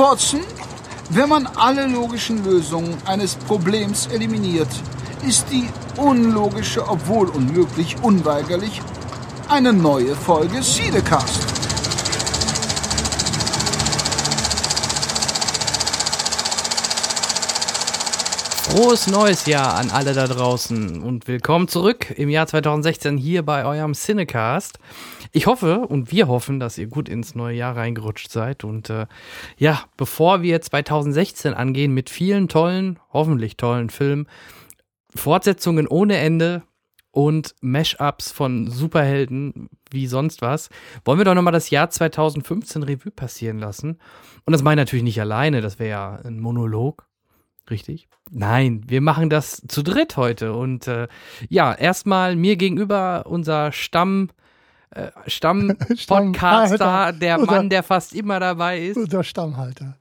Watson, wenn man alle logischen Lösungen eines Problems eliminiert, ist die unlogische, obwohl unmöglich, unweigerlich eine neue Folge Siedecast. Frohes neues Jahr an alle da draußen und willkommen zurück im Jahr 2016 hier bei eurem Cinecast. Ich hoffe und wir hoffen, dass ihr gut ins neue Jahr reingerutscht seid und äh, ja, bevor wir 2016 angehen mit vielen tollen, hoffentlich tollen Filmen, Fortsetzungen ohne Ende und Mashups von Superhelden wie sonst was, wollen wir doch nochmal das Jahr 2015 Revue passieren lassen. Und das meine ich natürlich nicht alleine, das wäre ja ein Monolog. Richtig? Nein, wir machen das zu dritt heute. Und äh, ja, erstmal mir gegenüber unser Stamm, äh, Stamm-Podcaster, der Mann, der fast immer dabei ist. Unser Stammhalter.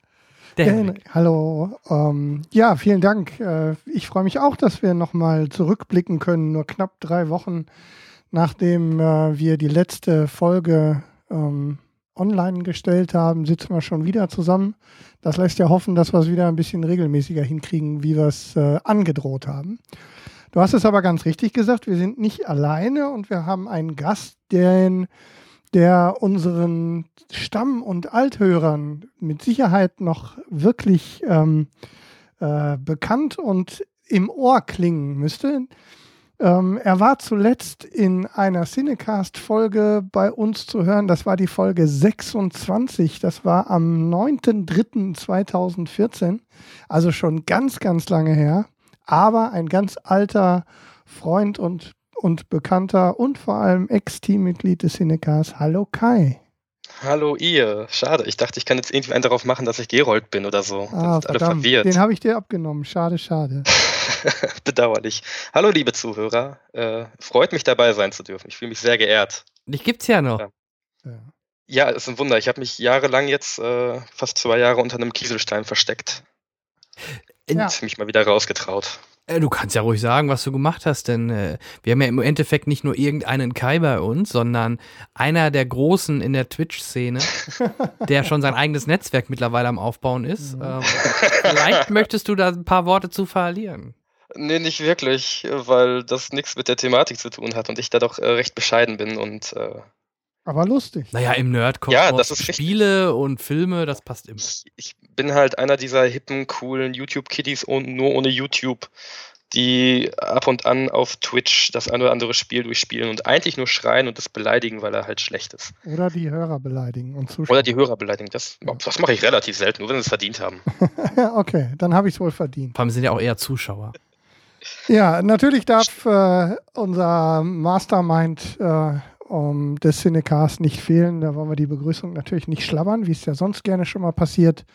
Der Hallo. Ähm, ja, vielen Dank. Äh, ich freue mich auch, dass wir nochmal zurückblicken können. Nur knapp drei Wochen nachdem äh, wir die letzte Folge ähm, online gestellt haben, sitzen wir schon wieder zusammen. Das lässt ja hoffen, dass wir es wieder ein bisschen regelmäßiger hinkriegen, wie wir es äh, angedroht haben. Du hast es aber ganz richtig gesagt, wir sind nicht alleine und wir haben einen Gast, den, der unseren Stamm- und Althörern mit Sicherheit noch wirklich ähm, äh, bekannt und im Ohr klingen müsste. Ähm, er war zuletzt in einer Cinecast-Folge bei uns zu hören. Das war die Folge 26. Das war am 9.3.2014. Also schon ganz, ganz lange her. Aber ein ganz alter Freund und, und Bekannter und vor allem Ex-Teammitglied des Cinecast. Hallo Kai. Hallo ihr. Schade, ich dachte, ich kann jetzt irgendwie einen darauf machen, dass ich Gerold bin oder so. Ah, alle verwirrt. Den habe ich dir abgenommen. Schade, schade. Bedauerlich. Hallo liebe Zuhörer. Äh, freut mich dabei sein zu dürfen. Ich fühle mich sehr geehrt. Dich gibt's ja noch. Ja, ja ist ein Wunder. Ich habe mich jahrelang jetzt, äh, fast zwei Jahre unter einem Kieselstein versteckt. Und ja. mich mal wieder rausgetraut. Äh, du kannst ja ruhig sagen, was du gemacht hast, denn äh, wir haben ja im Endeffekt nicht nur irgendeinen Kai bei uns, sondern einer der Großen in der Twitch-Szene, der schon sein eigenes Netzwerk mittlerweile am Aufbauen ist. Mhm. Ähm, vielleicht möchtest du da ein paar Worte zu verlieren. Nee, nicht wirklich, weil das nichts mit der Thematik zu tun hat und ich da doch äh, recht bescheiden bin und äh, aber lustig. Naja, im Nerdkosmos ja, das ist Spiele richtig. und Filme, das passt immer. Ich, ich, bin halt einer dieser hippen, coolen YouTube-Kiddies nur ohne YouTube, die ab und an auf Twitch das eine oder andere Spiel durchspielen und eigentlich nur schreien und das beleidigen, weil er halt schlecht ist. Oder die Hörer beleidigen und zuschauen. Oder die Hörer beleidigen. Das, das mache ich relativ selten, nur wenn sie es verdient haben. okay, dann habe ich es wohl verdient. Vor allem sind ja auch eher Zuschauer. Ja, natürlich darf äh, unser Mastermind äh, um, des Cinecast nicht fehlen. Da wollen wir die Begrüßung natürlich nicht schlabbern, wie es ja sonst gerne schon mal passiert.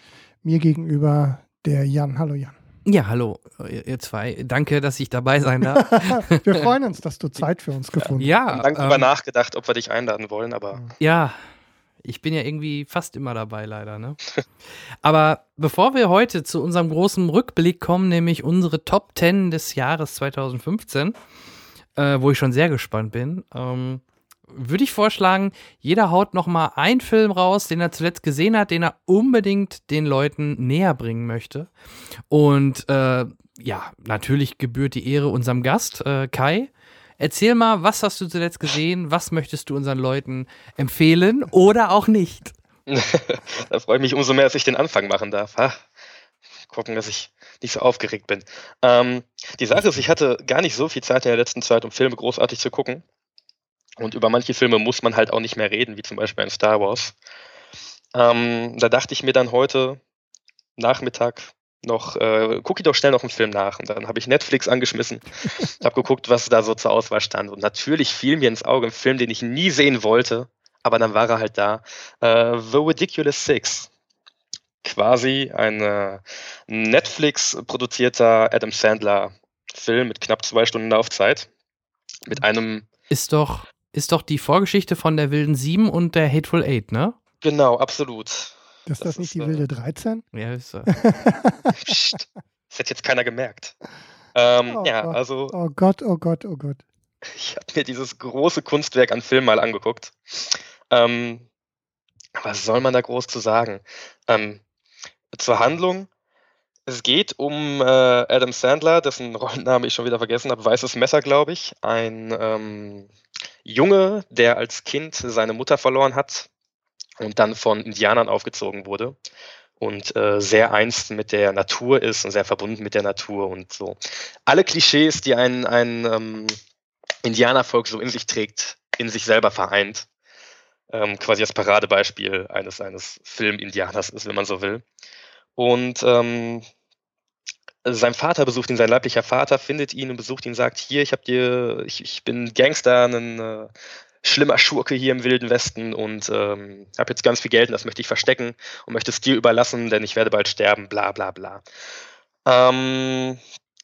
Mir gegenüber der Jan. Hallo Jan. Ja, hallo, ihr zwei. Danke, dass ich dabei sein darf. wir freuen uns, dass du Zeit für uns gefunden hast. Ja. Wir haben lange ähm, darüber nachgedacht, ob wir dich einladen wollen, aber. Ja, ich bin ja irgendwie fast immer dabei, leider. Ne? Aber bevor wir heute zu unserem großen Rückblick kommen, nämlich unsere Top 10 des Jahres 2015, äh, wo ich schon sehr gespannt bin, ähm, würde ich vorschlagen, jeder haut noch mal einen Film raus, den er zuletzt gesehen hat, den er unbedingt den Leuten näher bringen möchte. Und äh, ja, natürlich gebührt die Ehre unserem Gast, äh, Kai. Erzähl mal, was hast du zuletzt gesehen? Was möchtest du unseren Leuten empfehlen oder auch nicht? da freue ich mich umso mehr, dass ich den Anfang machen darf. Ha? Gucken, dass ich nicht so aufgeregt bin. Ähm, die Sache ist, ich hatte gar nicht so viel Zeit in der letzten Zeit, um Filme großartig zu gucken. Und über manche Filme muss man halt auch nicht mehr reden, wie zum Beispiel in Star Wars. Ähm, da dachte ich mir dann heute Nachmittag, noch, äh, gucke ich doch schnell noch einen Film nach. Und dann habe ich Netflix angeschmissen, habe geguckt, was da so zur Auswahl stand. Und natürlich fiel mir ins Auge ein Film, den ich nie sehen wollte, aber dann war er halt da. Äh, The Ridiculous Six. Quasi ein äh, Netflix-produzierter Adam Sandler-Film mit knapp zwei Stunden Laufzeit. Mit einem. Ist doch, ist doch die Vorgeschichte von der Wilden Sieben und der Hateful Eight, ne? Genau, absolut. Ist das, das nicht ist, die äh, wilde 13? Ja, ist so. Psst, das hätte jetzt keiner gemerkt. Ähm, oh, ja, also. Oh Gott, oh Gott, oh Gott. Ich habe mir dieses große Kunstwerk an Film mal angeguckt. Ähm, was soll man da groß zu sagen? Ähm, zur Handlung. Es geht um äh, Adam Sandler, dessen Rollenname ich schon wieder vergessen habe, Weißes Messer, glaube ich. Ein ähm, Junge, der als Kind seine Mutter verloren hat und dann von Indianern aufgezogen wurde und äh, sehr einst mit der Natur ist und sehr verbunden mit der Natur und so. Alle Klischees, die ein, ein ähm, Indianervolk so in sich trägt, in sich selber vereint. Ähm, quasi das Paradebeispiel eines, eines Film-Indianers ist, wenn man so will. Und ähm, sein Vater besucht ihn, sein leiblicher Vater findet ihn und besucht ihn, sagt, hier, ich hab dir, ich, ich bin Gangster, ein äh, schlimmer Schurke hier im Wilden Westen und ähm, habe jetzt ganz viel Geld und das möchte ich verstecken und möchte es dir überlassen, denn ich werde bald sterben, bla bla bla. Ähm,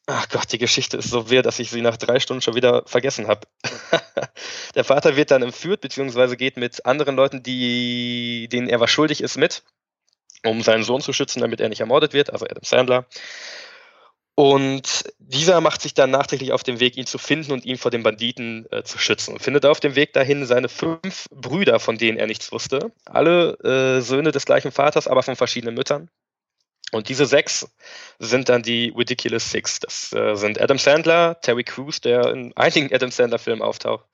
ach Gott, die Geschichte ist so wirr, dass ich sie nach drei Stunden schon wieder vergessen habe. Der Vater wird dann entführt, beziehungsweise geht mit anderen Leuten, die, denen er was schuldig ist, mit, um seinen Sohn zu schützen, damit er nicht ermordet wird, also Adam Sandler. Und dieser macht sich dann nachträglich auf den Weg, ihn zu finden und ihn vor den Banditen äh, zu schützen. Und findet auf dem Weg dahin seine fünf Brüder, von denen er nichts wusste. Alle äh, Söhne des gleichen Vaters, aber von verschiedenen Müttern. Und diese sechs sind dann die Ridiculous Six. Das äh, sind Adam Sandler, Terry Crews, der in einigen Adam Sandler-Filmen auftaucht,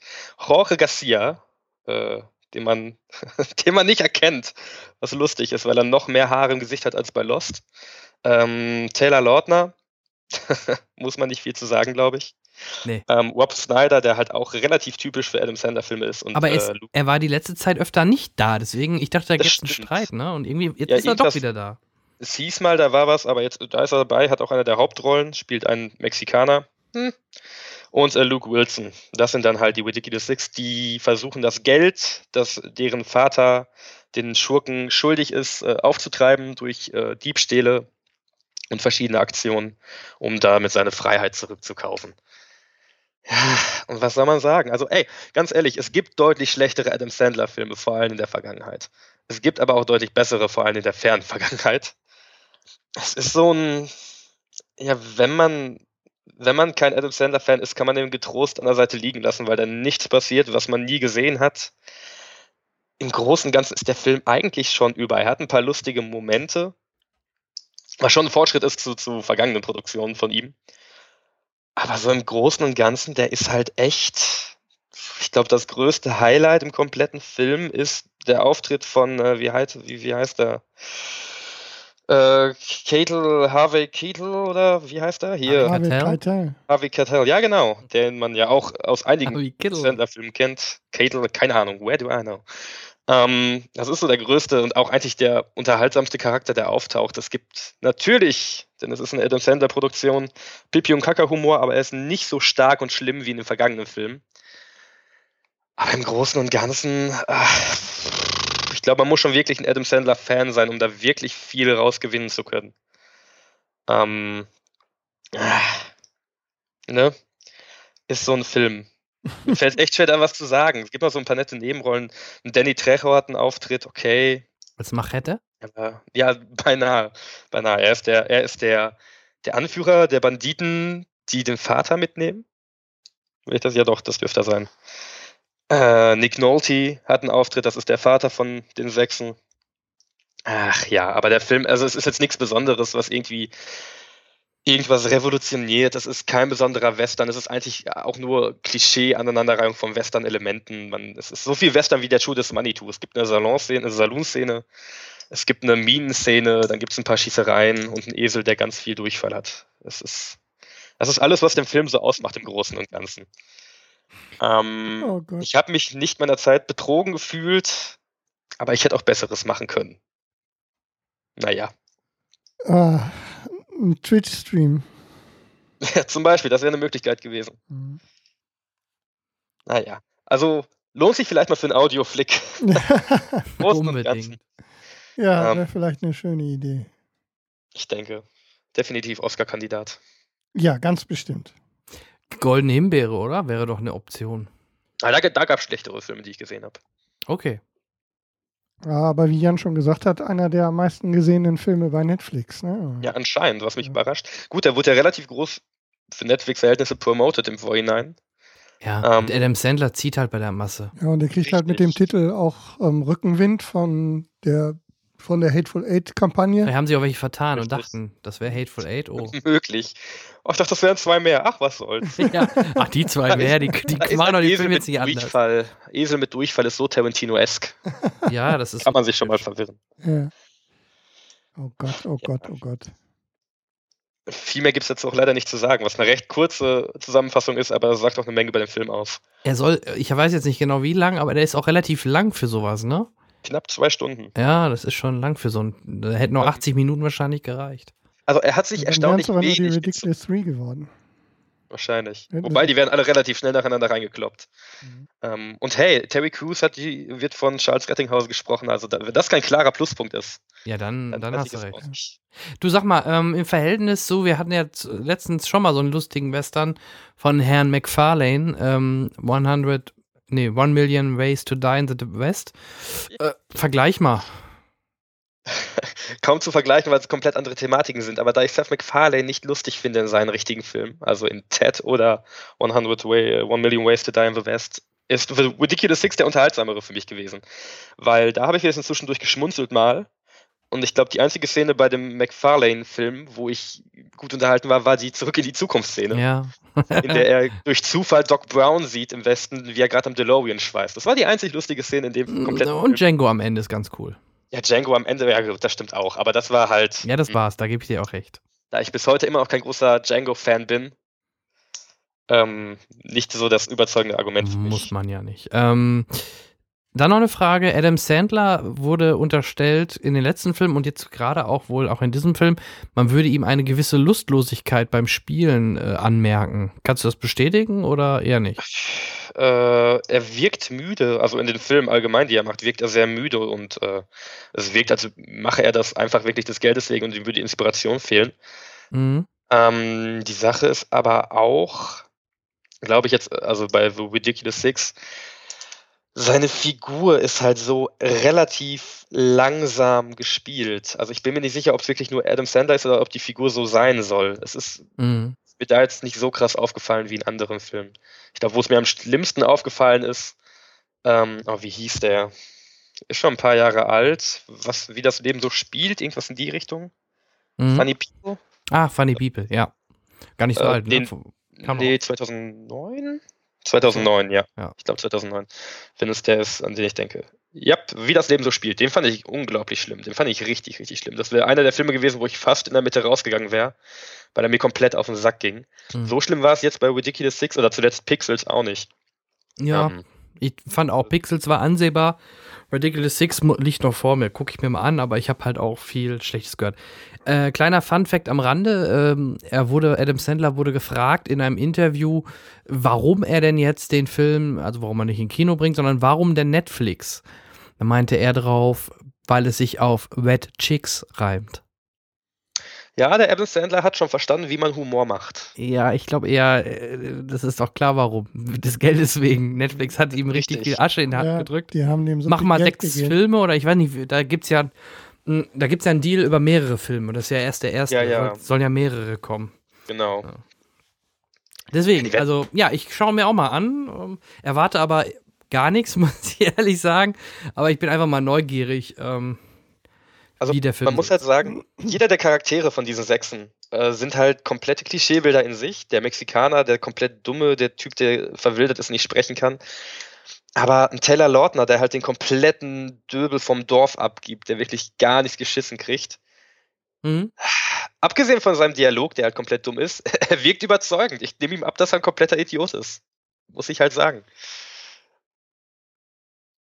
Jorge Garcia, äh, den, man, den man nicht erkennt, was lustig ist, weil er noch mehr Haare im Gesicht hat als bei Lost. Ähm, Taylor Lautner, Muss man nicht viel zu sagen, glaube ich. Nee. Ähm, Rob Snyder, der halt auch relativ typisch für Adam Sandler-Filme ist. Und, Aber er, ist, äh, er, war die letzte Zeit öfter nicht da, deswegen, ich dachte, da gibt es einen Streit, ne? Und irgendwie, jetzt ja, ist er doch wieder da. Es hieß mal, da war was, aber jetzt, da ist er dabei, hat auch eine der Hauptrollen, spielt einen Mexikaner. Hm. Und äh, Luke Wilson. Das sind dann halt die Ridiculous Six, die versuchen, das Geld, das deren Vater den Schurken schuldig ist, äh, aufzutreiben durch äh, Diebstähle und verschiedene Aktionen, um damit seine Freiheit zurückzukaufen. Ja, und was soll man sagen? Also, ey, ganz ehrlich, es gibt deutlich schlechtere Adam Sandler-Filme, vor allem in der Vergangenheit. Es gibt aber auch deutlich bessere, vor allem in der fernen Vergangenheit. Es ist so ein, ja, wenn man, wenn man kein Adam Sandler-Fan ist, kann man den getrost an der Seite liegen lassen, weil da nichts passiert, was man nie gesehen hat. Im Großen und Ganzen ist der Film eigentlich schon über. Er hat ein paar lustige Momente, was schon ein Fortschritt ist zu, zu vergangenen Produktionen von ihm. Aber so im Großen und Ganzen, der ist halt echt. Ich glaube, das größte Highlight im kompletten Film ist der Auftritt von, äh, wie, heißt, wie, wie heißt der? Äh, Keitel, Harvey Keitel oder wie heißt er? Hier. Harvey Keitel. Harvey Keitel, ja genau. Den man ja auch aus einigen Sandler-Filmen kennt. Keitel, keine Ahnung, where do I know? Ähm, das ist so der größte und auch eigentlich der unterhaltsamste Charakter, der auftaucht. Es gibt natürlich, denn es ist eine Adam Sandler-Produktion, Pipi und Kaka-Humor, aber er ist nicht so stark und schlimm wie in den vergangenen Filmen. Aber im Großen und Ganzen, ach, ich glaube, man muss schon wirklich ein Adam Sandler-Fan sein, um da wirklich viel rausgewinnen zu können. Ähm, ach, ne? Ist so ein Film. Mir fällt echt schwer, da was zu sagen. Es gibt noch so ein paar nette Nebenrollen. Danny Trejo hat einen Auftritt, okay. Als Machete? Ja, ja, beinahe. Beinahe. Er ist, der, er ist der, der Anführer der Banditen, die den Vater mitnehmen. Will ich das? Ja doch, das dürfte er sein. Äh, Nick Nolte hat einen Auftritt, das ist der Vater von den Sechsen. Ach ja, aber der Film, also es ist jetzt nichts Besonderes, was irgendwie irgendwas revolutioniert. Das ist kein besonderer Western. Es ist eigentlich auch nur Klischee-Aneinanderreihung von Western-Elementen. Es ist so viel Western wie der Schuh des Manitou. Es gibt eine Salonszene, eine Saloon-Szene, es gibt eine Minenszene, dann gibt es ein paar Schießereien und einen Esel, der ganz viel Durchfall hat. Es ist, das ist alles, was den Film so ausmacht im Großen und Ganzen. Ähm, oh ich habe mich nicht meiner Zeit betrogen gefühlt, aber ich hätte auch Besseres machen können. Naja. Uh, ein Twitch-Stream. Ja, zum Beispiel, das wäre eine Möglichkeit gewesen. Mhm. Naja, also lohnt sich vielleicht mal für einen Audio-Flick. Unbedingt. Ja, ähm, wäre vielleicht eine schöne Idee. Ich denke, definitiv Oscar-Kandidat. Ja, ganz bestimmt. Goldene Himbeere, oder? Wäre doch eine Option. Ah, da, da gab es schlechtere Filme, die ich gesehen habe. Okay. Aber wie Jan schon gesagt hat, einer der am meisten gesehenen Filme bei Netflix. Ne? Ja, anscheinend, was mich ja. überrascht. Gut, der wurde ja relativ groß für Netflix-Verhältnisse promoted im Vorhinein. Ja, ähm, Adam Sandler zieht halt bei der Masse. Ja, und der kriegt richtig. halt mit dem Titel auch ähm, Rückenwind von der von der Hateful Eight-Kampagne. Da haben sie auch welche vertan Richtig. und dachten, das wäre Hateful Eight. Oh. Möglich. Oh, ich dachte, das wären zwei mehr. Ach, was soll's. ja. Ach, die zwei mehr, die, die machen doch die Filme jetzt nicht Durchfall. anders. Esel mit Durchfall ist so Tarantino-esk. ja, das ist. Kann man sich schon mal verwirren. Ja. Oh Gott, oh Gott, oh Gott. Viel mehr gibt es jetzt auch leider nicht zu sagen, was eine recht kurze Zusammenfassung ist, aber sagt auch eine Menge bei dem Film aus. Er soll, ich weiß jetzt nicht genau wie lang, aber der ist auch relativ lang für sowas, ne? Knapp zwei Stunden. Ja, das ist schon lang für so ein. Da hätten noch 80 Minuten wahrscheinlich gereicht. Also er hat sich Dann erstaunlich aber wenig. die Ridiculous 3 geworden. Wahrscheinlich. Wobei, die werden alle relativ schnell nacheinander reingekloppt. Mhm. Ähm, und hey, Terry Crews hat die, wird von Charles Rettinghaus gesprochen, also da, wenn das kein klarer Pluspunkt ist. Ja, dann, dann, dann hast du recht. Du sag mal, ähm, im Verhältnis so, wir hatten ja letztens schon mal so einen lustigen Western von Herrn McFarlane, ähm, 100, nee, 1 Million Ways to Die in the West. Äh, vergleich mal. kaum zu vergleichen, weil es komplett andere Thematiken sind. Aber da ich Seth MacFarlane nicht lustig finde in seinen richtigen Filmen, also in Ted oder 100 Way, 1 Million Ways to Die in the West, ist The Ridiculous Six der unterhaltsamere für mich gewesen. Weil da habe ich jetzt inzwischen durchgeschmunzelt mal. Und ich glaube, die einzige Szene bei dem McFarlane-Film, wo ich gut unterhalten war, war die Zurück in die Zukunft-Szene. Ja. in der er durch Zufall Doc Brown sieht im Westen, wie er gerade am DeLorean schweißt. Das war die einzig lustige Szene in dem kompletten Und Django am Ende ist ganz cool. Ja, Django am Ende, ja, das stimmt auch. Aber das war halt. Ja, das hm. war's, da gebe ich dir auch recht. Da ich bis heute immer noch kein großer Django-Fan bin, ähm, nicht so das überzeugende Argument für mich. Muss man ja nicht. Ähm, dann noch eine Frage. Adam Sandler wurde unterstellt in den letzten Filmen und jetzt gerade auch wohl auch in diesem Film, man würde ihm eine gewisse Lustlosigkeit beim Spielen äh, anmerken. Kannst du das bestätigen oder eher nicht? Äh, er wirkt müde, also in den Filmen allgemein, die er macht, wirkt er sehr müde und äh, es wirkt, als mache er das einfach wirklich des Geldes wegen und ihm würde die Inspiration fehlen. Mhm. Ähm, die Sache ist aber auch, glaube ich jetzt, also bei The Ridiculous Six, seine Figur ist halt so relativ langsam gespielt. Also ich bin mir nicht sicher, ob es wirklich nur Adam Sandler ist oder ob die Figur so sein soll. Es ist mhm. mir da jetzt nicht so krass aufgefallen wie in anderen Filmen. Ich glaube, wo es mir am schlimmsten aufgefallen ist, ähm, oh, wie hieß der? Ist schon ein paar Jahre alt. Was, wie das Leben so spielt, irgendwas in die Richtung. Mhm. Funny People. Ah, Funny People, ja. Gar nicht so äh, alt. Den, ne? Nee, 2009? 2009, ja. ja. Ich glaube 2009. Wenn es der ist, an den ich denke. Ja, wie das Leben so spielt. Den fand ich unglaublich schlimm. Den fand ich richtig, richtig schlimm. Das wäre einer der Filme gewesen, wo ich fast in der Mitte rausgegangen wäre, weil er mir komplett auf den Sack ging. Mhm. So schlimm war es jetzt bei Ridiculous Six oder zuletzt Pixels auch nicht. Ja, ähm, ich fand auch Pixels war ansehbar. Ridiculous Six liegt noch vor mir, gucke ich mir mal an, aber ich habe halt auch viel Schlechtes gehört. Äh, kleiner Fun Fact am Rande: ähm, Er wurde, Adam Sandler wurde gefragt in einem Interview, warum er denn jetzt den Film, also warum er nicht in Kino bringt, sondern warum denn Netflix? Da meinte er drauf, weil es sich auf Wet Chicks reimt. Ja, der Adam Sandler hat schon verstanden, wie man Humor macht. Ja, ich glaube eher, äh, das ist doch klar, warum. Des Geldes wegen. Netflix hat ihm richtig, richtig viel Asche in die Hand ja, gedrückt. Die haben dem so Mach mal Geld sechs gegeben. Filme oder ich weiß nicht, da gibt's ja, da gibt's ja einen Deal über mehrere Filme. Das ist ja erst der erste. Ja, ja. Sollen ja mehrere kommen. Genau. Ja. Deswegen, also ja, ich schaue mir auch mal an, ähm, erwarte aber gar nichts, muss ich ehrlich sagen. Aber ich bin einfach mal neugierig. Ähm, also man muss halt sagen, jeder der Charaktere von diesen Sechsen äh, sind halt komplette Klischeebilder in sich. Der Mexikaner, der komplett dumme, der Typ, der verwildert ist, nicht sprechen kann. Aber ein Taylor Lautner, der halt den kompletten Döbel vom Dorf abgibt, der wirklich gar nichts geschissen kriegt. Mhm. Abgesehen von seinem Dialog, der halt komplett dumm ist, er wirkt überzeugend. Ich nehme ihm ab, dass er ein kompletter Idiot ist. Muss ich halt sagen.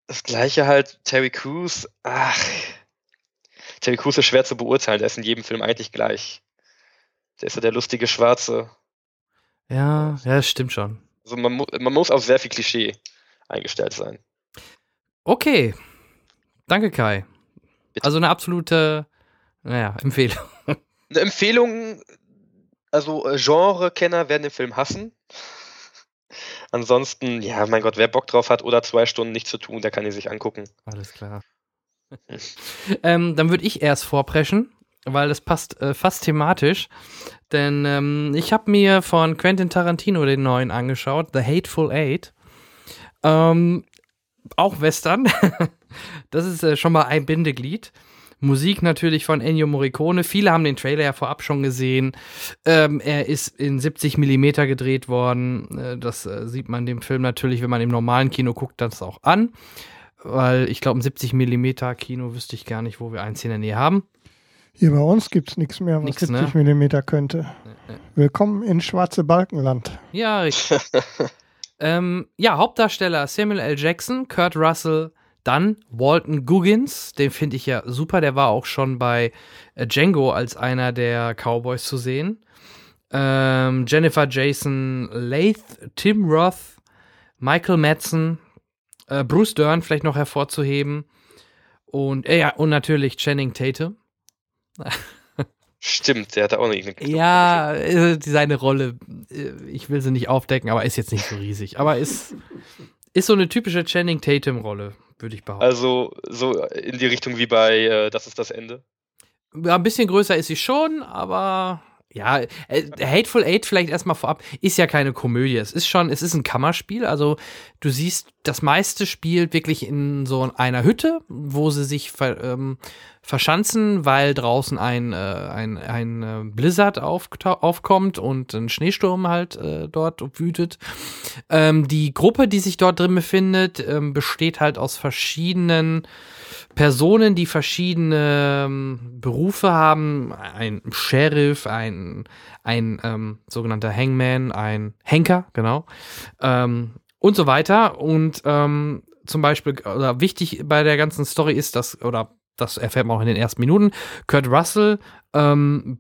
Das gleiche halt Terry Crews. Ach, Terry Crews ist schwer zu beurteilen, der ist in jedem Film eigentlich gleich. Der ist ja der lustige Schwarze. Ja, ja, das stimmt schon. Also man, mu man muss auf sehr viel Klischee eingestellt sein. Okay. Danke, Kai. Bitte. Also eine absolute, naja, Empfehlung. Eine Empfehlung, also äh, Genre-Kenner werden den Film hassen. Ansonsten, ja, mein Gott, wer Bock drauf hat oder zwei Stunden nichts zu tun, der kann ihn sich angucken. Alles klar. Ähm, dann würde ich erst vorpreschen, weil das passt äh, fast thematisch. Denn ähm, ich habe mir von Quentin Tarantino den neuen angeschaut, The Hateful Eight. Ähm, auch Western. das ist äh, schon mal ein Bindeglied. Musik natürlich von Ennio Morricone. Viele haben den Trailer ja vorab schon gesehen. Ähm, er ist in 70 Millimeter gedreht worden. Äh, das äh, sieht man dem Film natürlich, wenn man im normalen Kino guckt, das auch an. Weil ich glaube, ein 70 Millimeter Kino wüsste ich gar nicht, wo wir eins in der Nähe haben. Hier bei uns gibt es nichts mehr, was nix, 70 ne? Millimeter könnte. Willkommen in Schwarze Balkenland. Ja, richtig. ähm, ja, Hauptdarsteller Samuel L. Jackson, Kurt Russell, dann Walton Goggins, den finde ich ja super, der war auch schon bei äh, Django als einer der Cowboys zu sehen. Ähm, Jennifer Jason Lath, Tim Roth, Michael Madsen, äh, Bruce Dern vielleicht noch hervorzuheben. Und, äh, ja, und natürlich Channing Tate. Stimmt, der hat auch eine Ja, äh, seine Rolle, äh, ich will sie nicht aufdecken, aber ist jetzt nicht so riesig. Aber ist, ist so eine typische Channing Tatum-Rolle, würde ich behaupten. Also so in die Richtung wie bei äh, Das ist das Ende? Ja, ein bisschen größer ist sie schon, aber ja, äh, Hateful Eight vielleicht erstmal vorab, ist ja keine Komödie. Es ist schon, es ist ein Kammerspiel. Also du siehst, das meiste spielt wirklich in so einer Hütte, wo sie sich ähm, verschanzen, weil draußen ein, äh, ein, ein äh, Blizzard auf, aufkommt und ein Schneesturm halt äh, dort wütet. Ähm, die Gruppe, die sich dort drin befindet, ähm, besteht halt aus verschiedenen Personen, die verschiedene ähm, Berufe haben, ein Sheriff, ein, ein ähm, sogenannter Hangman, ein Henker, genau, ähm, und so weiter. Und ähm, zum Beispiel, oder wichtig bei der ganzen Story ist, dass, oder das erfährt man auch in den ersten Minuten. Kurt Russell ähm,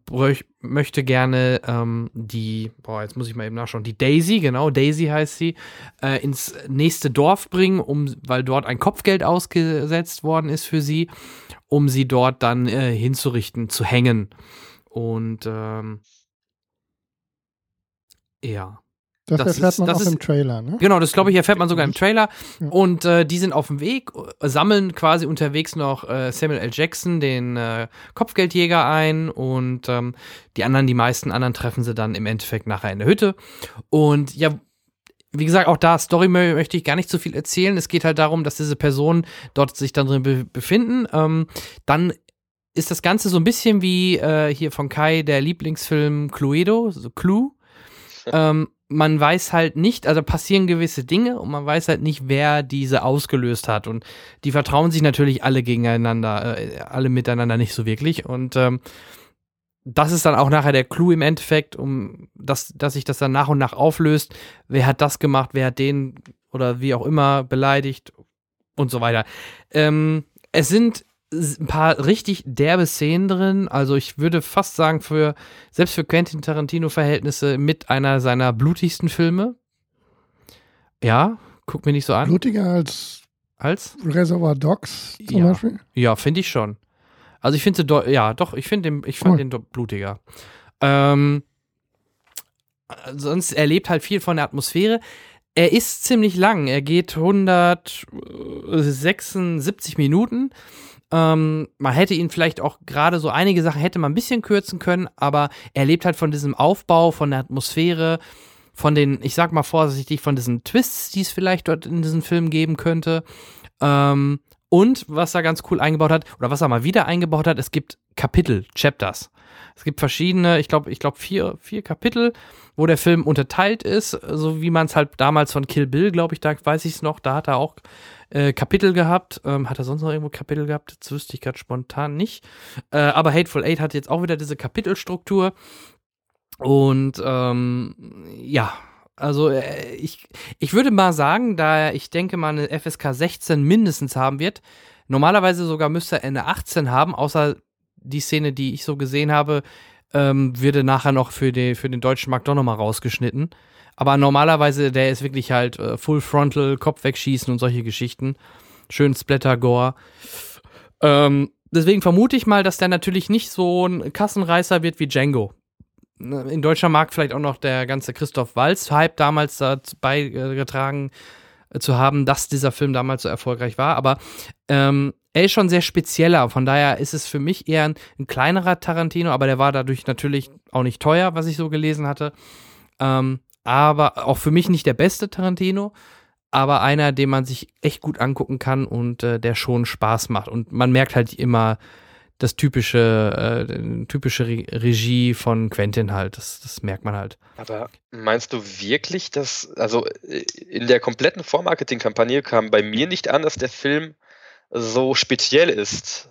möchte gerne ähm, die, boah, jetzt muss ich mal eben nachschauen, die Daisy, genau, Daisy heißt sie, äh, ins nächste Dorf bringen, um, weil dort ein Kopfgeld ausgesetzt worden ist für sie, um sie dort dann äh, hinzurichten, zu hängen. Und ähm, ja. Das, das erfährt ist, man auch ist, im Trailer, ne? Genau, das glaube ich erfährt man sogar im Trailer. Ja. Und äh, die sind auf dem Weg, sammeln quasi unterwegs noch äh, Samuel L. Jackson, den äh, Kopfgeldjäger, ein und ähm, die anderen, die meisten anderen treffen sie dann im Endeffekt nachher in der Hütte. Und ja, wie gesagt, auch da Story möchte ich gar nicht so viel erzählen. Es geht halt darum, dass diese Personen dort sich dann drin be befinden. Ähm, dann ist das Ganze so ein bisschen wie äh, hier von Kai der Lieblingsfilm Cluedo, so Clue. ähm, man weiß halt nicht, also passieren gewisse Dinge und man weiß halt nicht, wer diese ausgelöst hat. Und die vertrauen sich natürlich alle gegeneinander, äh, alle miteinander nicht so wirklich. Und ähm, das ist dann auch nachher der Clou im Endeffekt, um dass, dass sich das dann nach und nach auflöst. Wer hat das gemacht, wer hat den oder wie auch immer beleidigt und so weiter. Ähm, es sind ein paar richtig derbe Szenen drin. Also ich würde fast sagen, für selbst für Quentin Tarantino-Verhältnisse mit einer seiner blutigsten Filme. Ja, guck mir nicht so an. Blutiger als, als? Reservoir Dogs zum ja. Beispiel? Ja, finde ich schon. Also ich finde sie, ja, doch, ich finde den, ich fand cool. den blutiger. Ähm, sonst erlebt halt viel von der Atmosphäre. Er ist ziemlich lang. Er geht 176 Minuten. Ähm, man hätte ihn vielleicht auch gerade so einige Sachen hätte man ein bisschen kürzen können, aber er lebt halt von diesem Aufbau, von der Atmosphäre, von den, ich sag mal vorsichtig, von diesen Twists, die es vielleicht dort in diesem Film geben könnte. Ähm, und was er ganz cool eingebaut hat, oder was er mal wieder eingebaut hat, es gibt Kapitel, Chapters. Es gibt verschiedene, ich glaube, ich glaube vier, vier Kapitel, wo der Film unterteilt ist, so wie man es halt damals von Kill Bill, glaube ich, da weiß ich es noch, da hat er auch äh, Kapitel gehabt. Ähm, hat er sonst noch irgendwo Kapitel gehabt? Das wüsste ich gerade spontan nicht. Äh, aber Hateful Eight hat jetzt auch wieder diese Kapitelstruktur. Und ähm, ja, also äh, ich, ich würde mal sagen, da ich denke mal eine FSK 16 mindestens haben wird, normalerweise sogar müsste er eine 18 haben, außer die Szene, die ich so gesehen habe, ähm, würde nachher noch für, die, für den deutschen Markt doch nochmal rausgeschnitten. Aber normalerweise, der ist wirklich halt äh, Full Frontal, Kopf wegschießen und solche Geschichten. Schön Splatter-Gore. Ähm, deswegen vermute ich mal, dass der natürlich nicht so ein Kassenreißer wird wie Django. Ne, in deutscher Markt vielleicht auch noch der ganze Christoph Walz-Hype damals dazu beigetragen äh, zu haben, dass dieser Film damals so erfolgreich war. Aber ähm, er ist schon sehr spezieller. Von daher ist es für mich eher ein, ein, kleinerer Tarantino, aber der war dadurch natürlich auch nicht teuer, was ich so gelesen hatte. Ähm, aber auch für mich nicht der beste Tarantino, aber einer, den man sich echt gut angucken kann und äh, der schon Spaß macht. Und man merkt halt immer, das typische, äh, typische Re Regie von Quentin halt. Das, das merkt man halt. Aber meinst du wirklich, dass, also äh, in der kompletten Vormarketing-Kampagne kam bei mir nicht an, dass der Film so speziell ist?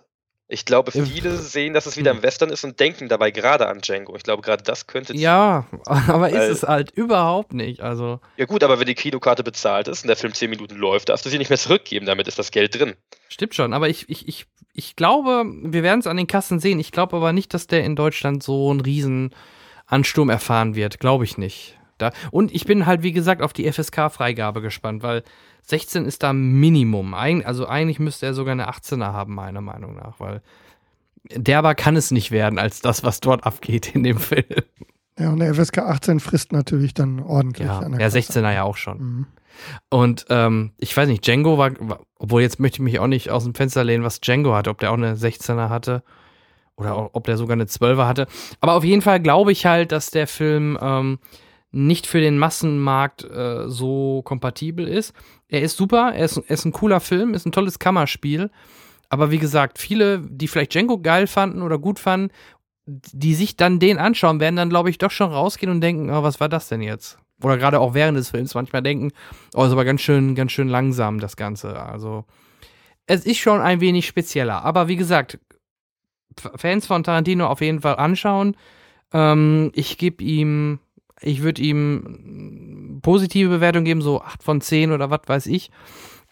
Ich glaube, viele sehen, dass es wieder im Western ist und denken dabei gerade an Django. Ich glaube, gerade das könnte. Ja, aber ist es halt überhaupt nicht. Also. Ja, gut, aber wenn die Kinokarte bezahlt ist und der Film 10 Minuten läuft, darfst du sie nicht mehr zurückgeben. Damit ist das Geld drin. Stimmt schon, aber ich, ich, ich, ich glaube, wir werden es an den Kassen sehen. Ich glaube aber nicht, dass der in Deutschland so einen riesen Ansturm erfahren wird. Glaube ich nicht. Da, und ich bin halt, wie gesagt, auf die FSK-Freigabe gespannt, weil 16 ist da Minimum. Eig also eigentlich müsste er sogar eine 18er haben, meiner Meinung nach, weil derber kann es nicht werden als das, was dort abgeht in dem Film. Ja, und der FSK 18 frisst natürlich dann ordentlich. Ja, an der, der 16er ja auch schon. Mhm. Und ähm, ich weiß nicht, Django war, war, obwohl jetzt möchte ich mich auch nicht aus dem Fenster lehnen, was Django hatte, ob der auch eine 16er hatte oder ob der sogar eine 12er hatte. Aber auf jeden Fall glaube ich halt, dass der Film ähm, nicht für den Massenmarkt äh, so kompatibel ist. Er ist super, er ist, er ist ein cooler Film, ist ein tolles Kammerspiel. Aber wie gesagt, viele, die vielleicht Django geil fanden oder gut fanden, die sich dann den anschauen, werden dann, glaube ich, doch schon rausgehen und denken, oh, was war das denn jetzt? Oder gerade auch während des Films manchmal denken, oh, ist aber ganz schön, ganz schön langsam, das Ganze. Also, es ist schon ein wenig spezieller. Aber wie gesagt, Fans von Tarantino auf jeden Fall anschauen. Ähm, ich gebe ihm ich würde ihm positive Bewertung geben, so 8 von 10 oder was weiß ich.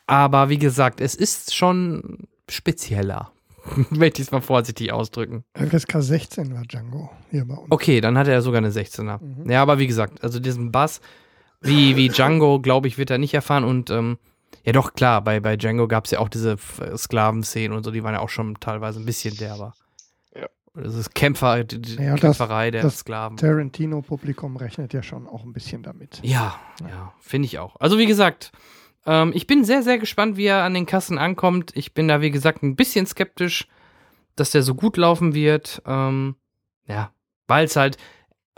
Aber wie gesagt, es ist schon spezieller. Möchte ich es mal vorsichtig ausdrücken. FSK 16 war Django hier bei uns. Okay, dann hat er sogar eine 16er. Mhm. Ja, aber wie gesagt, also diesen Bass, wie, wie Django, glaube ich, wird er nicht erfahren. Und ähm, ja, doch, klar, bei, bei Django gab es ja auch diese Sklavenszenen und so, die waren ja auch schon teilweise ein bisschen derber. Das ist Kämpfer, die ja, Kämpferei das, der das Sklaven. Tarantino-Publikum rechnet ja schon auch ein bisschen damit. Ja, ja, ja finde ich auch. Also wie gesagt, ähm, ich bin sehr, sehr gespannt, wie er an den Kassen ankommt. Ich bin da, wie gesagt, ein bisschen skeptisch, dass der so gut laufen wird. Ähm, ja, weil es halt.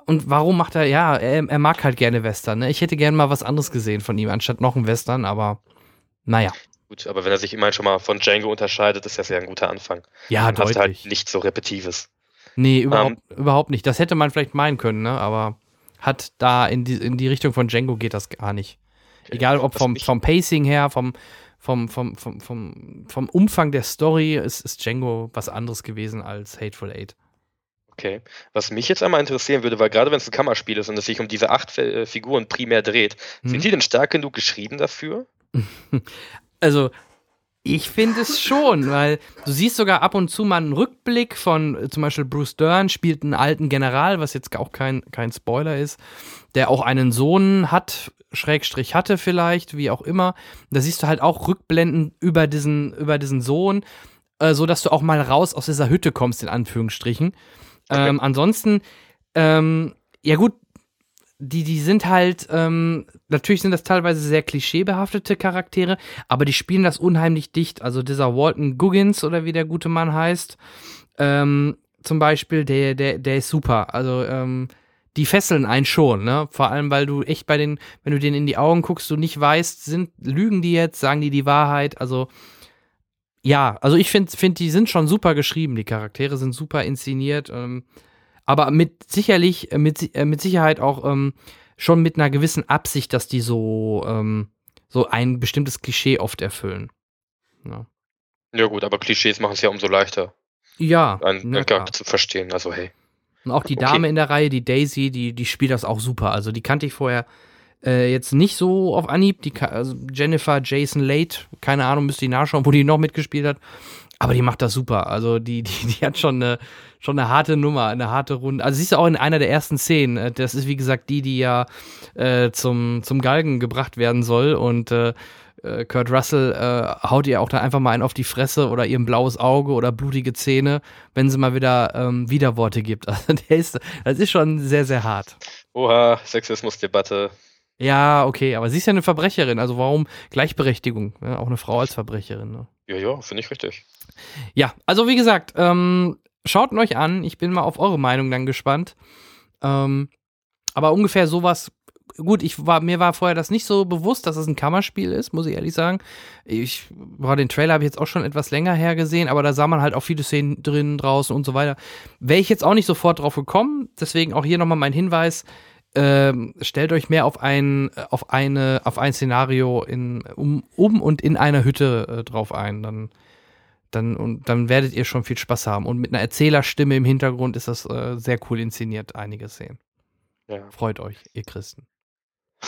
Und warum macht er, ja, er, er mag halt gerne Western. Ne? Ich hätte gerne mal was anderes gesehen von ihm, anstatt noch ein Western, aber naja. Gut, aber wenn er sich immerhin schon mal von Django unterscheidet, ist das ja ein guter Anfang. Ja, Dann deutlich. Hast halt nicht so repetives. Nee, überhaupt, um, ähm, überhaupt nicht. Das hätte man vielleicht meinen können, ne? aber hat da in die, in die Richtung von Django geht das gar nicht. Egal ob vom, vom Pacing her, vom, vom, vom, vom, vom, vom Umfang der Story, ist, ist Django was anderes gewesen als Hateful Eight. Okay. Was mich jetzt einmal interessieren würde, weil gerade wenn es ein Kammerspiel ist und es sich um diese acht äh, Figuren primär dreht, hm. sind die denn stark genug geschrieben dafür? also ich finde es schon, weil du siehst sogar ab und zu mal einen Rückblick von äh, zum Beispiel Bruce Dern spielt einen alten General, was jetzt auch kein, kein Spoiler ist, der auch einen Sohn hat, Schrägstrich hatte vielleicht, wie auch immer. Da siehst du halt auch Rückblenden über diesen, über diesen Sohn, äh, so dass du auch mal raus aus dieser Hütte kommst, in Anführungsstrichen. Ähm, ansonsten, ähm, ja gut, die, die sind halt, ähm, natürlich sind das teilweise sehr klischeebehaftete Charaktere, aber die spielen das unheimlich dicht. Also dieser Walton Guggins oder wie der gute Mann heißt, ähm, zum Beispiel, der, der, der ist super. Also, ähm, die fesseln einen schon, ne? Vor allem, weil du echt bei den, wenn du denen in die Augen guckst, du nicht weißt, sind, lügen die jetzt, sagen die die Wahrheit? Also, ja, also ich finde, find, die sind schon super geschrieben, die Charaktere sind super inszeniert. Ähm, aber mit sicherlich, äh, mit, äh, mit Sicherheit auch ähm, schon mit einer gewissen Absicht, dass die so, ähm, so ein bestimmtes Klischee oft erfüllen. Ja, ja gut, aber Klischees machen es ja umso leichter. Ja. Einen ja, Charakter zu verstehen, also hey. Und auch die okay. Dame in der Reihe, die Daisy, die, die spielt das auch super. Also die kannte ich vorher äh, jetzt nicht so auf Anhieb. Die, also Jennifer Jason Late, keine Ahnung, müsste ich nachschauen, wo die noch mitgespielt hat. Aber die macht das super. Also die, die, die hat schon eine, schon eine harte Nummer, eine harte Runde. Also siehst du auch in einer der ersten Szenen. Äh, das ist wie gesagt die, die ja äh, zum, zum Galgen gebracht werden soll. Und äh, äh, Kurt Russell äh, haut ihr auch da einfach mal einen auf die Fresse oder ihr ein blaues Auge oder blutige Zähne, wenn sie mal wieder ähm, Widerworte gibt. Also der ist, das ist schon sehr, sehr hart. Oha, Sexismusdebatte. Ja, okay, aber sie ist ja eine Verbrecherin, also warum Gleichberechtigung? Ja, auch eine Frau als Verbrecherin. Ne? Ja, ja, finde ich richtig. Ja, also wie gesagt, ähm, schaut ihn euch an. Ich bin mal auf eure Meinung dann gespannt. Ähm, aber ungefähr sowas gut, ich war, mir war vorher das nicht so bewusst, dass es ein Kammerspiel ist, muss ich ehrlich sagen. Ich, boah, den Trailer habe ich jetzt auch schon etwas länger her gesehen, aber da sah man halt auch viele Szenen drin, draußen und so weiter. Wäre ich jetzt auch nicht sofort drauf gekommen, deswegen auch hier nochmal mein Hinweis. Ähm, stellt euch mehr auf ein, auf eine, auf ein Szenario in, um, um und in einer Hütte äh, drauf ein. Dann, dann, und dann werdet ihr schon viel Spaß haben. Und mit einer Erzählerstimme im Hintergrund ist das äh, sehr cool inszeniert, einige Szenen. Ja. Freut euch, ihr Christen.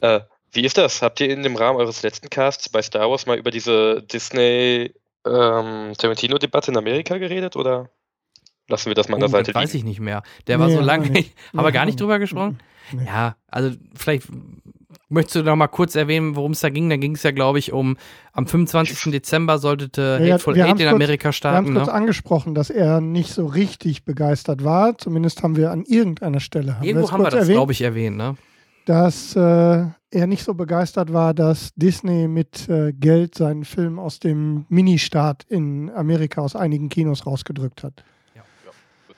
Äh, wie ist das? Habt ihr in dem Rahmen eures letzten Casts bei Star Wars mal über diese Disney ähm, Tarantino-Debatte in Amerika geredet oder lassen wir das mal an der oh, Seite liegen? Weiß ich nicht mehr. Der nee, war so lange. Haben wir gar nicht drüber gesprochen? Nee. Ja, also vielleicht möchtest du noch mal kurz erwähnen, worum es da ging. Da ging es ja, glaube ich, um am 25. Dezember sollte ja, Hateful Eight in Amerika starten. Wir haben kurz ne? angesprochen, dass er nicht so richtig begeistert war. Zumindest haben wir an irgendeiner Stelle haben Irgendwo haben wir das, glaube ich, erwähnt, ne? Dass äh, er nicht so begeistert war, dass Disney mit äh, Geld seinen Film aus dem Ministart in Amerika aus einigen Kinos rausgedrückt hat. Ja, ja gut.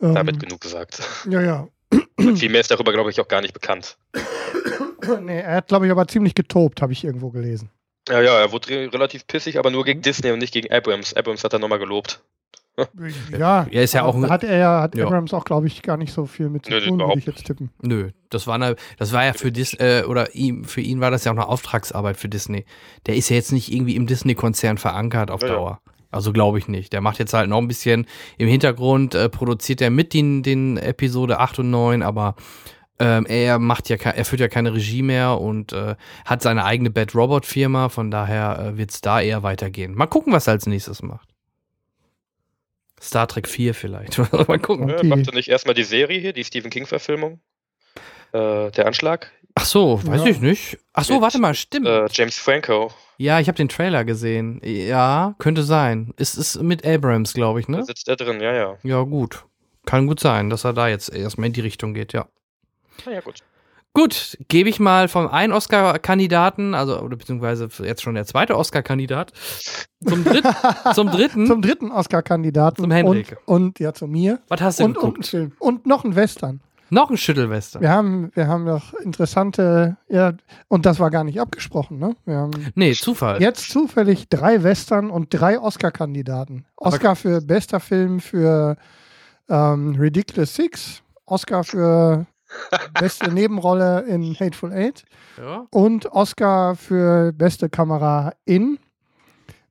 Ähm, Damit genug gesagt. Ja, ja. Viel mehr ist darüber, glaube ich, auch gar nicht bekannt. nee, er hat, glaube ich, aber ziemlich getobt, habe ich irgendwo gelesen. Ja, ja, er wurde relativ pissig, aber nur gegen Disney und nicht gegen Abrams. Abrams hat er nochmal gelobt. ja, er ist ja auch hat er ja, hat ja. Abrams auch, glaube ich, gar nicht so viel mit zu Nö, tun, würde ich jetzt tippen. Nö, das war eine, das war ja für Disney, äh, oder ihm, für ihn war das ja auch eine Auftragsarbeit für Disney. Der ist ja jetzt nicht irgendwie im Disney-Konzern verankert auf ja, Dauer. Ja. Also glaube ich nicht. Der macht jetzt halt noch ein bisschen im Hintergrund, äh, produziert er mit den, den Episode 8 und 9, aber ähm, er macht ja, er führt ja keine Regie mehr und äh, hat seine eigene Bad Robot Firma, von daher äh, wird es da eher weitergehen. Mal gucken, was er als nächstes macht. Star Trek 4 vielleicht. Mal gucken. Ja, macht er nicht erstmal die Serie hier, die Stephen King Verfilmung? Äh, der Anschlag? Ach so, weiß ja. ich nicht. Ach so, Mit, warte mal, stimmt. Äh, James Franco. Ja, ich habe den Trailer gesehen. Ja, könnte sein. Es ist mit Abrams, glaube ich, ne? Da sitzt er drin, ja, ja. Ja, gut. Kann gut sein, dass er da jetzt erstmal in die Richtung geht, ja. Na ja, gut. Gut, gebe ich mal vom einen Oscar-Kandidaten, also oder beziehungsweise jetzt schon der zweite Oscar-Kandidat, zum, Dritt, zum dritten. Zum dritten Oscar-Kandidaten. Zum Henrik. Und, und, ja, zu mir. Was hast du und, geguckt? Und, und noch ein Western. Noch ein Schüttelwestern. Wir haben, wir haben noch interessante, ja, und das war gar nicht abgesprochen, ne? Wir haben nee, Zufall. Jetzt zufällig drei Western und drei Oscar-Kandidaten. Oscar für bester Film für ähm, Ridiculous Six, Oscar für beste Nebenrolle in Hateful Eight ja. und Oscar für beste Kamera in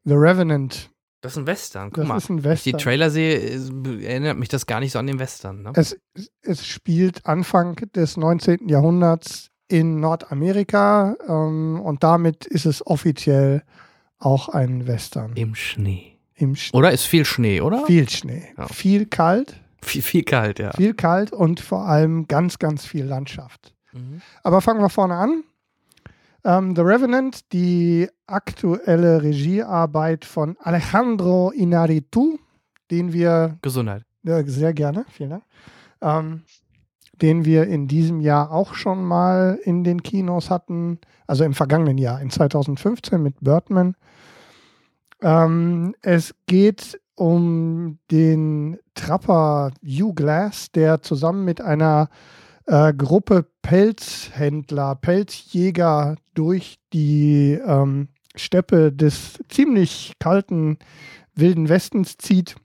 The Revenant. Das ist ein Western, guck das mal. Ist ein Western. Wenn ich die Trailer sehe, erinnert mich das gar nicht so an den Western. Ne? Es, es spielt Anfang des 19. Jahrhunderts in Nordamerika ähm, und damit ist es offiziell auch ein Western. Im Schnee. Im Schnee. Oder ist viel Schnee, oder? Viel Schnee. Ja. Viel kalt. Viel, viel kalt, ja. Viel kalt und vor allem ganz, ganz viel Landschaft. Mhm. Aber fangen wir vorne an. Ähm, The Revenant, die aktuelle Regiearbeit von Alejandro Inarritu, den wir. Gesundheit. Ja, sehr gerne, vielen Dank. Ähm, den wir in diesem Jahr auch schon mal in den Kinos hatten, also im vergangenen Jahr, in 2015 mit Birdman. Ähm, es geht um den Trapper Hugh Glass, der zusammen mit einer äh, Gruppe Pelzhändler, Pelzjäger durch die ähm, Steppe des ziemlich kalten Wilden Westens zieht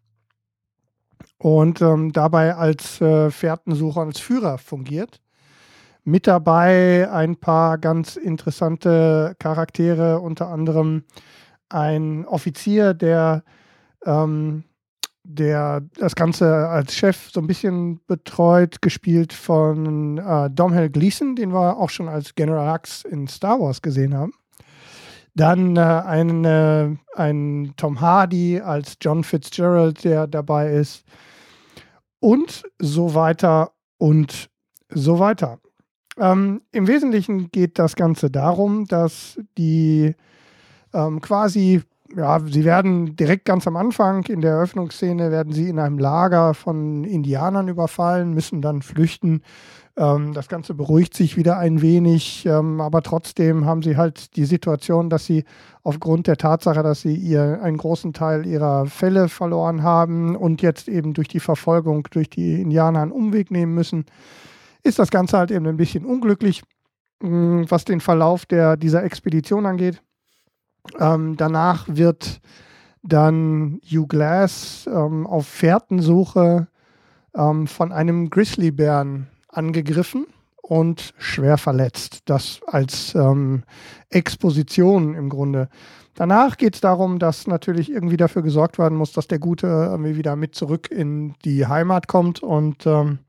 und ähm, dabei als äh, Fährtensucher, als Führer fungiert. Mit dabei ein paar ganz interessante Charaktere, unter anderem ein Offizier, der ähm, der das Ganze als Chef so ein bisschen betreut, gespielt von äh, Domhnall Gleeson, den wir auch schon als General Hux in Star Wars gesehen haben. Dann äh, ein, äh, ein Tom Hardy als John Fitzgerald, der dabei ist. Und so weiter und so weiter. Ähm, Im Wesentlichen geht das Ganze darum, dass die ähm, quasi ja, sie werden direkt ganz am Anfang in der Eröffnungsszene werden sie in einem Lager von Indianern überfallen, müssen dann flüchten. Ähm, das Ganze beruhigt sich wieder ein wenig, ähm, aber trotzdem haben sie halt die Situation, dass sie aufgrund der Tatsache, dass sie ihr einen großen Teil ihrer Fälle verloren haben und jetzt eben durch die Verfolgung durch die Indianer einen Umweg nehmen müssen, ist das Ganze halt eben ein bisschen unglücklich, mh, was den Verlauf der, dieser Expedition angeht. Ähm, danach wird dann Hugh Glass ähm, auf Fährtensuche ähm, von einem Grizzlybären angegriffen und schwer verletzt. Das als ähm, Exposition im Grunde. Danach geht es darum, dass natürlich irgendwie dafür gesorgt werden muss, dass der Gute irgendwie wieder mit zurück in die Heimat kommt. Und ähm,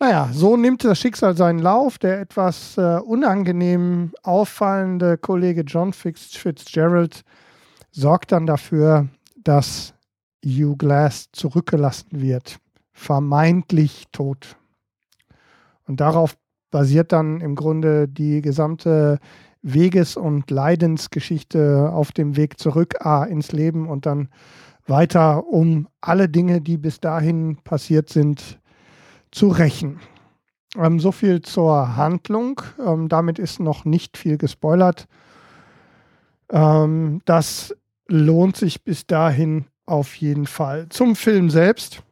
naja, so nimmt das Schicksal seinen Lauf. Der etwas äh, unangenehm auffallende Kollege John Fitzgerald sorgt dann dafür, dass Hugh Glass zurückgelassen wird vermeintlich tot. Und darauf basiert dann im Grunde die gesamte Weges- und Leidensgeschichte auf dem Weg zurück A, ins Leben und dann weiter, um alle Dinge, die bis dahin passiert sind, zu rächen. Ähm, so viel zur Handlung. Ähm, damit ist noch nicht viel gespoilert. Ähm, das lohnt sich bis dahin auf jeden Fall. Zum Film selbst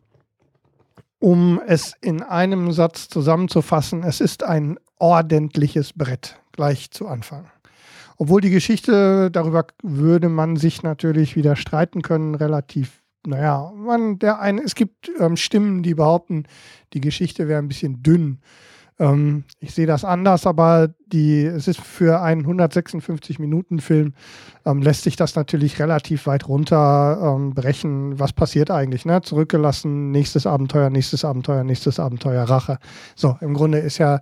um es in einem Satz zusammenzufassen, es ist ein ordentliches Brett gleich zu Anfang. Obwohl die Geschichte, darüber würde man sich natürlich wieder streiten können, relativ, naja, man, der eine, es gibt ähm, Stimmen, die behaupten, die Geschichte wäre ein bisschen dünn. Ähm, ich sehe das anders, aber die, es ist für einen 156-Minuten-Film, ähm, lässt sich das natürlich relativ weit runter ähm, brechen. Was passiert eigentlich? Ne? Zurückgelassen, nächstes Abenteuer, nächstes Abenteuer, nächstes Abenteuer, Rache. So, im Grunde ist ja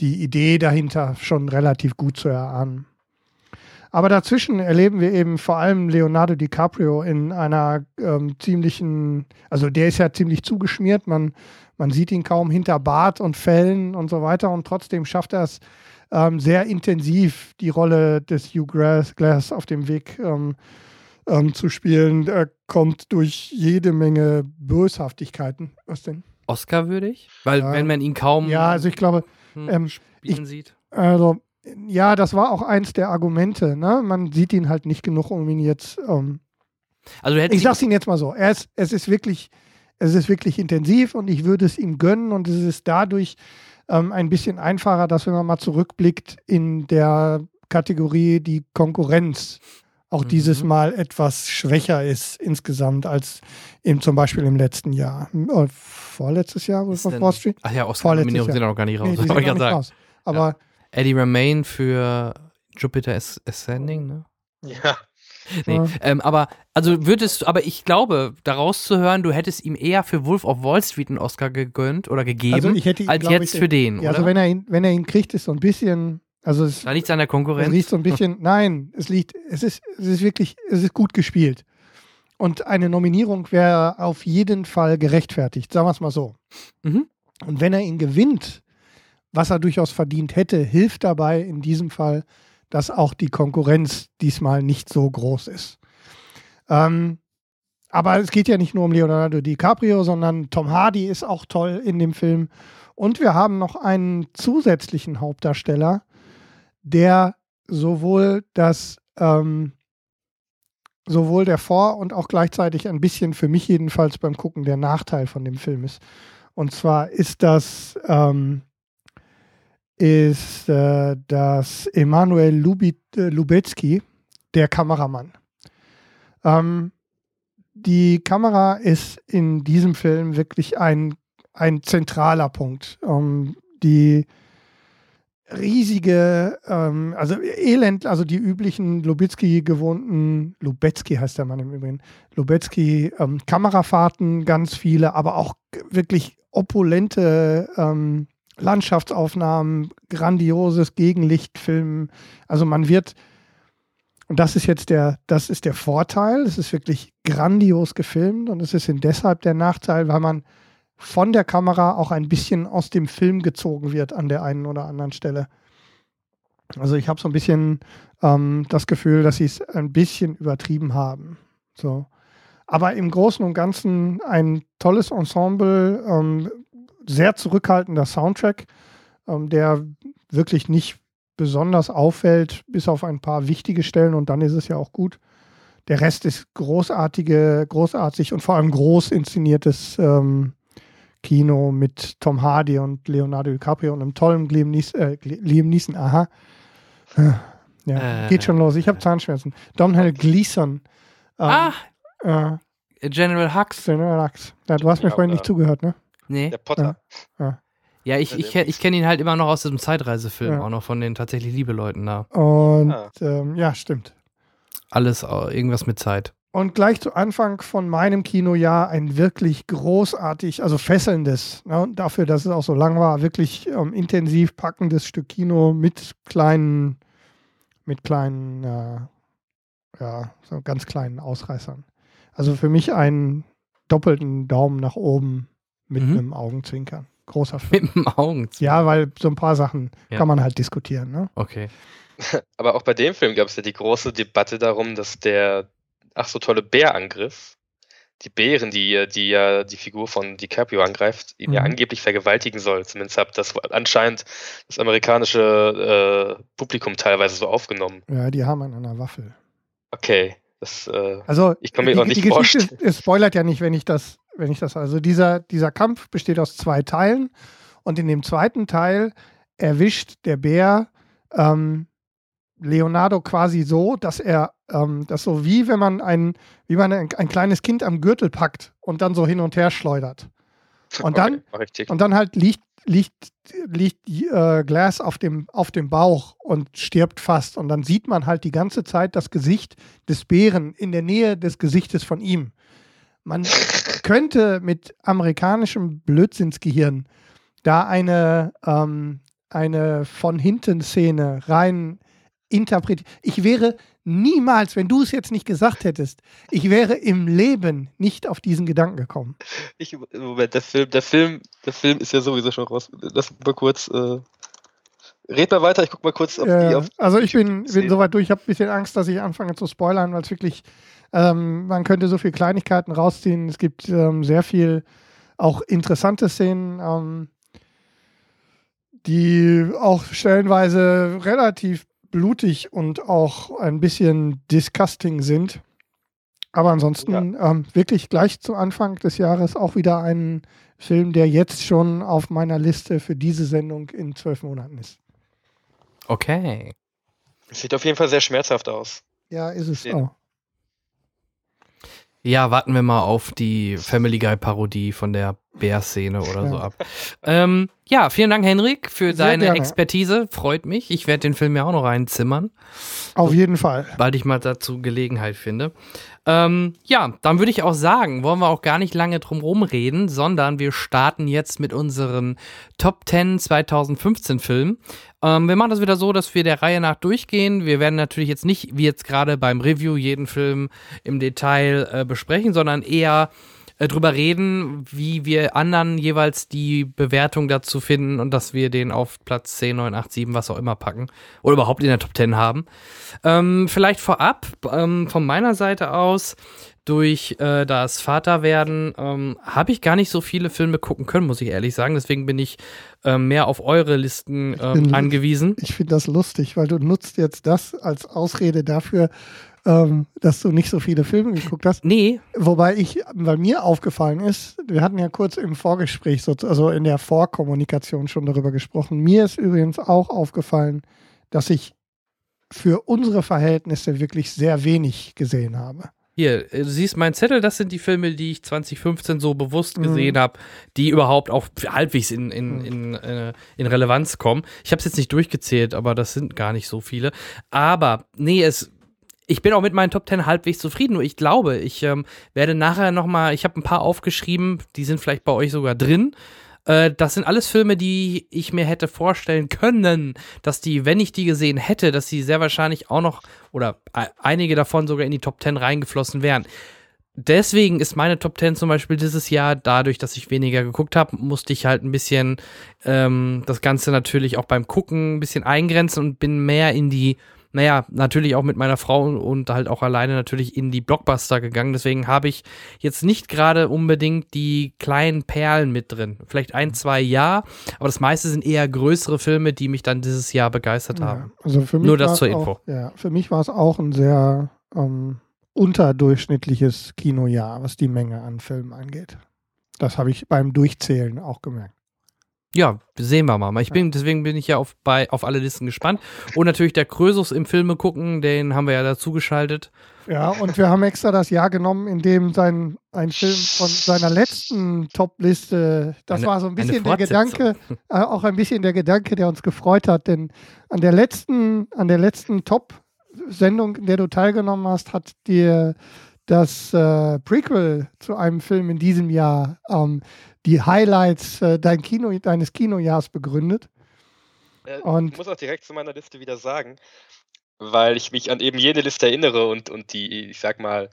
die Idee dahinter schon relativ gut zu erahnen. Aber dazwischen erleben wir eben vor allem Leonardo DiCaprio in einer ähm, ziemlichen, also der ist ja ziemlich zugeschmiert. Man man sieht ihn kaum hinter Bart und Fellen und so weiter und trotzdem schafft er es ähm, sehr intensiv, die Rolle des Hugh Glass auf dem Weg ähm, ähm, zu spielen. Er kommt durch jede Menge Böshaftigkeiten. Was denn? Oscar-würdig? Weil, ja. wenn man ihn kaum. Ja, also ich glaube. Hm, ähm, spielen ich, sieht. Also, ja, das war auch eins der Argumente. Ne? Man sieht ihn halt nicht genug, um ihn jetzt. Ähm, also ich sag's Ihnen jetzt mal so. Er ist, es ist wirklich es ist wirklich intensiv und ich würde es ihm gönnen und es ist dadurch ähm, ein bisschen einfacher, dass wenn man mal zurückblickt in der Kategorie die Konkurrenz auch mhm. dieses Mal etwas schwächer ist insgesamt als im, zum Beispiel im letzten Jahr. Äh, vorletztes Jahr, wo von Wall Street? Ach ja, Oscar-Nominierungen sind noch gar nicht raus. Nee, die sind noch nicht raus. Aber ja. Eddie Remain für Jupiter Ascending, ne? Ja. Nee, ja. ähm, aber also würdest, aber ich glaube, daraus zu hören, du hättest ihm eher für Wolf of Wall Street einen Oscar gegönnt oder gegeben, also ich hätte ihn, als jetzt ich, für den. Ja, also wenn er ihn, wenn er ihn kriegt, ist so ein bisschen, also es, da liegt es an der Konkurrenz. Es liegt so ein bisschen, nein, es liegt, es ist, es ist wirklich, es ist gut gespielt. Und eine Nominierung wäre auf jeden Fall gerechtfertigt, sagen wir es mal so. Mhm. Und wenn er ihn gewinnt, was er durchaus verdient hätte, hilft dabei in diesem Fall dass auch die Konkurrenz diesmal nicht so groß ist. Ähm, aber es geht ja nicht nur um Leonardo DiCaprio, sondern Tom Hardy ist auch toll in dem Film. Und wir haben noch einen zusätzlichen Hauptdarsteller, der sowohl das ähm, sowohl der Vor- und auch gleichzeitig ein bisschen für mich jedenfalls beim Gucken der Nachteil von dem Film ist. Und zwar ist das ähm, ist äh, das Emanuel äh, Lubetzky, der Kameramann. Ähm, die Kamera ist in diesem Film wirklich ein, ein zentraler Punkt. Ähm, die riesige, ähm, also Elend, also die üblichen Lubetzky gewohnten, Lubetzky heißt der Mann im Übrigen, Lubetzky ähm, Kamerafahrten, ganz viele, aber auch wirklich opulente ähm, Landschaftsaufnahmen, grandioses Gegenlichtfilm. Also man wird, und das ist jetzt der, das ist der Vorteil, es ist wirklich grandios gefilmt und es ist deshalb der Nachteil, weil man von der Kamera auch ein bisschen aus dem Film gezogen wird an der einen oder anderen Stelle. Also ich habe so ein bisschen ähm, das Gefühl, dass sie es ein bisschen übertrieben haben. So. Aber im Großen und Ganzen ein tolles Ensemble, ähm, sehr zurückhaltender Soundtrack, ähm, der wirklich nicht besonders auffällt, bis auf ein paar wichtige Stellen und dann ist es ja auch gut. Der Rest ist großartige, großartig und vor allem groß inszeniertes ähm, Kino mit Tom Hardy und Leonardo DiCaprio und einem tollen Liam, Nies äh, Liam Neeson. Aha. Ja, äh, geht schon los. Ich habe Zahnschmerzen. Domhnall Gleeson. Ähm, ah! Äh, General Hux. General Hux. Ja, du hast mir ja, vorhin nicht zugehört, ne? Nee. Der Potter. Ja, ja. ich, ich, ich kenne ihn halt immer noch aus diesem Zeitreisefilm, auch noch von den tatsächlich Liebe-Leuten da. Und ah. ähm, ja, stimmt. Alles irgendwas mit Zeit. Und gleich zu Anfang von meinem Kinojahr ein wirklich großartig, also fesselndes, ne, dafür, dass es auch so lang war, wirklich ähm, intensiv packendes Stück Kino mit kleinen, mit kleinen, äh, ja, so ganz kleinen Ausreißern. Also für mich einen doppelten Daumen nach oben mit mhm. einem Augenzwinkern. Großer Film. Mit einem Augenzwinkern? Ja, weil so ein paar Sachen ja. kann man halt diskutieren. Ne? Okay. Aber auch bei dem Film gab es ja die große Debatte darum, dass der ach so tolle Bärangriff, die Bären, die, die ja die Figur von DiCaprio angreift, ihn mhm. ja angeblich vergewaltigen soll. Zumindest hat das anscheinend das amerikanische äh, Publikum teilweise so aufgenommen. Ja, die haben an einer Waffel. Okay. Das, äh, also, ich kann mir die, auch nicht die vorstellen. Es spoilert ja nicht, wenn ich das, wenn ich das. Also dieser, dieser Kampf besteht aus zwei Teilen und in dem zweiten Teil erwischt der Bär ähm, Leonardo quasi so, dass er ähm, das so wie wenn man ein, wie man ein, ein, kleines Kind am Gürtel packt und dann so hin und her schleudert. Und dann, okay, und dann halt liegt, liegt, liegt äh, Glass auf dem, auf dem Bauch und stirbt fast. Und dann sieht man halt die ganze Zeit das Gesicht des Bären in der Nähe des Gesichtes von ihm. Man könnte mit amerikanischem Blödsinnsgehirn da eine, ähm, eine von hinten Szene rein interpretiert. Ich wäre niemals, wenn du es jetzt nicht gesagt hättest, ich wäre im Leben nicht auf diesen Gedanken gekommen. Ich, Moment, der Film, der Film, der Film ist ja sowieso schon raus. Lass mal kurz. Äh, red mal weiter, ich guck mal kurz auf äh, die. Auf also ich bin, bin soweit durch, ich habe ein bisschen Angst, dass ich anfange zu spoilern, weil es wirklich, ähm, man könnte so viele Kleinigkeiten rausziehen. Es gibt ähm, sehr viel auch interessante Szenen. Ähm, die auch stellenweise relativ blutig und auch ein bisschen disgusting sind. Aber ansonsten ja. ähm, wirklich gleich zu Anfang des Jahres auch wieder ein Film, der jetzt schon auf meiner Liste für diese Sendung in zwölf Monaten ist. Okay. Sieht auf jeden Fall sehr schmerzhaft aus. Ja, ist es auch. Ja, warten wir mal auf die Family Guy Parodie von der Bär-Szene oder ja. so ab. Ähm, ja, vielen Dank, Henrik, für Sehr deine gerne. Expertise. Freut mich. Ich werde den Film ja auch noch reinzimmern. Auf jeden Fall. Bald ich mal dazu Gelegenheit finde. Ähm, ja, dann würde ich auch sagen, wollen wir auch gar nicht lange drum reden, sondern wir starten jetzt mit unseren Top 10 2015 Filmen. Ähm, wir machen das wieder so, dass wir der Reihe nach durchgehen. Wir werden natürlich jetzt nicht, wie jetzt gerade beim Review, jeden Film im Detail äh, besprechen, sondern eher äh, drüber reden, wie wir anderen jeweils die Bewertung dazu finden und dass wir den auf Platz 10, 9, 8, 7, was auch immer packen oder überhaupt in der Top 10 haben. Ähm, vielleicht vorab ähm, von meiner Seite aus durch äh, das Vaterwerden ähm, habe ich gar nicht so viele Filme gucken können, muss ich ehrlich sagen. Deswegen bin ich äh, mehr auf eure Listen äh, angewiesen. Ich finde das lustig, weil du nutzt jetzt das als Ausrede dafür, ähm, dass du nicht so viele Filme geguckt hast. Nee. Wobei ich, weil mir aufgefallen ist, wir hatten ja kurz im Vorgespräch, also in der Vorkommunikation schon darüber gesprochen. Mir ist übrigens auch aufgefallen, dass ich für unsere Verhältnisse wirklich sehr wenig gesehen habe. Hier, äh, du siehst meinen Zettel, das sind die Filme, die ich 2015 so bewusst mhm. gesehen mhm. habe, die überhaupt auch halbwegs in, in, mhm. in, äh, in Relevanz kommen. Ich habe es jetzt nicht durchgezählt, aber das sind gar nicht so viele. Aber, nee, es ich bin auch mit meinen Top Ten halbwegs zufrieden. Nur ich glaube, ich ähm, werde nachher noch mal, ich habe ein paar aufgeschrieben, die sind vielleicht bei euch sogar drin. Äh, das sind alles Filme, die ich mir hätte vorstellen können, dass die, wenn ich die gesehen hätte, dass sie sehr wahrscheinlich auch noch oder einige davon sogar in die Top Ten reingeflossen wären. Deswegen ist meine Top 10 zum Beispiel dieses Jahr, dadurch, dass ich weniger geguckt habe, musste ich halt ein bisschen ähm, das Ganze natürlich auch beim Gucken ein bisschen eingrenzen und bin mehr in die naja, natürlich auch mit meiner Frau und halt auch alleine natürlich in die Blockbuster gegangen. Deswegen habe ich jetzt nicht gerade unbedingt die kleinen Perlen mit drin. Vielleicht ein, zwei ja, aber das meiste sind eher größere Filme, die mich dann dieses Jahr begeistert haben. Ja, also für mich Nur das zur Info. Auch, ja, für mich war es auch ein sehr ähm, unterdurchschnittliches Kinojahr, was die Menge an Filmen angeht. Das habe ich beim Durchzählen auch gemerkt. Ja, sehen wir mal. Ich bin, deswegen bin ich ja auf, bei, auf alle Listen gespannt. Und natürlich der Krösus im Filme gucken, den haben wir ja dazu geschaltet. Ja, und wir haben extra das Jahr genommen, in dem sein, ein Film von seiner letzten Top-Liste, das eine, war so ein bisschen der Gedanke, äh, auch ein bisschen der Gedanke, der uns gefreut hat, denn an der letzten, an der letzten Top-Sendung, in der du teilgenommen hast, hat dir das äh, Prequel zu einem Film in diesem Jahr ähm, die Highlights äh, dein Kino, deines Kinojahrs begründet. Äh, und ich muss auch direkt zu meiner Liste wieder sagen, weil ich mich an eben jene Liste erinnere und, und die, ich sag mal,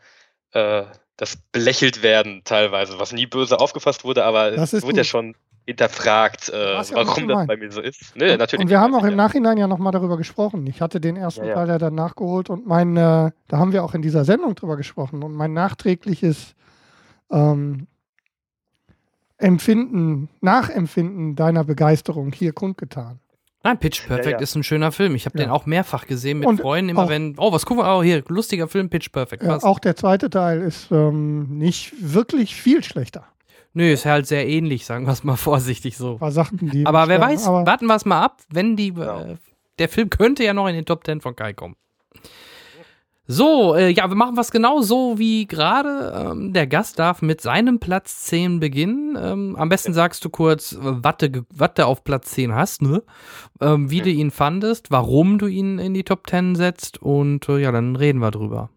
äh, das belächelt werden teilweise, was nie böse aufgefasst wurde, aber es wurde gut. ja schon hinterfragt, äh, ja warum das bei mir so ist. Nee, natürlich. Und wir haben auch im Nachhinein ja nochmal darüber gesprochen. Ich hatte den ersten ja, ja. Teil ja dann nachgeholt und mein, äh, da haben wir auch in dieser Sendung drüber gesprochen und mein nachträgliches ähm, Empfinden, Nachempfinden deiner Begeisterung hier kundgetan. Nein, Pitch Perfect ja, ja. ist ein schöner Film. Ich habe ja. den auch mehrfach gesehen mit und Freunden, immer auch, wenn, oh, was gucken wir, oh, hier, lustiger Film, Pitch Perfect. auch der zweite Teil ist ähm, nicht wirklich viel schlechter. Nö, ist halt sehr ähnlich, sagen wir es mal vorsichtig so. War Sachen, die aber wer weiß, aber warten wir es mal ab, wenn die, äh, der Film könnte ja noch in den Top Ten von Kai kommen. So, äh, ja, wir machen was genau so wie gerade. Ähm, der Gast darf mit seinem Platz 10 beginnen. Ähm, am besten sagst du kurz, was du auf Platz 10 hast, ne? Ähm, wie du ihn fandest, warum du ihn in die Top 10 setzt und äh, ja, dann reden wir drüber.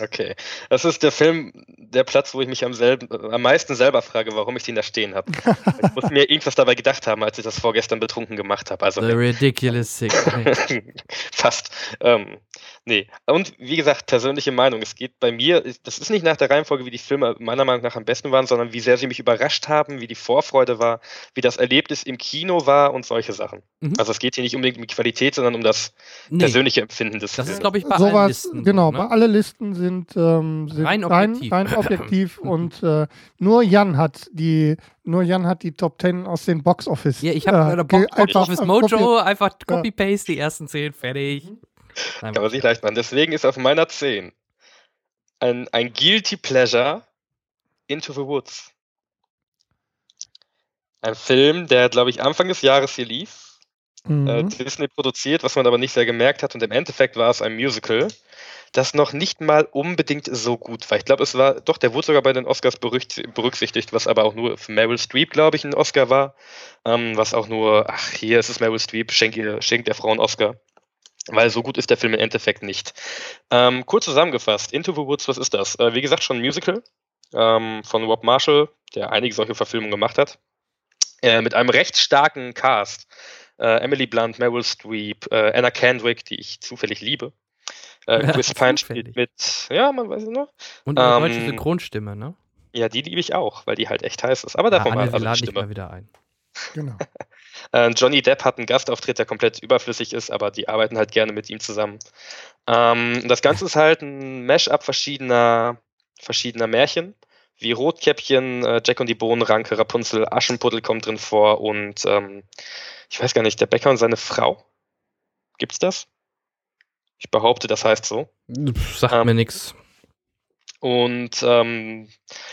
Okay, das ist der Film, der Platz, wo ich mich am, selben, am meisten selber frage, warum ich den da stehen habe. ich muss mir irgendwas dabei gedacht haben, als ich das vorgestern betrunken gemacht habe. Also, The Ridiculous Sick. Fast. Ähm, nee, und wie gesagt, persönliche Meinung. Es geht bei mir, das ist nicht nach der Reihenfolge, wie die Filme meiner Meinung nach am besten waren, sondern wie sehr sie mich überrascht haben, wie die Vorfreude war, wie das Erlebnis im Kino war und solche Sachen. Mhm. Also es geht hier nicht unbedingt um die Qualität, sondern um das nee. persönliche Empfinden des Das Films. ist, glaube ich, bei so allen Listen. Genau, ne? bei alle Listen sind, ähm, sind rein objektiv, rein, rein objektiv und äh, nur Jan hat die nur Jan hat die Top 10 aus den Box Office. Ja, ich habe äh, Box, Box Office Mojo, einfach Copy-Paste, die ersten 10, fertig. Nein, Kann man sich leicht machen. Deswegen ist auf meiner 10 ein, ein Guilty Pleasure Into the Woods. Ein Film, der, glaube ich, Anfang des Jahres hier lief. Mhm. Äh, Disney produziert, was man aber nicht sehr gemerkt hat. Und im Endeffekt war es ein Musical das noch nicht mal unbedingt so gut war. Ich glaube, es war, doch, der wurde sogar bei den Oscars berücksichtigt, was aber auch nur für Meryl Streep, glaube ich, ein Oscar war. Ähm, was auch nur, ach, hier ist es Meryl Streep, schenkt, ihr, schenkt der Frau einen Oscar. Weil so gut ist der Film im Endeffekt nicht. Ähm, kurz zusammengefasst, Into the Woods, was ist das? Äh, wie gesagt, schon ein Musical ähm, von Rob Marshall, der einige solche Verfilmungen gemacht hat. Äh, mit einem recht starken Cast. Äh, Emily Blunt, Meryl Streep, äh, Anna Kendrick, die ich zufällig liebe. Äh, Chris Pine spielt mit, ja, man weiß es noch. Und eine ähm, deutsche Synchronstimme, ne? Ja, die liebe ich auch, weil die halt echt heiß ist. Aber davon ja, mal also die Stimme. mal wieder ein. Genau. äh, Johnny Depp hat einen Gastauftritt, der komplett überflüssig ist, aber die arbeiten halt gerne mit ihm zusammen. Ähm, das Ganze ist halt ein Mash-up verschiedener, verschiedener Märchen, wie Rotkäppchen, äh, Jack und die Bohnenranke, Rapunzel, Aschenputtel kommt drin vor und ähm, ich weiß gar nicht, der Bäcker und seine Frau. Gibt's das? Ich behaupte, das heißt so. Sagt ähm, mir nichts. Und ähm,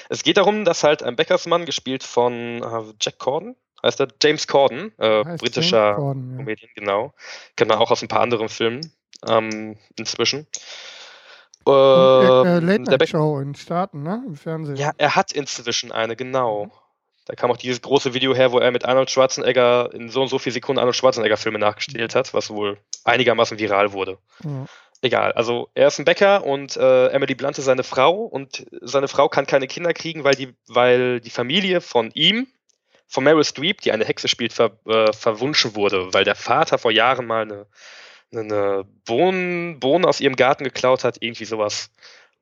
es geht darum, dass halt ein Bäckersmann, gespielt von äh, Jack Corden, heißt er James Corden, äh, britischer Corden, Comedian, ja. genau. Kennt man auch aus ein paar anderen Filmen ähm, inzwischen. Äh, äh, Late Night Show in Staaten, ne? Im Fernsehen. Ja, er hat inzwischen eine, genau. Da kam auch dieses große Video her, wo er mit Arnold Schwarzenegger in so und so vier Sekunden Arnold Schwarzenegger-Filme nachgestellt hat, was wohl einigermaßen viral wurde. Ja. Egal, also er ist ein Bäcker und äh, Emily Blunt ist seine Frau und seine Frau kann keine Kinder kriegen, weil die, weil die Familie von ihm, von Meryl Streep, die eine Hexe spielt, ver, äh, verwunschen wurde, weil der Vater vor Jahren mal eine, eine Bohnen, Bohnen aus ihrem Garten geklaut hat, irgendwie sowas.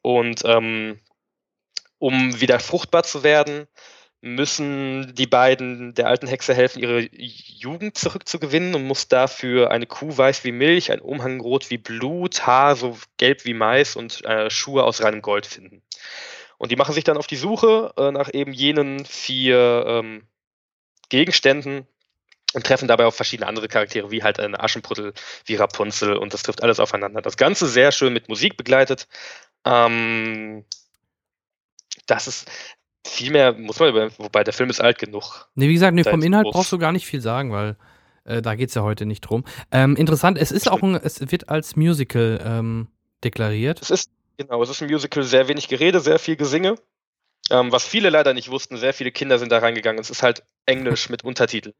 Und ähm, um wieder fruchtbar zu werden, müssen die beiden der alten Hexe helfen, ihre Jugend zurückzugewinnen und muss dafür eine Kuh weiß wie Milch, ein Umhang rot wie Blut, Haar so gelb wie Mais und äh, Schuhe aus reinem Gold finden. Und die machen sich dann auf die Suche äh, nach eben jenen vier ähm, Gegenständen und treffen dabei auf verschiedene andere Charaktere, wie halt eine Aschenputtel, wie Rapunzel und das trifft alles aufeinander. Das Ganze sehr schön mit Musik begleitet. Ähm, das ist, viel mehr muss man über, wobei der Film ist alt genug. Nee, wie gesagt, nee, vom Inhalt groß. brauchst du gar nicht viel sagen, weil äh, da geht es ja heute nicht drum. Ähm, interessant, es ist auch ein, es wird als Musical ähm, deklariert. Es ist, genau, es ist ein Musical, sehr wenig Gerede, sehr viel Gesinge. Ähm, was viele leider nicht wussten, sehr viele Kinder sind da reingegangen. Es ist halt Englisch mit Untertitel.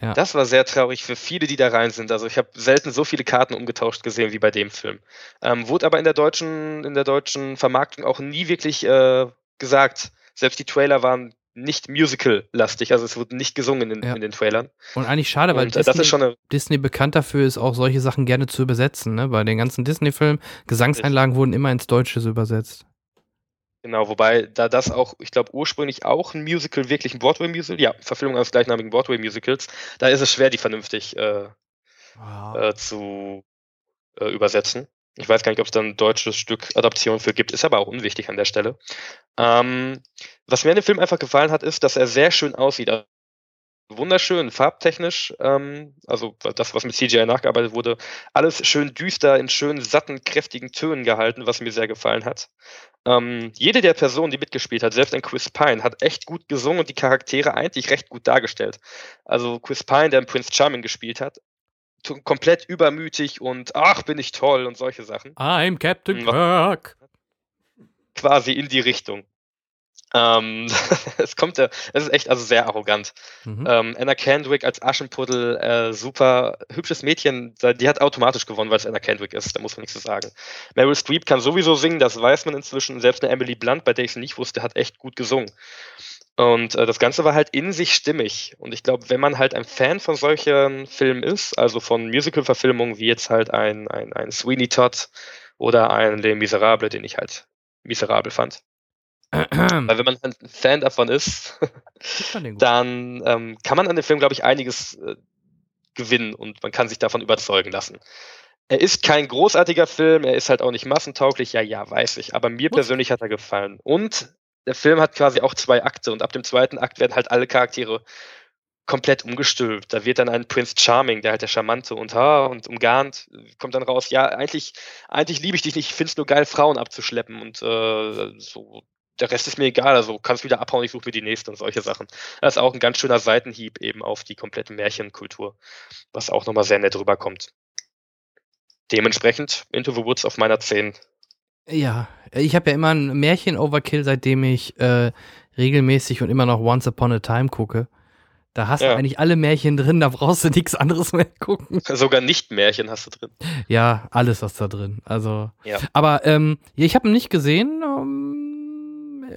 Ja. Das war sehr traurig für viele, die da rein sind. Also ich habe selten so viele Karten umgetauscht gesehen wie bei dem Film. Ähm, wurde aber in der deutschen, in der deutschen Vermarktung auch nie wirklich äh, gesagt. Selbst die Trailer waren nicht musical-lastig, also es wurde nicht gesungen in, ja. in, den Trailern. Und eigentlich schade, weil Und, äh, Disney, Disney, bekannt dafür ist, auch solche Sachen gerne zu übersetzen. Ne? Bei den ganzen Disney-Filmen, Gesangseinlagen wurden immer ins Deutsche übersetzt. Genau, wobei da das auch, ich glaube, ursprünglich auch ein Musical, wirklich ein Broadway-Musical, ja, Verfilmung eines gleichnamigen Broadway-Musicals, da ist es schwer, die vernünftig äh, wow. äh, zu äh, übersetzen. Ich weiß gar nicht, ob es da ein deutsches Stück Adaption für gibt, ist aber auch unwichtig an der Stelle. Ähm, was mir an dem Film einfach gefallen hat, ist, dass er sehr schön aussieht. Also wunderschön, farbtechnisch, ähm, also das, was mit CGI nachgearbeitet wurde, alles schön düster, in schönen, satten, kräftigen Tönen gehalten, was mir sehr gefallen hat. Ähm, jede der Personen, die mitgespielt hat, selbst ein Chris Pine, hat echt gut gesungen und die Charaktere eigentlich recht gut dargestellt. Also Chris Pine, der in Prince Charming gespielt hat, komplett übermütig und ach, bin ich toll und solche Sachen. I'm Captain Kirk. Quasi in die Richtung. Ähm, es kommt, es ist echt also sehr arrogant. Mhm. Ähm, Anna Kendrick als Aschenputtel, äh, super hübsches Mädchen, die hat automatisch gewonnen, weil es Anna Kendrick ist, da muss man nichts zu sagen. Meryl Streep kann sowieso singen, das weiß man inzwischen. Selbst eine Emily Blunt, bei der ich es nicht wusste, hat echt gut gesungen. Und äh, das Ganze war halt in sich stimmig. Und ich glaube, wenn man halt ein Fan von solchen Filmen ist, also von Musical-Verfilmungen wie jetzt halt ein, ein, ein Sweeney Todd oder ein Les Miserables, den ich halt miserabel fand, weil wenn man ein Fan davon ist, dann ähm, kann man an dem Film, glaube ich, einiges äh, gewinnen und man kann sich davon überzeugen lassen. Er ist kein großartiger Film, er ist halt auch nicht massentauglich, ja, ja, weiß ich, aber mir persönlich hat er gefallen. Und der Film hat quasi auch zwei Akte. Und ab dem zweiten Akt werden halt alle Charaktere komplett umgestülpt. Da wird dann ein Prince Charming, der halt der Charmante und ha und umgarnt, kommt dann raus, ja, eigentlich, eigentlich liebe ich dich nicht, ich finde es nur geil, Frauen abzuschleppen und äh, so der Rest ist mir egal, also kannst wieder abhauen, ich suche mir die nächste und solche Sachen. Das ist auch ein ganz schöner Seitenhieb eben auf die komplette Märchenkultur, was auch nochmal sehr nett rüberkommt. Dementsprechend Into the Woods auf meiner 10. Ja, ich habe ja immer ein Märchen-Overkill, seitdem ich äh, regelmäßig und immer noch Once Upon a Time gucke. Da hast ja. du eigentlich alle Märchen drin, da brauchst du nichts anderes mehr gucken. Sogar Nicht-Märchen hast du drin. Ja, alles hast du da drin. Also, ja. aber ähm, ich habe ihn nicht gesehen. Um,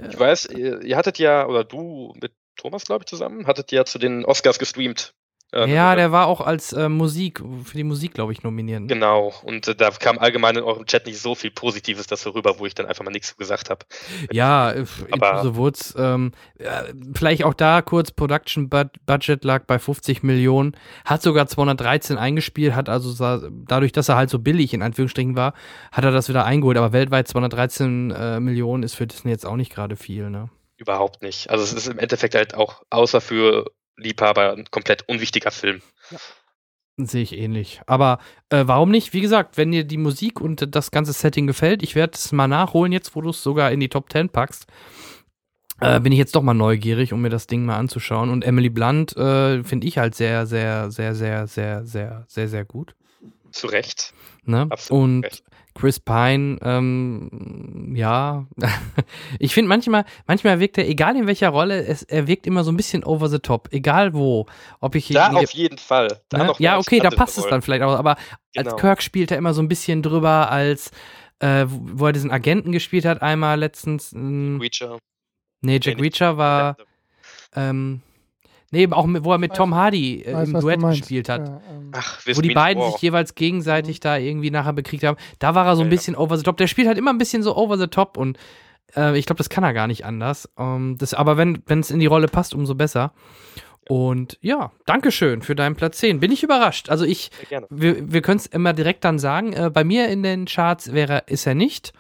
ich weiß, ihr, ihr hattet ja, oder du mit Thomas, glaube ich, zusammen, hattet ja zu den Oscars gestreamt. Äh, ja, der war auch als äh, Musik, für die Musik, glaube ich, nominiert. Genau, und äh, da kam allgemein in eurem Chat nicht so viel Positives dazu rüber, wo ich dann einfach mal nichts gesagt habe. Ja, äh, aber Woods, ähm, vielleicht auch da kurz, Production Budget lag bei 50 Millionen, hat sogar 213 eingespielt, hat also dadurch, dass er halt so billig in Anführungsstrichen war, hat er das wieder eingeholt, aber weltweit 213 äh, Millionen ist für Disney jetzt auch nicht gerade viel, ne? Überhaupt nicht. Also es ist im Endeffekt halt auch, außer für Liebhaber ein komplett unwichtiger Film. Ja. Sehe ich ähnlich. Aber äh, warum nicht? Wie gesagt, wenn dir die Musik und das ganze Setting gefällt, ich werde es mal nachholen, jetzt wo du es sogar in die Top 10 packst. Äh, bin ich jetzt doch mal neugierig, um mir das Ding mal anzuschauen. Und Emily Blunt äh, finde ich halt sehr, sehr, sehr, sehr, sehr, sehr, sehr, sehr gut. Zu Recht. Ne? Absolut und recht. Chris Pine, ähm, ja, ich finde manchmal, manchmal wirkt er, egal in welcher Rolle, es, er wirkt immer so ein bisschen over the top, egal wo. Ob ich da auf jeden Fall. Ne? ja, okay, da passt es dann vielleicht auch, aber genau. als Kirk spielt er immer so ein bisschen drüber, als äh, wo er diesen Agenten gespielt hat, einmal letztens. Ähm, Reacher. Nee, Jack nee, Reacher war. Ähm, Nee, auch mit, wo er mit Tom Hardy äh, weiß, im Duett gespielt hat. Ja, ähm. Ach, wo die beiden wow. sich jeweils gegenseitig da irgendwie nachher bekriegt haben. Da war er so ein ja, bisschen ja. over the top. Der spielt halt immer ein bisschen so over the top und äh, ich glaube, das kann er gar nicht anders. Ähm, das, aber wenn es in die Rolle passt, umso besser. Und ja, Dankeschön für deinen Platz 10. Bin ich überrascht. Also ich, wir, wir können es immer direkt dann sagen. Äh, bei mir in den Charts wäre, ist er nicht.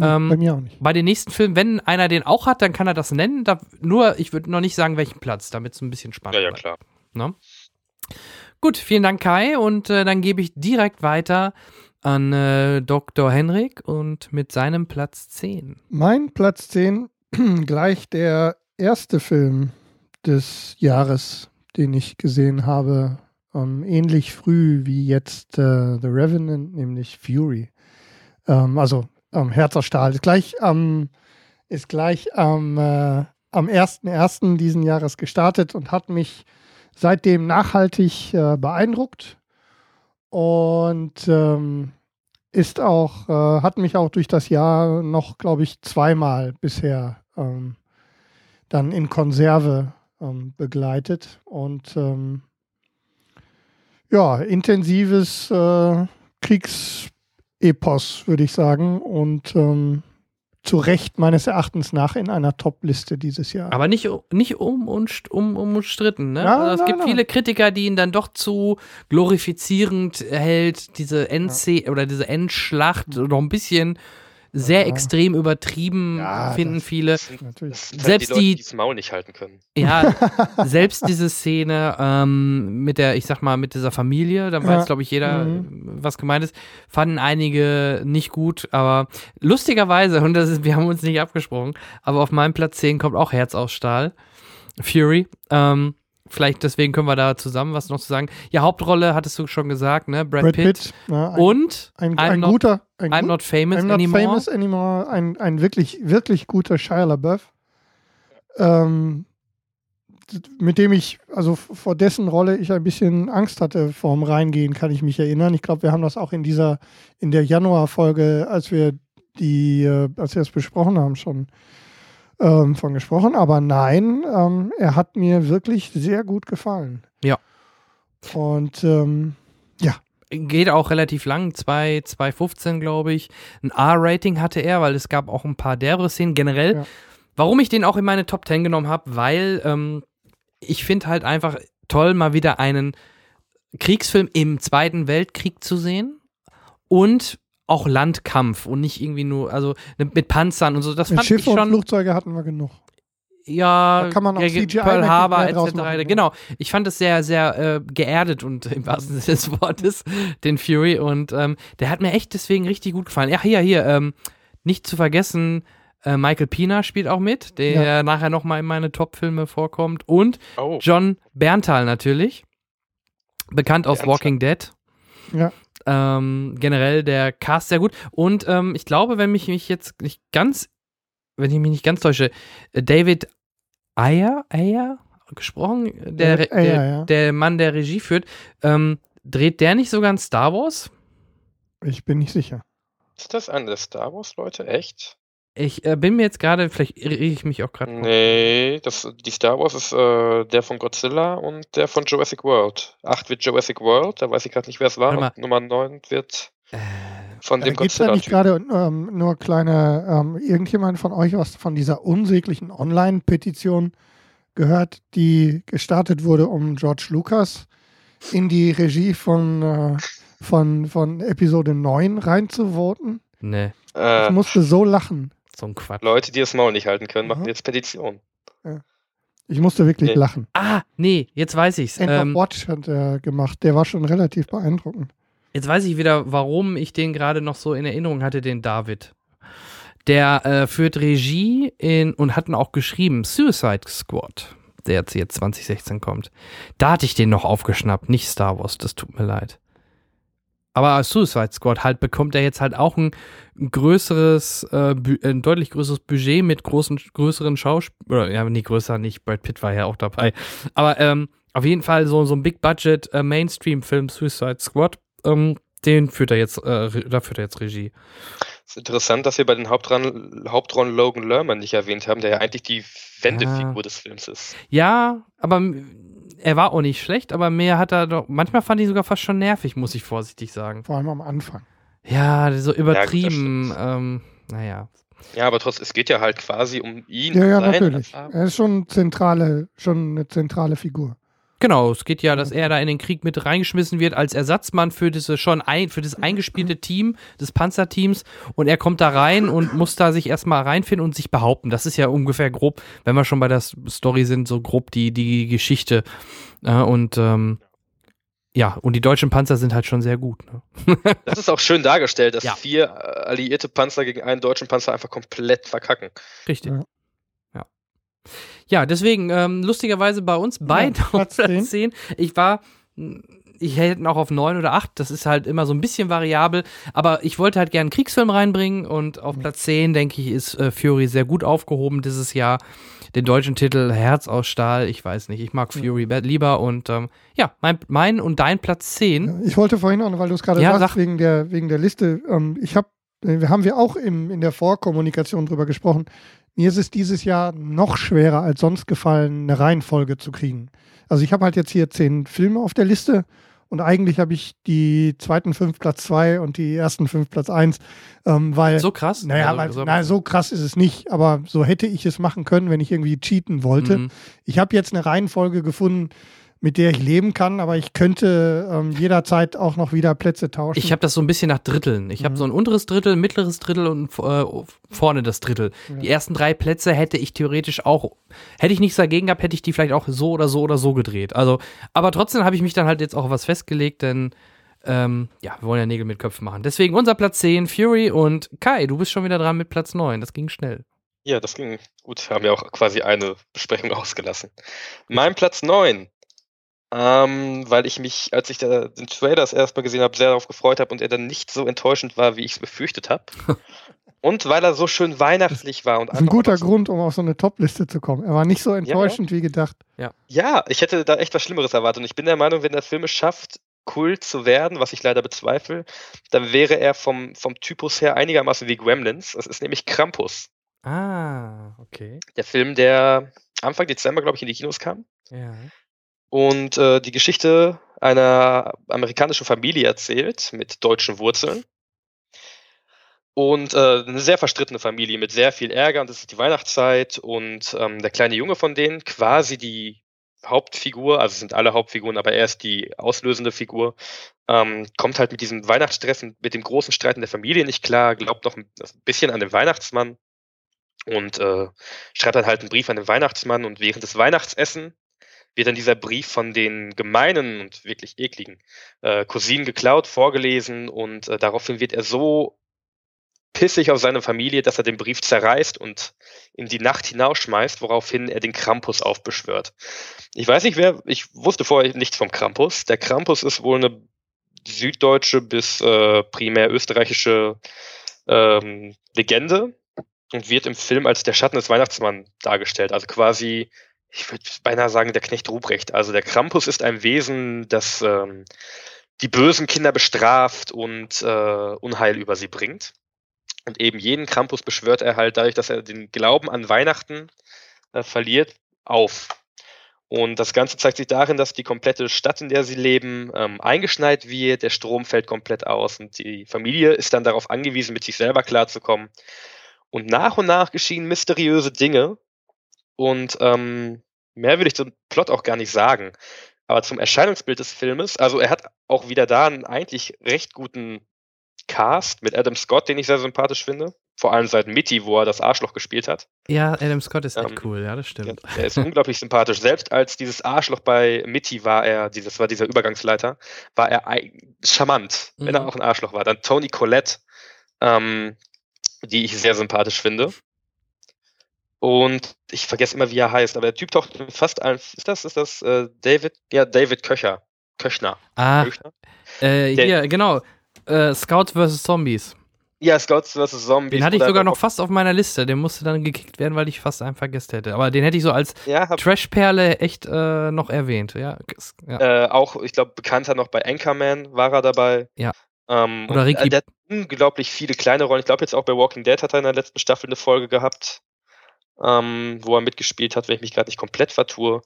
Ähm, bei mir auch nicht. Bei den nächsten Filmen, wenn einer den auch hat, dann kann er das nennen. Da, nur, ich würde noch nicht sagen, welchen Platz, damit es ein bisschen spannend Ja, ja, klar. Ne? Gut, vielen Dank, Kai. Und äh, dann gebe ich direkt weiter an äh, Dr. Henrik und mit seinem Platz 10. Mein Platz 10 gleich der erste Film des Jahres, den ich gesehen habe, ähm, ähnlich früh wie jetzt äh, The Revenant, nämlich Fury. Ähm, also ähm, Herz auf Stahl. Ist gleich, ähm, ist gleich am, äh, am 1.1. diesen Jahres gestartet und hat mich seitdem nachhaltig äh, beeindruckt und ähm, ist auch, äh, hat mich auch durch das Jahr noch, glaube ich, zweimal bisher ähm, dann in Konserve ähm, begleitet und ähm, ja, intensives äh, Kriegsepos, würde ich sagen. Und ähm, zu Recht meines Erachtens nach in einer Top-Liste dieses Jahr. Aber nicht, nicht um, um, um, umstritten. Ne? Ja, also es gibt nein. viele Kritiker, die ihn dann doch zu glorifizierend hält, diese Endszene ja. oder diese Endschlacht oder ein bisschen sehr ja. extrem übertrieben, ja, finden viele. Sind, selbst die, die das Maul nicht halten können. Ja, selbst diese Szene ähm, mit der, ich sag mal, mit dieser Familie, da weiß, glaube ich, jeder, mhm. was gemeint ist, fanden einige nicht gut, aber lustigerweise, und das ist, wir haben uns nicht abgesprochen, aber auf meinem Platz 10 kommt auch Herz aus Stahl. Fury. Ähm, Vielleicht deswegen können wir da zusammen was noch zu sagen. Ja, Hauptrolle hattest du schon gesagt, ne? Brad, Brad Pitt. Pitt ja, ein, und ein, ein not, guter, ein I'm not famous I'm not anymore. famous anymore. Ein, ein wirklich, wirklich guter Shia LaBeouf. Ähm, mit dem ich, also vor dessen Rolle ich ein bisschen Angst hatte vorm Reingehen, kann ich mich erinnern. Ich glaube, wir haben das auch in dieser, in der Januar-Folge, als wir die, äh, als wir es besprochen haben, schon ähm, von gesprochen. Aber nein, ähm, er hat mir wirklich sehr gut gefallen. Ja. Und ähm, ja. Geht auch relativ lang, 2,15 glaube ich. Ein R-Rating hatte er, weil es gab auch ein paar derbe Szenen generell. Ja. Warum ich den auch in meine Top 10 genommen habe, weil ähm, ich finde halt einfach toll, mal wieder einen Kriegsfilm im Zweiten Weltkrieg zu sehen. Und auch Landkampf und nicht irgendwie nur, also ne, mit Panzern und so. Das fand Schiffe ich schon. Und Flugzeuge hatten wir genug. Ja, da kann man auch ja, CGI Pearl Harbor etc. Machen, genau. Ich fand es sehr, sehr äh, geerdet und im wahrsten Sinne des Wortes den Fury und ähm, der hat mir echt deswegen richtig gut gefallen. Ja, hier, hier, ähm, nicht zu vergessen, äh, Michael Pina spielt auch mit, der ja. nachher nochmal in meine Top-Filme vorkommt und oh. John Berntal natürlich, bekannt aus Berntal. Walking Dead. Ja. Ähm, generell der Cast sehr gut. Und ähm, ich glaube, wenn mich, mich jetzt nicht ganz, wenn ich mich nicht ganz täusche, David Ayer, Ayer gesprochen, der, Ayer, der, ja. der, Mann, der Regie führt, ähm, dreht der nicht sogar ein Star Wars? Ich bin nicht sicher. Ist das der Star Wars-Leute? Echt? Ich äh, bin mir jetzt gerade, vielleicht irre ich mich auch gerade. Nee, das, die Star Wars ist äh, der von Godzilla und der von Jurassic World. 8 wird Jurassic World, da weiß ich gerade nicht, wer es war. Und Nummer 9 wird äh, von dem Godzilla. Gibt da nicht gerade ähm, nur kleine, ähm, irgendjemand von euch was von dieser unsäglichen Online-Petition gehört, die gestartet wurde, um George Lucas in die Regie von, äh, von, von Episode 9 reinzuvoten? Nee. Äh, ich musste so lachen. So ein Quatsch. Leute, die das Maul nicht halten können, machen mhm. jetzt Petition. Ja. Ich musste wirklich nee. lachen. Ah, nee, jetzt weiß ich's. End ähm, Watch hat er gemacht. Der war schon relativ beeindruckend. Jetzt weiß ich wieder, warum ich den gerade noch so in Erinnerung hatte, den David. Der äh, führt Regie in und hatten auch geschrieben Suicide Squad, der jetzt, jetzt 2016 kommt. Da hatte ich den noch aufgeschnappt, nicht Star Wars, das tut mir leid. Aber Suicide Squad halt bekommt er jetzt halt auch ein größeres, äh, ein deutlich größeres Budget mit großen, größeren Schauspielern. Ja, nee, größer nicht. Brad Pitt war ja auch dabei. Aber ähm, auf jeden Fall so, so ein Big Budget äh, Mainstream-Film Suicide Squad. Ähm, den führt er jetzt, äh, da führt er jetzt Regie. Es ist interessant, dass wir bei den Hauptrollen, Hauptrollen Logan Lerman nicht erwähnt haben, der ja eigentlich die Wendefigur ja. des Films ist. Ja, aber er war auch nicht schlecht, aber mehr hat er doch, manchmal fand ich sogar fast schon nervig, muss ich vorsichtig sagen. Vor allem am Anfang. Ja, so übertrieben, ja, ähm, naja. Ja, aber trotzdem, es geht ja halt quasi um ihn. Ja, ja, natürlich. Er ist schon zentrale, schon eine zentrale Figur. Genau, es geht ja, dass er da in den Krieg mit reingeschmissen wird als Ersatzmann für diese schon ein, für das eingespielte Team des Panzerteams und er kommt da rein und muss da sich erstmal reinfinden und sich behaupten. Das ist ja ungefähr grob, wenn wir schon bei der Story sind, so grob die, die Geschichte. Ja, und ähm, ja, und die deutschen Panzer sind halt schon sehr gut. Ne? das ist auch schön dargestellt, dass ja. vier äh, alliierte Panzer gegen einen deutschen Panzer einfach komplett verkacken. Richtig. Ja. Ja, deswegen, ähm, lustigerweise bei uns beide ja, Platz, Platz 10. Ich war, ich hätte auch auf 9 oder 8, das ist halt immer so ein bisschen variabel, aber ich wollte halt gerne einen Kriegsfilm reinbringen und auf Platz 10, denke ich, ist äh, Fury sehr gut aufgehoben dieses Jahr. Den deutschen Titel Herz aus Stahl, ich weiß nicht, ich mag Fury ja. lieber und ähm, ja, mein, mein und dein Platz 10. Ich wollte vorhin auch, weil du es gerade ja, sagst, sag. wegen der, wegen der Liste, ähm, ich habe, haben wir auch im, in der Vorkommunikation drüber gesprochen, mir ist es dieses Jahr noch schwerer als sonst gefallen, eine Reihenfolge zu kriegen. Also ich habe halt jetzt hier zehn Filme auf der Liste und eigentlich habe ich die zweiten fünf Platz zwei und die ersten fünf Platz eins, ähm, weil. So krass? Naja, also, weil, naja, so krass ist es nicht, aber so hätte ich es machen können, wenn ich irgendwie cheaten wollte. Mhm. Ich habe jetzt eine Reihenfolge gefunden, mit der ich leben kann, aber ich könnte ähm, jederzeit auch noch wieder Plätze tauschen. Ich habe das so ein bisschen nach Dritteln. Ich mhm. habe so ein unteres Drittel, mittleres Drittel und äh, vorne das Drittel. Ja. Die ersten drei Plätze hätte ich theoretisch auch, hätte ich nichts dagegen gehabt, hätte ich die vielleicht auch so oder so oder so gedreht. Also, aber trotzdem habe ich mich dann halt jetzt auch was festgelegt, denn ähm, ja, wir wollen ja Nägel mit Köpfen machen. Deswegen unser Platz 10, Fury und Kai, du bist schon wieder dran mit Platz 9. Das ging schnell. Ja, das ging gut. Haben ja auch quasi eine Besprechung ausgelassen. Mein Platz 9 ähm, weil ich mich, als ich da den Trailer das erstmal gesehen habe, sehr darauf gefreut habe und er dann nicht so enttäuschend war, wie ich es befürchtet habe. und weil er so schön weihnachtlich war. Und das ist ein guter Grund, um auf so eine Top-Liste zu kommen. Er war nicht so enttäuschend ja. wie gedacht. Ja. ja, ich hätte da echt was Schlimmeres erwartet. Und ich bin der Meinung, wenn der Film es schafft, Kult zu werden, was ich leider bezweifle, dann wäre er vom, vom Typus her einigermaßen wie Gremlins. Das ist nämlich Krampus. Ah, okay. Der Film, der Anfang Dezember, glaube ich, in die Kinos kam. Ja und äh, die Geschichte einer amerikanischen Familie erzählt mit deutschen Wurzeln. Und äh, eine sehr verstrittene Familie mit sehr viel Ärger und es ist die Weihnachtszeit und ähm, der kleine Junge von denen, quasi die Hauptfigur, also es sind alle Hauptfiguren, aber er ist die auslösende Figur, ähm, kommt halt mit diesem Weihnachtsstress mit dem großen Streit in der Familie nicht klar, glaubt noch ein bisschen an den Weihnachtsmann und äh, schreibt dann halt einen Brief an den Weihnachtsmann und während des Weihnachtsessen wird dann dieser Brief von den gemeinen und wirklich ekligen äh, Cousinen geklaut, vorgelesen und äh, daraufhin wird er so pissig auf seine Familie, dass er den Brief zerreißt und in die Nacht hinausschmeißt, woraufhin er den Krampus aufbeschwört. Ich weiß nicht, wer, ich wusste vorher nichts vom Krampus. Der Krampus ist wohl eine süddeutsche bis äh, primär österreichische ähm, Legende und wird im Film als der Schatten des Weihnachtsmanns dargestellt. Also quasi ich würde beinahe sagen, der Knecht Ruprecht. Also der Krampus ist ein Wesen, das ähm, die bösen Kinder bestraft und äh, Unheil über sie bringt. Und eben jeden Krampus beschwört er halt dadurch, dass er den Glauben an Weihnachten äh, verliert, auf. Und das Ganze zeigt sich darin, dass die komplette Stadt, in der sie leben, ähm, eingeschneit wird, der Strom fällt komplett aus und die Familie ist dann darauf angewiesen, mit sich selber klarzukommen. Und nach und nach geschehen mysteriöse Dinge, und ähm, mehr will ich zum Plot auch gar nicht sagen. Aber zum Erscheinungsbild des Filmes, also er hat auch wieder da einen eigentlich recht guten Cast mit Adam Scott, den ich sehr sympathisch finde. Vor allem seit Mitty, wo er das Arschloch gespielt hat. Ja, Adam Scott ist echt ähm, cool, ja, das stimmt. Er ist unglaublich sympathisch. Selbst als dieses Arschloch bei Mitty war er, dieses war dieser Übergangsleiter, war er charmant, mhm. wenn er mhm. auch ein Arschloch war. Dann Tony Collette, ähm, die ich sehr sympathisch finde. Und ich vergesse immer, wie er heißt, aber der Typ taucht in fast allen. Ist das, ist das äh, David? Ja, David Köcher. Köchner. Ah. Köchner? Äh, hier, genau. Äh, Scouts vs. Zombies. Ja, Scouts vs. Zombies. Den hatte ich sogar noch fast auf meiner Liste. Der musste dann gekickt werden, weil ich fast einen vergessen hätte. Aber den hätte ich so als ja, Trash-Perle echt äh, noch erwähnt. Ja, ja. Äh, auch, ich glaube, bekannter noch bei Anchorman war er dabei. Ja. Ähm, Oder Ricky. Und, äh, der hat unglaublich viele kleine Rollen. Ich glaube, jetzt auch bei Walking Dead hat er in der letzten Staffel eine Folge gehabt ähm, wo er mitgespielt hat, wenn ich mich gerade nicht komplett vertue.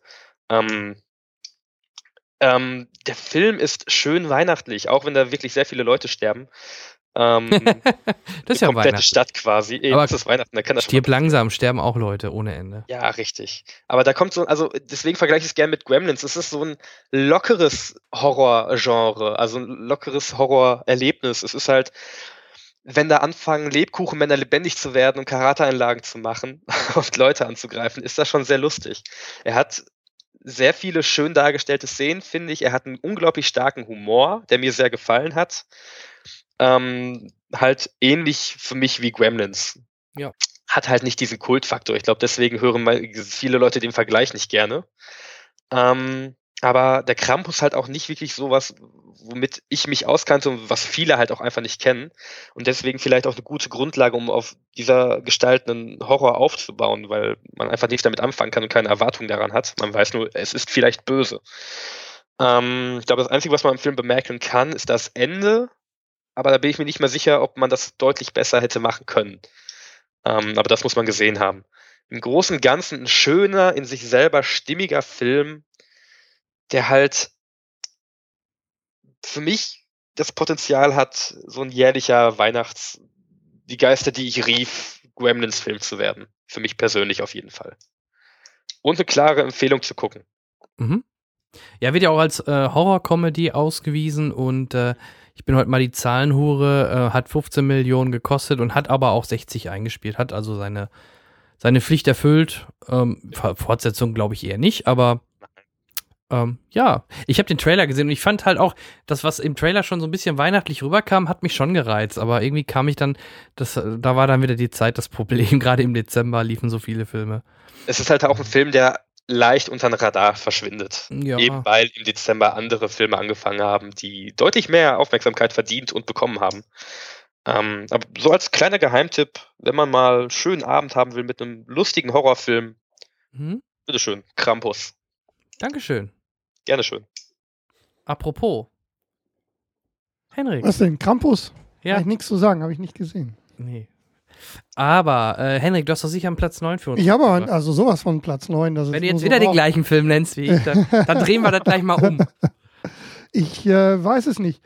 Ähm, ähm, der Film ist schön weihnachtlich, auch wenn da wirklich sehr viele Leute sterben. Ähm, das ist ja komplette Stadt quasi. Eben, Aber das ist Weihnachten, da kann das stirb langsam, sterben auch Leute ohne Ende. Ja, richtig. Aber da kommt so, also deswegen vergleiche ich es gerne mit Gremlins. Es ist so ein lockeres Horrorgenre, also ein lockeres Horrorerlebnis. Es ist halt, wenn da anfangen, Lebkuchenmänner lebendig zu werden und Karateeinlagen zu machen und Leute anzugreifen, ist das schon sehr lustig. Er hat sehr viele schön dargestellte Szenen, finde ich. Er hat einen unglaublich starken Humor, der mir sehr gefallen hat. Ähm, halt ähnlich für mich wie Gremlins. Ja. hat halt nicht diesen Kultfaktor. Ich glaube, deswegen hören viele Leute den Vergleich nicht gerne. Ähm, aber der Krampus halt auch nicht wirklich sowas, womit ich mich auskannte und was viele halt auch einfach nicht kennen. Und deswegen vielleicht auch eine gute Grundlage, um auf dieser Gestalt einen Horror aufzubauen, weil man einfach nicht damit anfangen kann und keine Erwartung daran hat. Man weiß nur, es ist vielleicht böse. Ähm, ich glaube, das Einzige, was man im Film bemerken kann, ist das Ende. Aber da bin ich mir nicht mehr sicher, ob man das deutlich besser hätte machen können. Ähm, aber das muss man gesehen haben. Im Großen und Ganzen ein schöner, in sich selber stimmiger Film, der halt für mich das Potenzial hat, so ein jährlicher Weihnachts-, die Geister, die ich rief, Gremlins-Film zu werden. Für mich persönlich auf jeden Fall. Und eine klare Empfehlung zu gucken. Mhm. Ja, wird ja auch als äh, Horror-Comedy ausgewiesen und äh, ich bin heute mal die Zahlenhure, äh, hat 15 Millionen gekostet und hat aber auch 60 eingespielt, hat also seine, seine Pflicht erfüllt. Ähm, Fortsetzung glaube ich eher nicht, aber ähm, ja, ich habe den Trailer gesehen und ich fand halt auch, das, was im Trailer schon so ein bisschen weihnachtlich rüberkam, hat mich schon gereizt. Aber irgendwie kam ich dann, das, da war dann wieder die Zeit das Problem. Gerade im Dezember liefen so viele Filme. Es ist halt auch ein Film, der leicht unter den Radar verschwindet. Ja. Eben weil im Dezember andere Filme angefangen haben, die deutlich mehr Aufmerksamkeit verdient und bekommen haben. Ähm, aber so als kleiner Geheimtipp, wenn man mal einen schönen Abend haben will mit einem lustigen Horrorfilm, mhm. bitteschön, Krampus. Dankeschön. Gerne schön. Apropos. Henrik. Was denn? Krampus? Ja. Kann ich nichts zu sagen, habe ich nicht gesehen. Nee. Aber, äh, Henrik, du hast doch sicher einen Platz 9 für uns. Ich habe also sowas von Platz 9. Wenn du jetzt wieder so den gleichen Film nennst wie ich, dann, dann drehen wir das gleich mal um. Ich äh, weiß es nicht.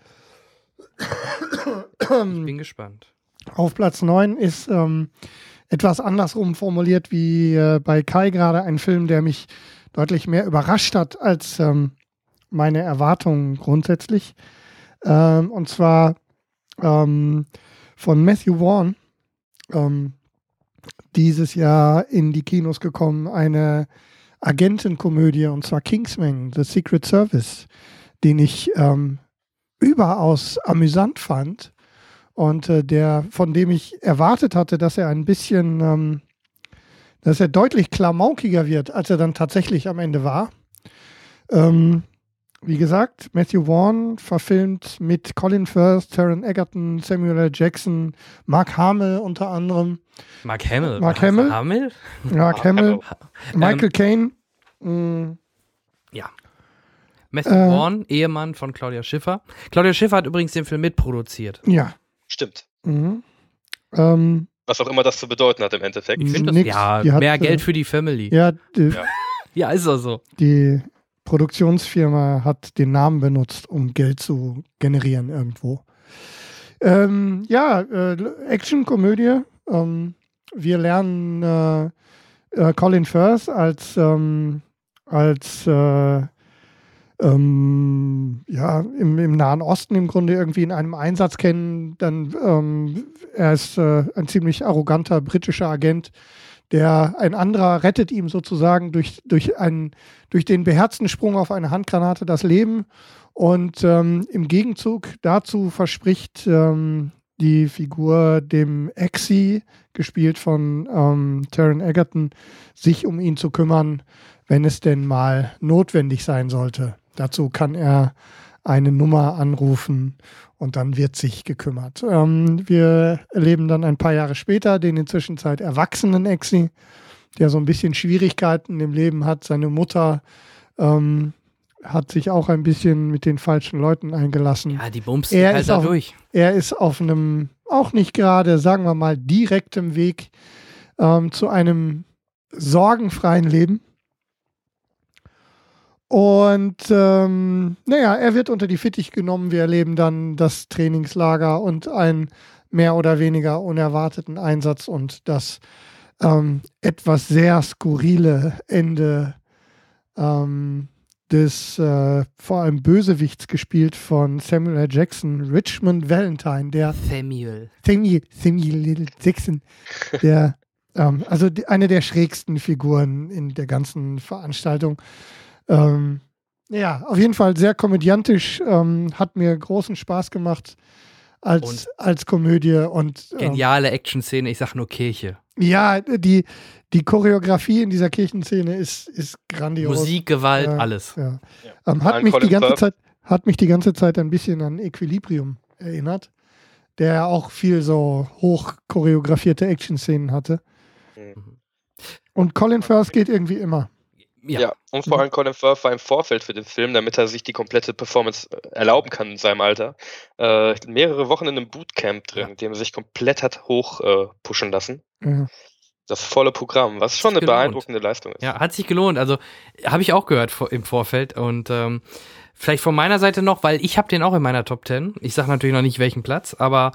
Ich bin gespannt. Auf Platz 9 ist ähm, etwas andersrum formuliert wie äh, bei Kai gerade ein Film, der mich deutlich mehr überrascht hat als ähm, meine Erwartungen grundsätzlich. Ähm, und zwar ähm, von Matthew Vaughn ähm, dieses Jahr in die Kinos gekommen, eine Agentenkomödie und zwar Kingsman, The Secret Service, den ich ähm, überaus amüsant fand und äh, der, von dem ich erwartet hatte, dass er ein bisschen, ähm, dass er deutlich klamaukiger wird, als er dann tatsächlich am Ende war. Ähm, wie gesagt, Matthew Vaughn verfilmt mit Colin Firth, Taron Egerton, Samuel L. Jackson, Mark Hamill unter anderem. Mark Hamill? Mark Hamill? Hamill? Mark Hamill. Michael ähm, Caine. Mm. Ja. Matthew äh, Vaughn, Ehemann von Claudia Schiffer. Claudia Schiffer hat übrigens den Film mitproduziert. Ja. Stimmt. Mhm. Ähm, Was auch immer das zu bedeuten hat im Endeffekt. Ich finde das, ja, mehr hat, Geld für die Family. Ja, die, ja. ja, ist auch so. Die Produktionsfirma hat den Namen benutzt, um Geld zu generieren irgendwo. Ähm, ja, äh, Action-Komödie. Ähm, wir lernen äh, äh, Colin Firth als, ähm, als äh, ähm, ja, im, im, Nahen Osten im Grunde irgendwie in einem Einsatz kennen. Dann ähm, er ist äh, ein ziemlich arroganter britischer Agent, der ein anderer rettet ihm sozusagen durch, durch, einen, durch den beherzten Sprung auf eine Handgranate das Leben. Und ähm, im Gegenzug dazu verspricht ähm, die Figur dem Exi, gespielt von ähm, Taron Egerton, sich um ihn zu kümmern, wenn es denn mal notwendig sein sollte. Dazu kann er eine Nummer anrufen und dann wird sich gekümmert. Ähm, wir erleben dann ein paar Jahre später den inzwischen Zeit erwachsenen Exi, der so ein bisschen Schwierigkeiten im Leben hat. Seine Mutter ähm, hat sich auch ein bisschen mit den falschen Leuten eingelassen. Ja, die bumst er halt da durch. Er ist auf einem auch nicht gerade, sagen wir mal, direktem Weg ähm, zu einem sorgenfreien Leben. Und ähm, naja, er wird unter die Fittich genommen. Wir erleben dann das Trainingslager und einen mehr oder weniger unerwarteten Einsatz und das ähm, etwas sehr skurrile Ende ähm, des äh, vor allem Bösewichts gespielt von Samuel L. Jackson, Richmond Valentine, der Samuel. Samuel, Samuel Jackson, der ähm, also die, eine der schrägsten Figuren in der ganzen Veranstaltung. Ähm, ja, auf jeden Fall sehr komödiantisch, ähm, hat mir großen Spaß gemacht als, als Komödie und ähm, geniale Action-Szene, ich sag nur Kirche. Ja, die, die Choreografie in dieser Kirchenszene ist, ist grandios. Musik, Gewalt, ja, alles. Ja. Ja. Ähm, hat, mich die ganze Zeit, hat mich die ganze Zeit ein bisschen an Equilibrium erinnert, der auch viel so hoch choreografierte Action-Szenen hatte. Mhm. Und Colin Firth geht irgendwie immer. Ja. ja. und vor allem Colin Firth war im Vorfeld für den Film, damit er sich die komplette Performance äh, erlauben kann in seinem Alter, äh, mehrere Wochen in einem Bootcamp drin, ja. dem er sich komplett hat hoch äh, pushen lassen. Mhm. Das volle Programm, was schon eine gelohnt. beeindruckende Leistung ist. Ja, hat sich gelohnt. Also habe ich auch gehört im Vorfeld und ähm, vielleicht von meiner Seite noch, weil ich habe den auch in meiner Top 10. Ich sage natürlich noch nicht welchen Platz, aber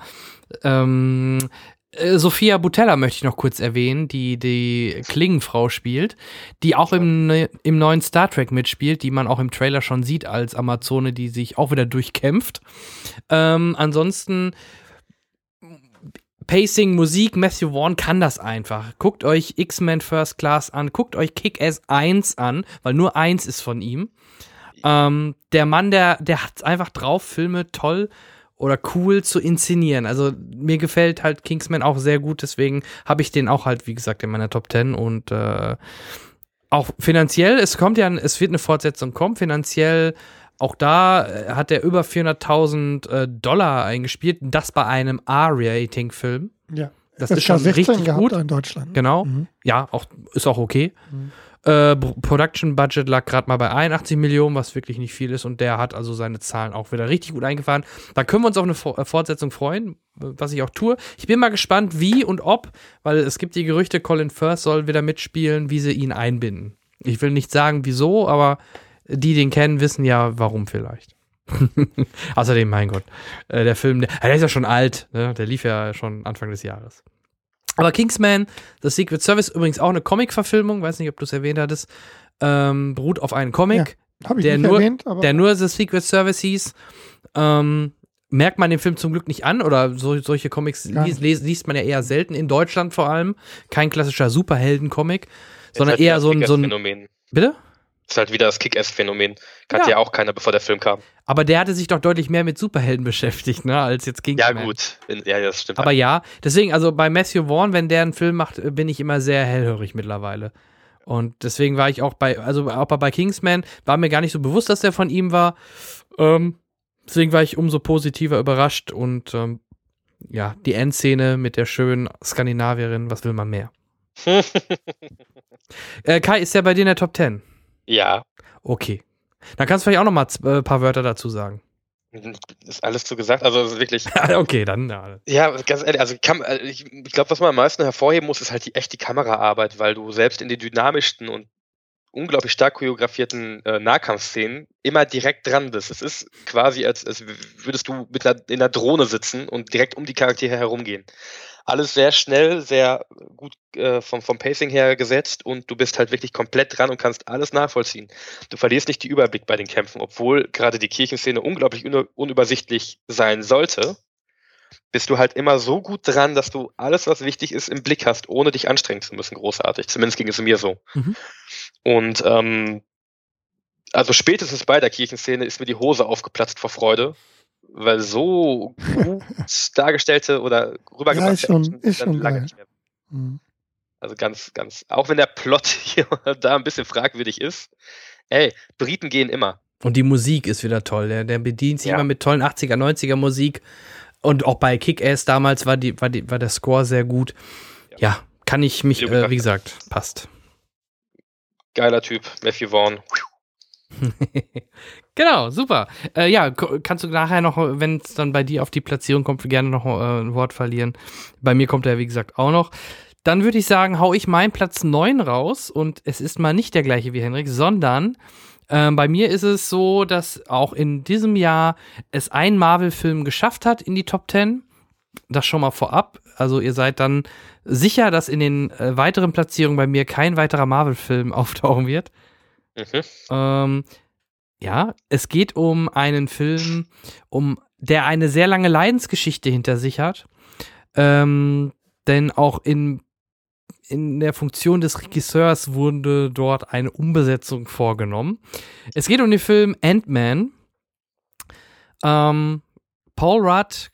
ähm, äh, Sophia Butella möchte ich noch kurz erwähnen, die die Klingenfrau spielt, die auch im, im neuen Star Trek mitspielt, die man auch im Trailer schon sieht als Amazone, die sich auch wieder durchkämpft. Ähm, ansonsten Pacing, Musik, Matthew Vaughn kann das einfach. Guckt euch X-Men First Class an, guckt euch Kick-Ass 1 an, weil nur 1 ist von ihm. Ähm, der Mann, der, der hat einfach drauf, Filme toll oder cool zu inszenieren. Also mir gefällt halt Kingsman auch sehr gut, deswegen habe ich den auch halt, wie gesagt, in meiner Top 10 und äh, auch finanziell, es kommt ja, es wird eine Fortsetzung kommen, finanziell auch da äh, hat er über 400.000 äh, Dollar eingespielt, das bei einem R-Rating-Film. Ja. Das, das ist schon richtig gut in Deutschland. Genau. Mhm. Ja, auch ist auch okay. Mhm. Äh, Production Budget lag gerade mal bei 81 Millionen, was wirklich nicht viel ist. Und der hat also seine Zahlen auch wieder richtig gut eingefahren. Da können wir uns auf eine äh, Fortsetzung freuen, was ich auch tue. Ich bin mal gespannt, wie und ob, weil es gibt die Gerüchte, Colin Firth soll wieder mitspielen, wie sie ihn einbinden. Ich will nicht sagen, wieso, aber die den kennen, wissen ja, warum vielleicht. Außerdem, mein Gott, äh, der Film, der, der, ist ja schon alt, ne? der lief ja schon Anfang des Jahres. Aber Kingsman, The Secret Service, übrigens auch eine Comic-Verfilmung, weiß nicht, ob du es erwähnt hattest, ähm, beruht auf einem Comic, ja, der, nur, erwähnt, der nur The Secret Service hieß. Ähm, merkt man den Film zum Glück nicht an oder so, solche Comics liest, liest, man ja eher selten in Deutschland vor allem. Kein klassischer Superhelden-Comic, sondern halt eher so ein, so ein. Phänomen. Bitte? ist halt wieder das Kick-Ass-Phänomen. Kannte ja. ja. auch keiner, bevor der Film kam. Aber der hatte sich doch deutlich mehr mit Superhelden beschäftigt, ne, als jetzt Kingsman. Ja, gut. Ja, das stimmt. Aber halt. ja, deswegen, also bei Matthew Vaughn, wenn der einen Film macht, bin ich immer sehr hellhörig mittlerweile. Und deswegen war ich auch bei, also auch bei Kingsman, war mir gar nicht so bewusst, dass der von ihm war. Ähm, deswegen war ich umso positiver überrascht und ähm, ja, die Endszene mit der schönen Skandinavierin, was will man mehr? äh, Kai, ist der bei dir in der Top 10? Ja. Okay. Dann kannst du vielleicht auch noch mal ein äh, paar Wörter dazu sagen. Ist alles zu gesagt, also wirklich. okay, dann. Ja, ja ganz ehrlich, also äh, ich, ich glaube, was man am meisten hervorheben muss, ist halt die echte Kameraarbeit, weil du selbst in den dynamischsten und unglaublich stark choreografierten äh, Nahkampfszenen immer direkt dran bist. Es ist quasi, als, als würdest du mit einer, in einer Drohne sitzen und direkt um die Charaktere herumgehen alles sehr schnell, sehr gut äh, vom, vom Pacing her gesetzt und du bist halt wirklich komplett dran und kannst alles nachvollziehen. Du verlierst nicht die Überblick bei den Kämpfen, obwohl gerade die Kirchenszene unglaublich un unübersichtlich sein sollte. Bist du halt immer so gut dran, dass du alles, was wichtig ist, im Blick hast, ohne dich anstrengen zu müssen. Großartig. Zumindest ging es mir so. Mhm. Und ähm, also spätestens bei der Kirchenszene ist mir die Hose aufgeplatzt vor Freude, weil so gut dargestellte oder rübergebrachte ja, ist schon, ist schon lange nicht mehr. Mhm. Also ganz, ganz, auch wenn der Plot hier da ein bisschen fragwürdig ist, ey, Briten gehen immer. Und die Musik ist wieder toll. Der, der bedient sich ja. immer mit tollen 80er, 90er Musik. Und auch bei Kick-Ass damals war, die, war, die, war der Score sehr gut. Ja, ja kann ich mich, äh, wie gesagt, passt. Geiler Typ, Matthew Vaughn. Genau, super. Äh, ja, kannst du nachher noch, wenn es dann bei dir auf die Platzierung kommt, gerne noch äh, ein Wort verlieren. Bei mir kommt er, wie gesagt, auch noch. Dann würde ich sagen, hau ich meinen Platz 9 raus und es ist mal nicht der gleiche wie Henrik, sondern äh, bei mir ist es so, dass auch in diesem Jahr es ein Marvel-Film geschafft hat in die Top 10. Das schon mal vorab. Also ihr seid dann sicher, dass in den äh, weiteren Platzierungen bei mir kein weiterer Marvel-Film auftauchen wird. Mhm. Ähm, ja, es geht um einen Film, um der eine sehr lange Leidensgeschichte hinter sich hat. Ähm, denn auch in, in der Funktion des Regisseurs wurde dort eine Umbesetzung vorgenommen. Es geht um den Film Ant-Man. Ähm, Paul Rudd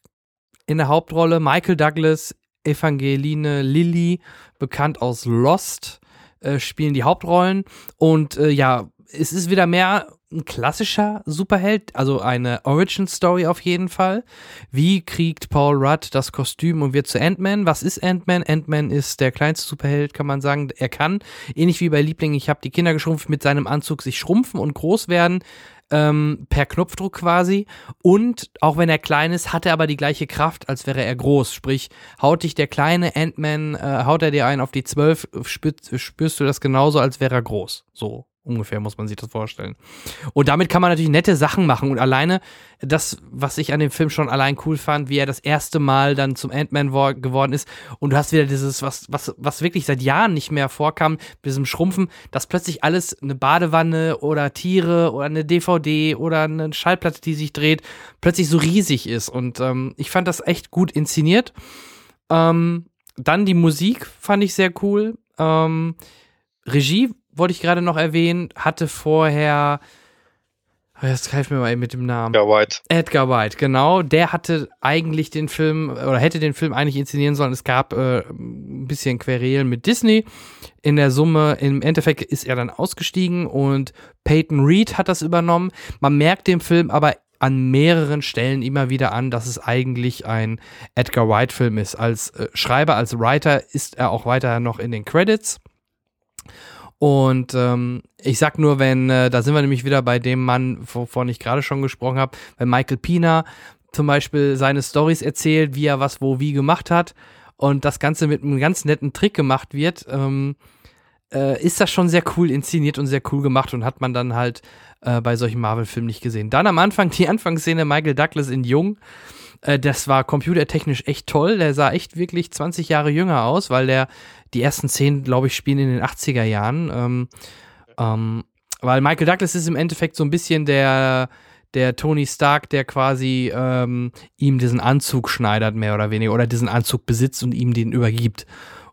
in der Hauptrolle, Michael Douglas Evangeline Lilly, bekannt aus Lost, äh, spielen die Hauptrollen. Und äh, ja, es ist wieder mehr ein klassischer Superheld, also eine Origin Story auf jeden Fall. Wie kriegt Paul Rudd das Kostüm und wird zu Ant-Man? Was ist Ant-Man? Ant-Man ist der kleinste Superheld, kann man sagen. Er kann, ähnlich wie bei Liebling, ich habe die Kinder geschrumpft, mit seinem Anzug sich schrumpfen und groß werden. Ähm, per Knopfdruck quasi. Und auch wenn er klein ist, hat er aber die gleiche Kraft, als wäre er groß. Sprich, haut dich der kleine Ant-Man, äh, haut er dir einen auf die 12, spürst, spürst du das genauso, als wäre er groß. So Ungefähr muss man sich das vorstellen. Und damit kann man natürlich nette Sachen machen. Und alleine das, was ich an dem Film schon allein cool fand, wie er das erste Mal dann zum Ant-Man geworden ist. Und du hast wieder dieses, was, was, was wirklich seit Jahren nicht mehr vorkam, diesem Schrumpfen, dass plötzlich alles eine Badewanne oder Tiere oder eine DVD oder eine Schallplatte, die sich dreht, plötzlich so riesig ist. Und ähm, ich fand das echt gut inszeniert. Ähm, dann die Musik fand ich sehr cool. Ähm, Regie wollte ich gerade noch erwähnen, hatte vorher, oh, jetzt greif mir mal eben mit dem Namen. Edgar White. Edgar White, genau. Der hatte eigentlich den Film, oder hätte den Film eigentlich inszenieren sollen. Es gab äh, ein bisschen Querelen mit Disney. In der Summe, im Endeffekt ist er dann ausgestiegen und Peyton Reed hat das übernommen. Man merkt dem Film aber an mehreren Stellen immer wieder an, dass es eigentlich ein Edgar White-Film ist. Als äh, Schreiber, als Writer ist er auch weiterhin noch in den Credits. Und ähm, ich sag nur, wenn, äh, da sind wir nämlich wieder bei dem Mann, wovon ich gerade schon gesprochen habe, wenn Michael Pina zum Beispiel seine Stories erzählt, wie er was wo wie gemacht hat und das Ganze mit einem ganz netten Trick gemacht wird, ähm, äh, ist das schon sehr cool inszeniert und sehr cool gemacht und hat man dann halt äh, bei solchen Marvel-Filmen nicht gesehen. Dann am Anfang die Anfangsszene Michael Douglas in Jung. Äh, das war computertechnisch echt toll. Der sah echt wirklich 20 Jahre jünger aus, weil der die ersten Szenen, glaube ich, spielen in den 80er Jahren. Ähm, ähm, weil Michael Douglas ist im Endeffekt so ein bisschen der, der Tony Stark, der quasi ähm, ihm diesen Anzug schneidert, mehr oder weniger, oder diesen Anzug besitzt und ihm den übergibt.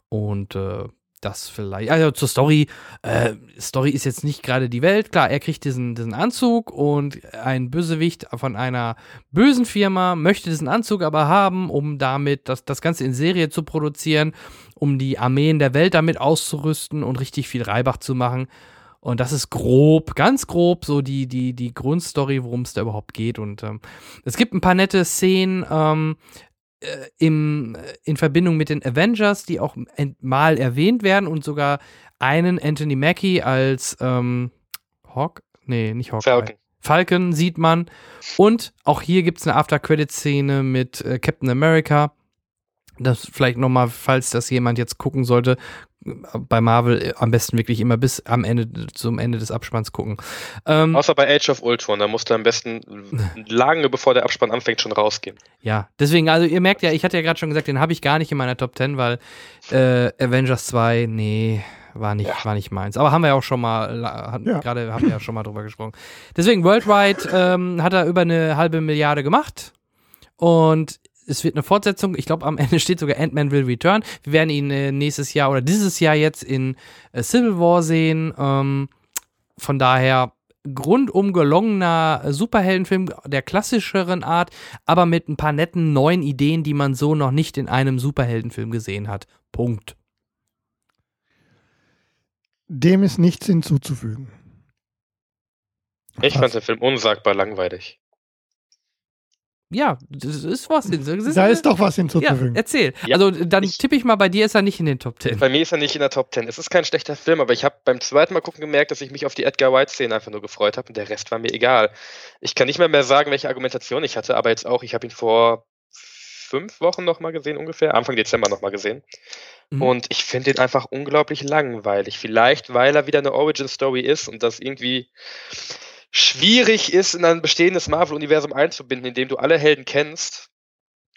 Und äh, das vielleicht. Also zur Story. Äh, Story ist jetzt nicht gerade die Welt. Klar, er kriegt diesen, diesen Anzug und ein Bösewicht von einer bösen Firma möchte diesen Anzug aber haben, um damit das, das Ganze in Serie zu produzieren, um die Armeen der Welt damit auszurüsten und richtig viel Reibach zu machen. Und das ist grob, ganz grob, so die, die, die Grundstory, worum es da überhaupt geht. Und ähm, es gibt ein paar nette Szenen. Ähm, äh, im, äh, in Verbindung mit den Avengers, die auch mal erwähnt werden und sogar einen Anthony Mackie als ähm, Hawk, nee, nicht Hawk. Falcon. Falcon sieht man. Und auch hier gibt es eine After-Credit-Szene mit äh, Captain America. Das vielleicht nochmal, falls das jemand jetzt gucken sollte, bei Marvel am besten wirklich immer bis am Ende, zum Ende des Abspanns gucken. Ähm, Außer bei Age of Ultron, da musst du am besten lange bevor der Abspann anfängt schon rausgehen. Ja, deswegen, also ihr merkt ja, ich hatte ja gerade schon gesagt, den habe ich gar nicht in meiner Top 10, weil äh, Avengers 2, nee, war nicht, ja. war nicht meins. Aber haben wir ja auch schon mal, ja. gerade haben wir ja schon mal drüber gesprochen. Deswegen, Worldwide ähm, hat er über eine halbe Milliarde gemacht. Und es wird eine Fortsetzung. Ich glaube, am Ende steht sogar Ant-Man will return. Wir werden ihn äh, nächstes Jahr oder dieses Jahr jetzt in äh, Civil War sehen. Ähm, von daher rundum gelungener Superheldenfilm der klassischeren Art, aber mit ein paar netten neuen Ideen, die man so noch nicht in einem Superheldenfilm gesehen hat. Punkt. Dem ist nichts hinzuzufügen. Ich fand den Film unsagbar langweilig. Ja, das ist was. Ist da ist doch was hinzuzufügen. Ja, erzähl. Ja, also dann tippe ich mal, bei dir ist er nicht in den Top 10. Bei mir ist er nicht in der Top 10. Es ist kein schlechter Film, aber ich habe beim zweiten Mal gucken gemerkt, dass ich mich auf die Edgar White-Szene einfach nur gefreut habe und der Rest war mir egal. Ich kann nicht mehr mehr sagen, welche Argumentation ich hatte, aber jetzt auch, ich habe ihn vor fünf Wochen nochmal gesehen ungefähr, Anfang Dezember nochmal gesehen. Mhm. Und ich finde ihn einfach unglaublich langweilig. Vielleicht, weil er wieder eine Origin-Story ist und das irgendwie schwierig ist, in ein bestehendes Marvel-Universum einzubinden, indem du alle Helden kennst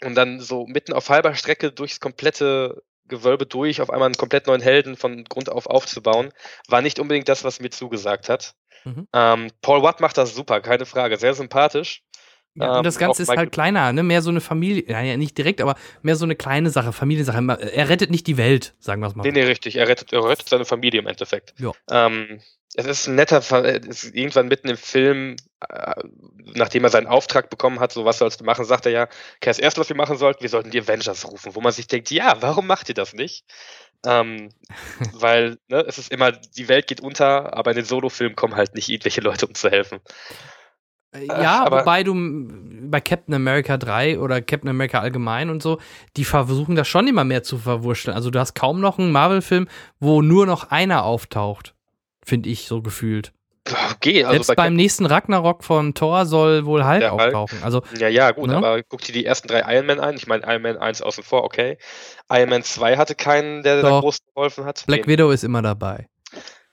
und dann so mitten auf halber Strecke durchs komplette Gewölbe durch auf einmal einen komplett neuen Helden von Grund auf aufzubauen, war nicht unbedingt das, was mir zugesagt hat. Mhm. Ähm, Paul Watt macht das super, keine Frage, sehr sympathisch. Ja, und das ähm, Ganze ist halt kleiner, ne? Mehr so eine Familie, ja, nicht direkt, aber mehr so eine kleine Sache, Familiensache. Er rettet nicht die Welt, sagen wir es mal. Nee, nee, richtig. Er rettet, er rettet seine Familie im Endeffekt. Ja. Ähm, es ist ein netter, es ist irgendwann mitten im Film, äh, nachdem er seinen Auftrag bekommen hat, so was sollst du machen, sagt er ja, okay, das erste, was wir machen sollten, wir sollten die Avengers rufen, wo man sich denkt, ja, warum macht ihr das nicht? Ähm, weil ne, es ist immer, die Welt geht unter, aber in den Solo-Filmen kommen halt nicht irgendwelche Leute, um zu helfen. Äh, ja, aber wobei du bei Captain America 3 oder Captain America allgemein und so, die versuchen das schon immer mehr zu verwurschteln. Also du hast kaum noch einen Marvel-Film, wo nur noch einer auftaucht. Finde ich so gefühlt. Okay, also Selbst beim nächsten Ragnarok von Thor soll wohl Hulk ja, auftauchen. Also, ja, ja, gut, ne? aber guck dir die ersten drei Iron Man an. Ich meine, Iron Man 1 außen vor, okay. Iron Man 2 hatte keinen, der da groß geholfen hat. Black Wen? Widow ist immer dabei.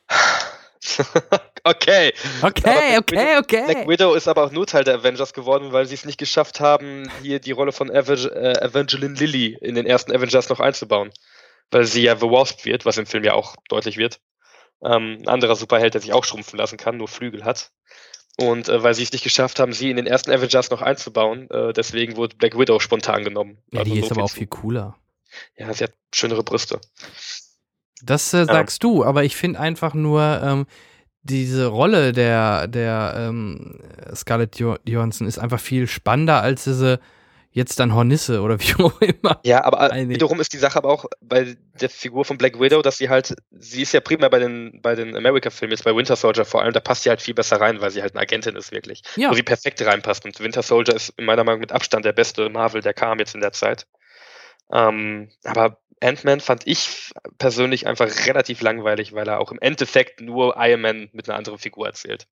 okay. Okay, okay, okay. Black Widow ist aber auch nur Teil der Avengers geworden, weil sie es nicht geschafft haben, hier die Rolle von Eva äh, Evangeline Lilly in den ersten Avengers noch einzubauen. Weil sie ja The Wasp wird, was im Film ja auch deutlich wird. Ähm, ein anderer Superheld, der sich auch schrumpfen lassen kann, nur Flügel hat. Und äh, weil sie es nicht geschafft haben, sie in den ersten Avengers noch einzubauen, äh, deswegen wurde Black Widow spontan genommen. Ja, also die ist aber auch viel cooler. Ja, sie hat schönere Brüste. Das äh, sagst ja. du, aber ich finde einfach nur ähm, diese Rolle der, der ähm, Scarlett Johansson ist einfach viel spannender als diese jetzt dann Hornisse oder wie auch immer. Ja, aber äh, wiederum ist die Sache aber auch bei der Figur von Black Widow, dass sie halt, sie ist ja primär bei den, bei den America-Filmen, jetzt bei Winter Soldier vor allem, da passt sie halt viel besser rein, weil sie halt eine Agentin ist, wirklich. Ja. Wo sie perfekt reinpasst. Und Winter Soldier ist in meiner Meinung nach mit Abstand der beste Marvel, der kam jetzt in der Zeit. Ähm, aber Ant-Man fand ich persönlich einfach relativ langweilig, weil er auch im Endeffekt nur Iron Man mit einer anderen Figur erzählt.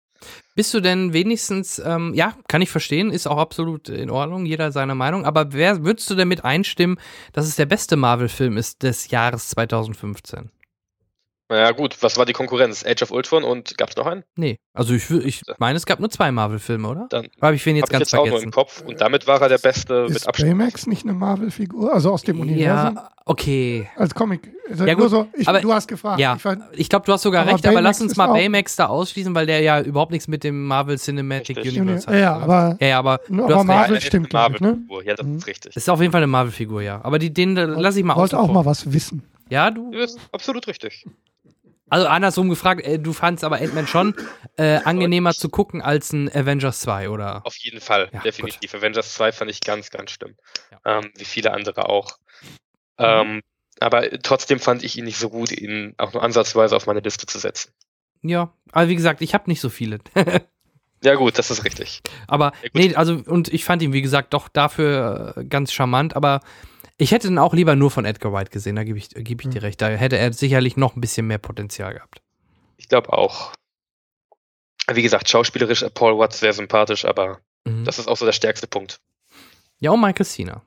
Bist du denn wenigstens, ähm, ja, kann ich verstehen, ist auch absolut in Ordnung, jeder seine Meinung, aber wer würdest du denn mit einstimmen, dass es der beste Marvel-Film ist des Jahres 2015? Naja, gut, was war die Konkurrenz? Age of Ultron und gab es noch einen? Nee, also ich, ich meine, es gab nur zwei Marvel-Filme, oder? Dann habe ich wen jetzt hab ganz ich jetzt vergessen. auch nur im Kopf und damit war er der Beste ist mit Abstand. Baymax nicht eine Marvel-Figur, also aus dem Universum? Ja, okay. Als Comic. Also ja, gut, so, ich, aber, du hast gefragt. Ja, ich, ich glaube, du hast sogar aber recht, Baymax aber lass uns mal Baymax da ausschließen, weil der ja überhaupt nichts mit dem Marvel Cinematic richtig. Universe hat. Ja, aber, ja, aber, aber Marvel recht. stimmt, Marvel ne? Ja, das mhm. ist richtig. Das ist auf jeden Fall eine Marvel-Figur, ja. Aber die, den lass ich mal aus. Ich wollte auch mal was wissen. Ja, du? Das ist absolut richtig. Also andersrum gefragt, äh, du fandst aber Ant-Man schon äh, angenehmer zu gucken als ein Avengers 2, oder? Auf jeden Fall, ja, definitiv. Gut. Avengers 2 fand ich ganz, ganz schlimm. Ja. Ähm, wie viele andere auch. Mhm. Ähm, aber trotzdem fand ich ihn nicht so gut, ihn auch nur ansatzweise auf meine Liste zu setzen. Ja, aber wie gesagt, ich habe nicht so viele. ja, gut, das ist richtig. Aber, ja, nee, also, und ich fand ihn, wie gesagt, doch dafür äh, ganz charmant, aber ich hätte ihn auch lieber nur von Edgar White gesehen, da gebe ich, geb ich dir hm. recht. Da hätte er sicherlich noch ein bisschen mehr Potenzial gehabt. Ich glaube auch. Wie gesagt, schauspielerisch Paul Watts sehr sympathisch, aber mhm. das ist auch so der stärkste Punkt. Ja, und Michael Cena.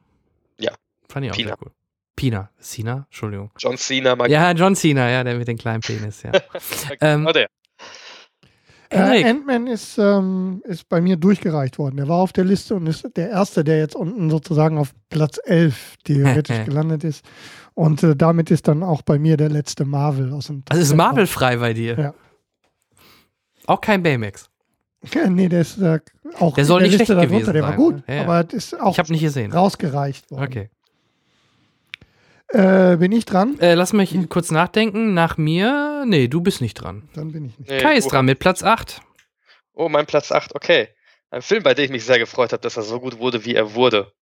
Ja. Fand ich auch Pina. sehr cool. Pina, Cena, Entschuldigung. John Cena, Michael Ja, John Cena, ja, der mit dem kleinen Penis, ja. ähm, oh, der. Äh, Ant-Man ist, ähm, ist bei mir durchgereicht worden. Der war auf der Liste und ist der Erste, der jetzt unten sozusagen auf Platz 11 theoretisch gelandet ist. Und äh, damit ist dann auch bei mir der letzte Marvel aus dem. Also ist Marvel frei bei dir? Ja. Auch kein Baymax? nee, der ist äh, auch der soll nicht Liste schlecht gewesen Der sein. war gut, ja, ja. aber ist auch ich habe nicht gesehen. rausgereicht worden. Okay. Äh, bin ich dran? Äh, lass mich kurz nachdenken. Nach mir. Nee, du bist nicht dran. Dann bin ich nicht. Nee, Kai ist dran mit Platz 8. Oh, mein Platz 8, okay. Ein Film, bei dem ich mich sehr gefreut habe, dass er so gut wurde, wie er wurde.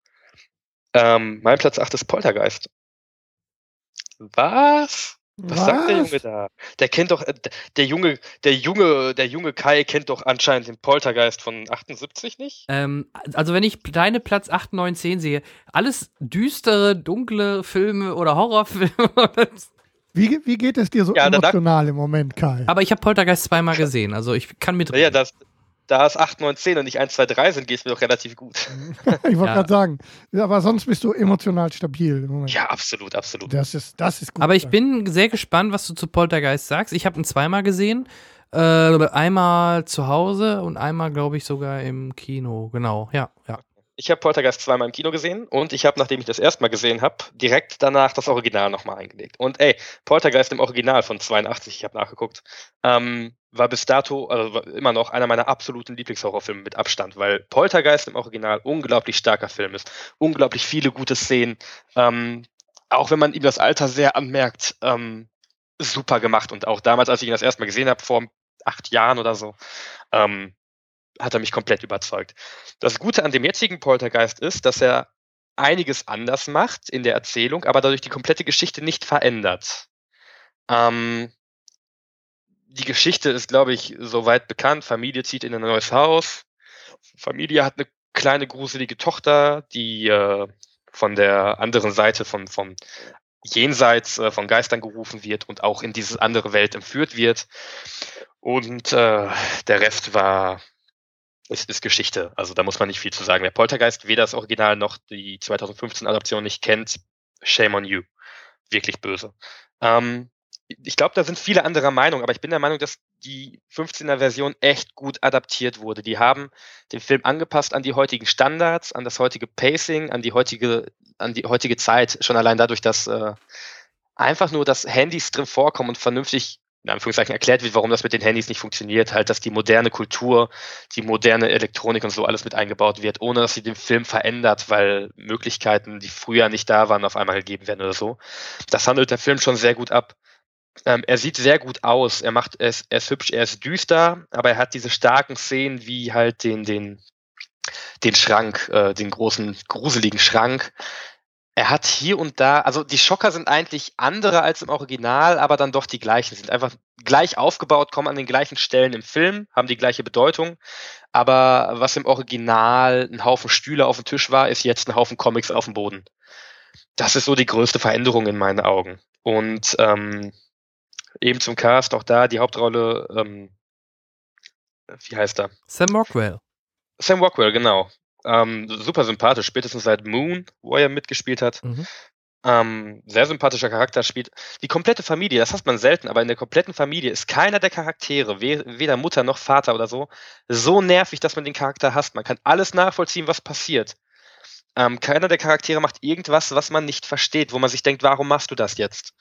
Ähm, mein Platz 8 ist Poltergeist. Was? Was, Was, sagt der Junge da? Der kennt doch, äh, der Junge, der Junge, der junge Kai kennt doch anscheinend den Poltergeist von 78 nicht? Ähm, also wenn ich deine Platz 8, 9, 10 sehe, alles düstere, dunkle Filme oder Horrorfilme. wie, wie geht es dir so ja, emotional im Moment, Kai? Aber ich habe Poltergeist zweimal gesehen, also ich kann mit. Ja, das, da es 8, 9, 10 und nicht 1, 2, 3 sind, geht es mir doch relativ gut. ich wollte ja. gerade sagen, aber sonst bist du emotional stabil im Moment. Ja, absolut, absolut. Das ist, das ist gut. Aber ich bin sehr gespannt, was du zu Poltergeist sagst. Ich habe ihn zweimal gesehen. Äh, einmal zu Hause und einmal, glaube ich, sogar im Kino. Genau, ja, ja. Ich habe Poltergeist zweimal im Kino gesehen und ich habe, nachdem ich das erstmal gesehen habe, direkt danach das Original nochmal eingelegt. Und ey, Poltergeist im Original von 82, ich habe nachgeguckt, ähm, war bis dato also immer noch einer meiner absoluten Lieblingshorrorfilme mit Abstand, weil Poltergeist im Original unglaublich starker Film ist, unglaublich viele gute Szenen, ähm, auch wenn man ihm das Alter sehr anmerkt, ähm, super gemacht und auch damals, als ich ihn das erstmal gesehen habe, vor acht Jahren oder so, ähm, hat er mich komplett überzeugt. Das Gute an dem jetzigen Poltergeist ist, dass er einiges anders macht in der Erzählung, aber dadurch die komplette Geschichte nicht verändert. Ähm, die Geschichte ist, glaube ich, soweit bekannt. Familie zieht in ein neues Haus. Familie hat eine kleine gruselige Tochter, die äh, von der anderen Seite von, vom Jenseits äh, von Geistern gerufen wird und auch in diese andere Welt entführt wird. Und äh, der Rest war ist, ist Geschichte. Also da muss man nicht viel zu sagen. Wer Poltergeist weder das Original noch die 2015 Adaption nicht kennt, shame on you. Wirklich böse. Ähm, ich glaube, da sind viele anderer Meinung, aber ich bin der Meinung, dass die 15er Version echt gut adaptiert wurde. Die haben den Film angepasst an die heutigen Standards, an das heutige Pacing, an die heutige, an die heutige Zeit. Schon allein dadurch, dass äh, einfach nur, dass Handys drin vorkommen und vernünftig in Anführungszeichen erklärt wird, warum das mit den Handys nicht funktioniert, halt, dass die moderne Kultur, die moderne Elektronik und so alles mit eingebaut wird, ohne dass sie den Film verändert, weil Möglichkeiten, die früher nicht da waren, auf einmal gegeben werden oder so. Das handelt der Film schon sehr gut ab. Ähm, er sieht sehr gut aus. Er macht, er er ist hübsch, er ist düster, aber er hat diese starken Szenen wie halt den, den, den Schrank, äh, den großen, gruseligen Schrank. Er hat hier und da, also die Schocker sind eigentlich andere als im Original, aber dann doch die gleichen. Sind einfach gleich aufgebaut, kommen an den gleichen Stellen im Film, haben die gleiche Bedeutung. Aber was im Original ein Haufen Stühle auf dem Tisch war, ist jetzt ein Haufen Comics auf dem Boden. Das ist so die größte Veränderung in meinen Augen. Und ähm, eben zum Cast, auch da die Hauptrolle, ähm, wie heißt er? Sam Rockwell. Sam Rockwell, genau. Ähm, super sympathisch, spätestens seit Moon, wo er mitgespielt hat. Mhm. Ähm, sehr sympathischer Charakter spielt. Die komplette Familie, das hat man selten, aber in der kompletten Familie ist keiner der Charaktere, weder Mutter noch Vater oder so, so nervig, dass man den Charakter hasst. Man kann alles nachvollziehen, was passiert. Ähm, keiner der Charaktere macht irgendwas, was man nicht versteht, wo man sich denkt, warum machst du das jetzt?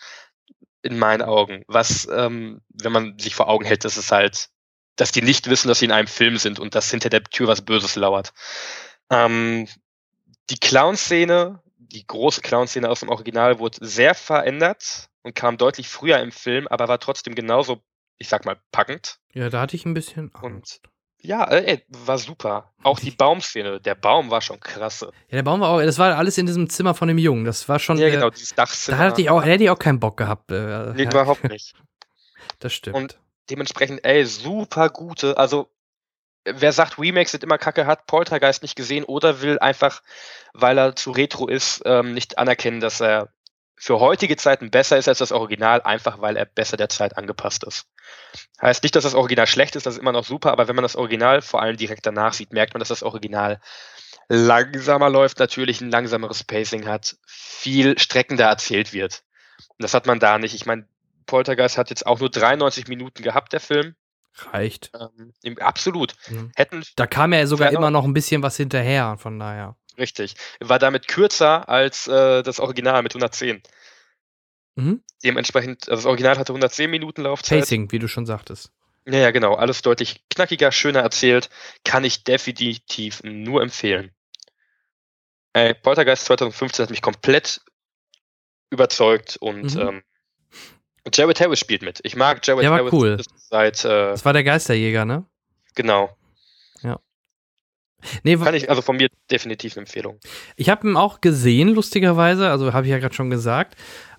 In meinen Augen. Was, ähm, wenn man sich vor Augen hält, dass es halt, dass die nicht wissen, dass sie in einem Film sind und dass hinter der Tür was Böses lauert. Ähm, die Clown-Szene, die große Clown-Szene aus dem Original, wurde sehr verändert und kam deutlich früher im Film, aber war trotzdem genauso, ich sag mal, packend. Ja, da hatte ich ein bisschen Angst. Und ja, äh, ey, war super. Auch die Baumszene, der Baum war schon krasse. Ja, der Baum war auch, das war alles in diesem Zimmer von dem Jungen. Das war schon. Ja, genau, dieses Dachzimmer. Da hatte ich auch, hätte ich auch keinen Bock gehabt. Äh, nee, ja. überhaupt nicht. Das stimmt. Und dementsprechend, ey, super gute. Also, wer sagt, Remakes sind immer kacke, hat Poltergeist nicht gesehen oder will einfach, weil er zu retro ist, ähm, nicht anerkennen, dass er für heutige Zeiten besser ist als das Original, einfach weil er besser der Zeit angepasst ist. Heißt nicht, dass das Original schlecht ist, das ist immer noch super, aber wenn man das Original vor allem direkt danach sieht, merkt man, dass das Original langsamer läuft, natürlich ein langsameres Pacing hat, viel streckender erzählt wird. Und das hat man da nicht. Ich meine, Poltergeist hat jetzt auch nur 93 Minuten gehabt, der Film. Reicht. Ähm, absolut. Mhm. Hätten da kam ja sogar immer noch ein bisschen was hinterher, von daher. Richtig. War damit kürzer als äh, das Original mit 110. Mhm. Dementsprechend, also das Original hatte 110 Minuten Laufzeit. Pacing, wie du schon sagtest. Ja, ja, genau. Alles deutlich knackiger, schöner erzählt. Kann ich definitiv nur empfehlen. Äh, Poltergeist 2015 hat mich komplett überzeugt und mhm. ähm, Jared Harris spielt mit. Ich mag Jared der war Harris cool. seit. Äh, das war der Geisterjäger, ne? Genau. Ja. Nee, Kann ich, also von mir definitiv eine Empfehlung. Ich habe ihn auch gesehen, lustigerweise, also habe ich ja gerade schon gesagt.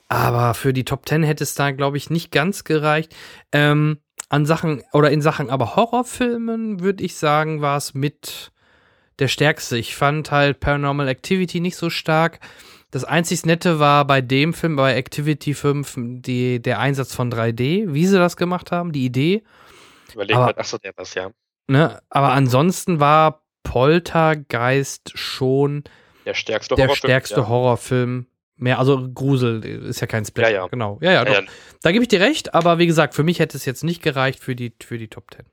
Aber für die Top 10 hätte es da, glaube ich, nicht ganz gereicht. Ähm, an Sachen oder in Sachen aber Horrorfilmen würde ich sagen, war es mit der stärkste. Ich fand halt Paranormal Activity nicht so stark. Das einzig Nette war bei dem Film, bei Activity 5, die, der Einsatz von 3D, wie sie das gemacht haben, die Idee. Überlegen halt, achso, der was, ja. Ne, aber ansonsten war Poltergeist schon der stärkste der Horrorfilm. Stärkste ja. Horrorfilm. Mehr, also Grusel ist ja kein Split. Ja, ja. Genau. Ja, ja, ja, ja. Da gebe ich dir recht, aber wie gesagt, für mich hätte es jetzt nicht gereicht für die, für die Top 10.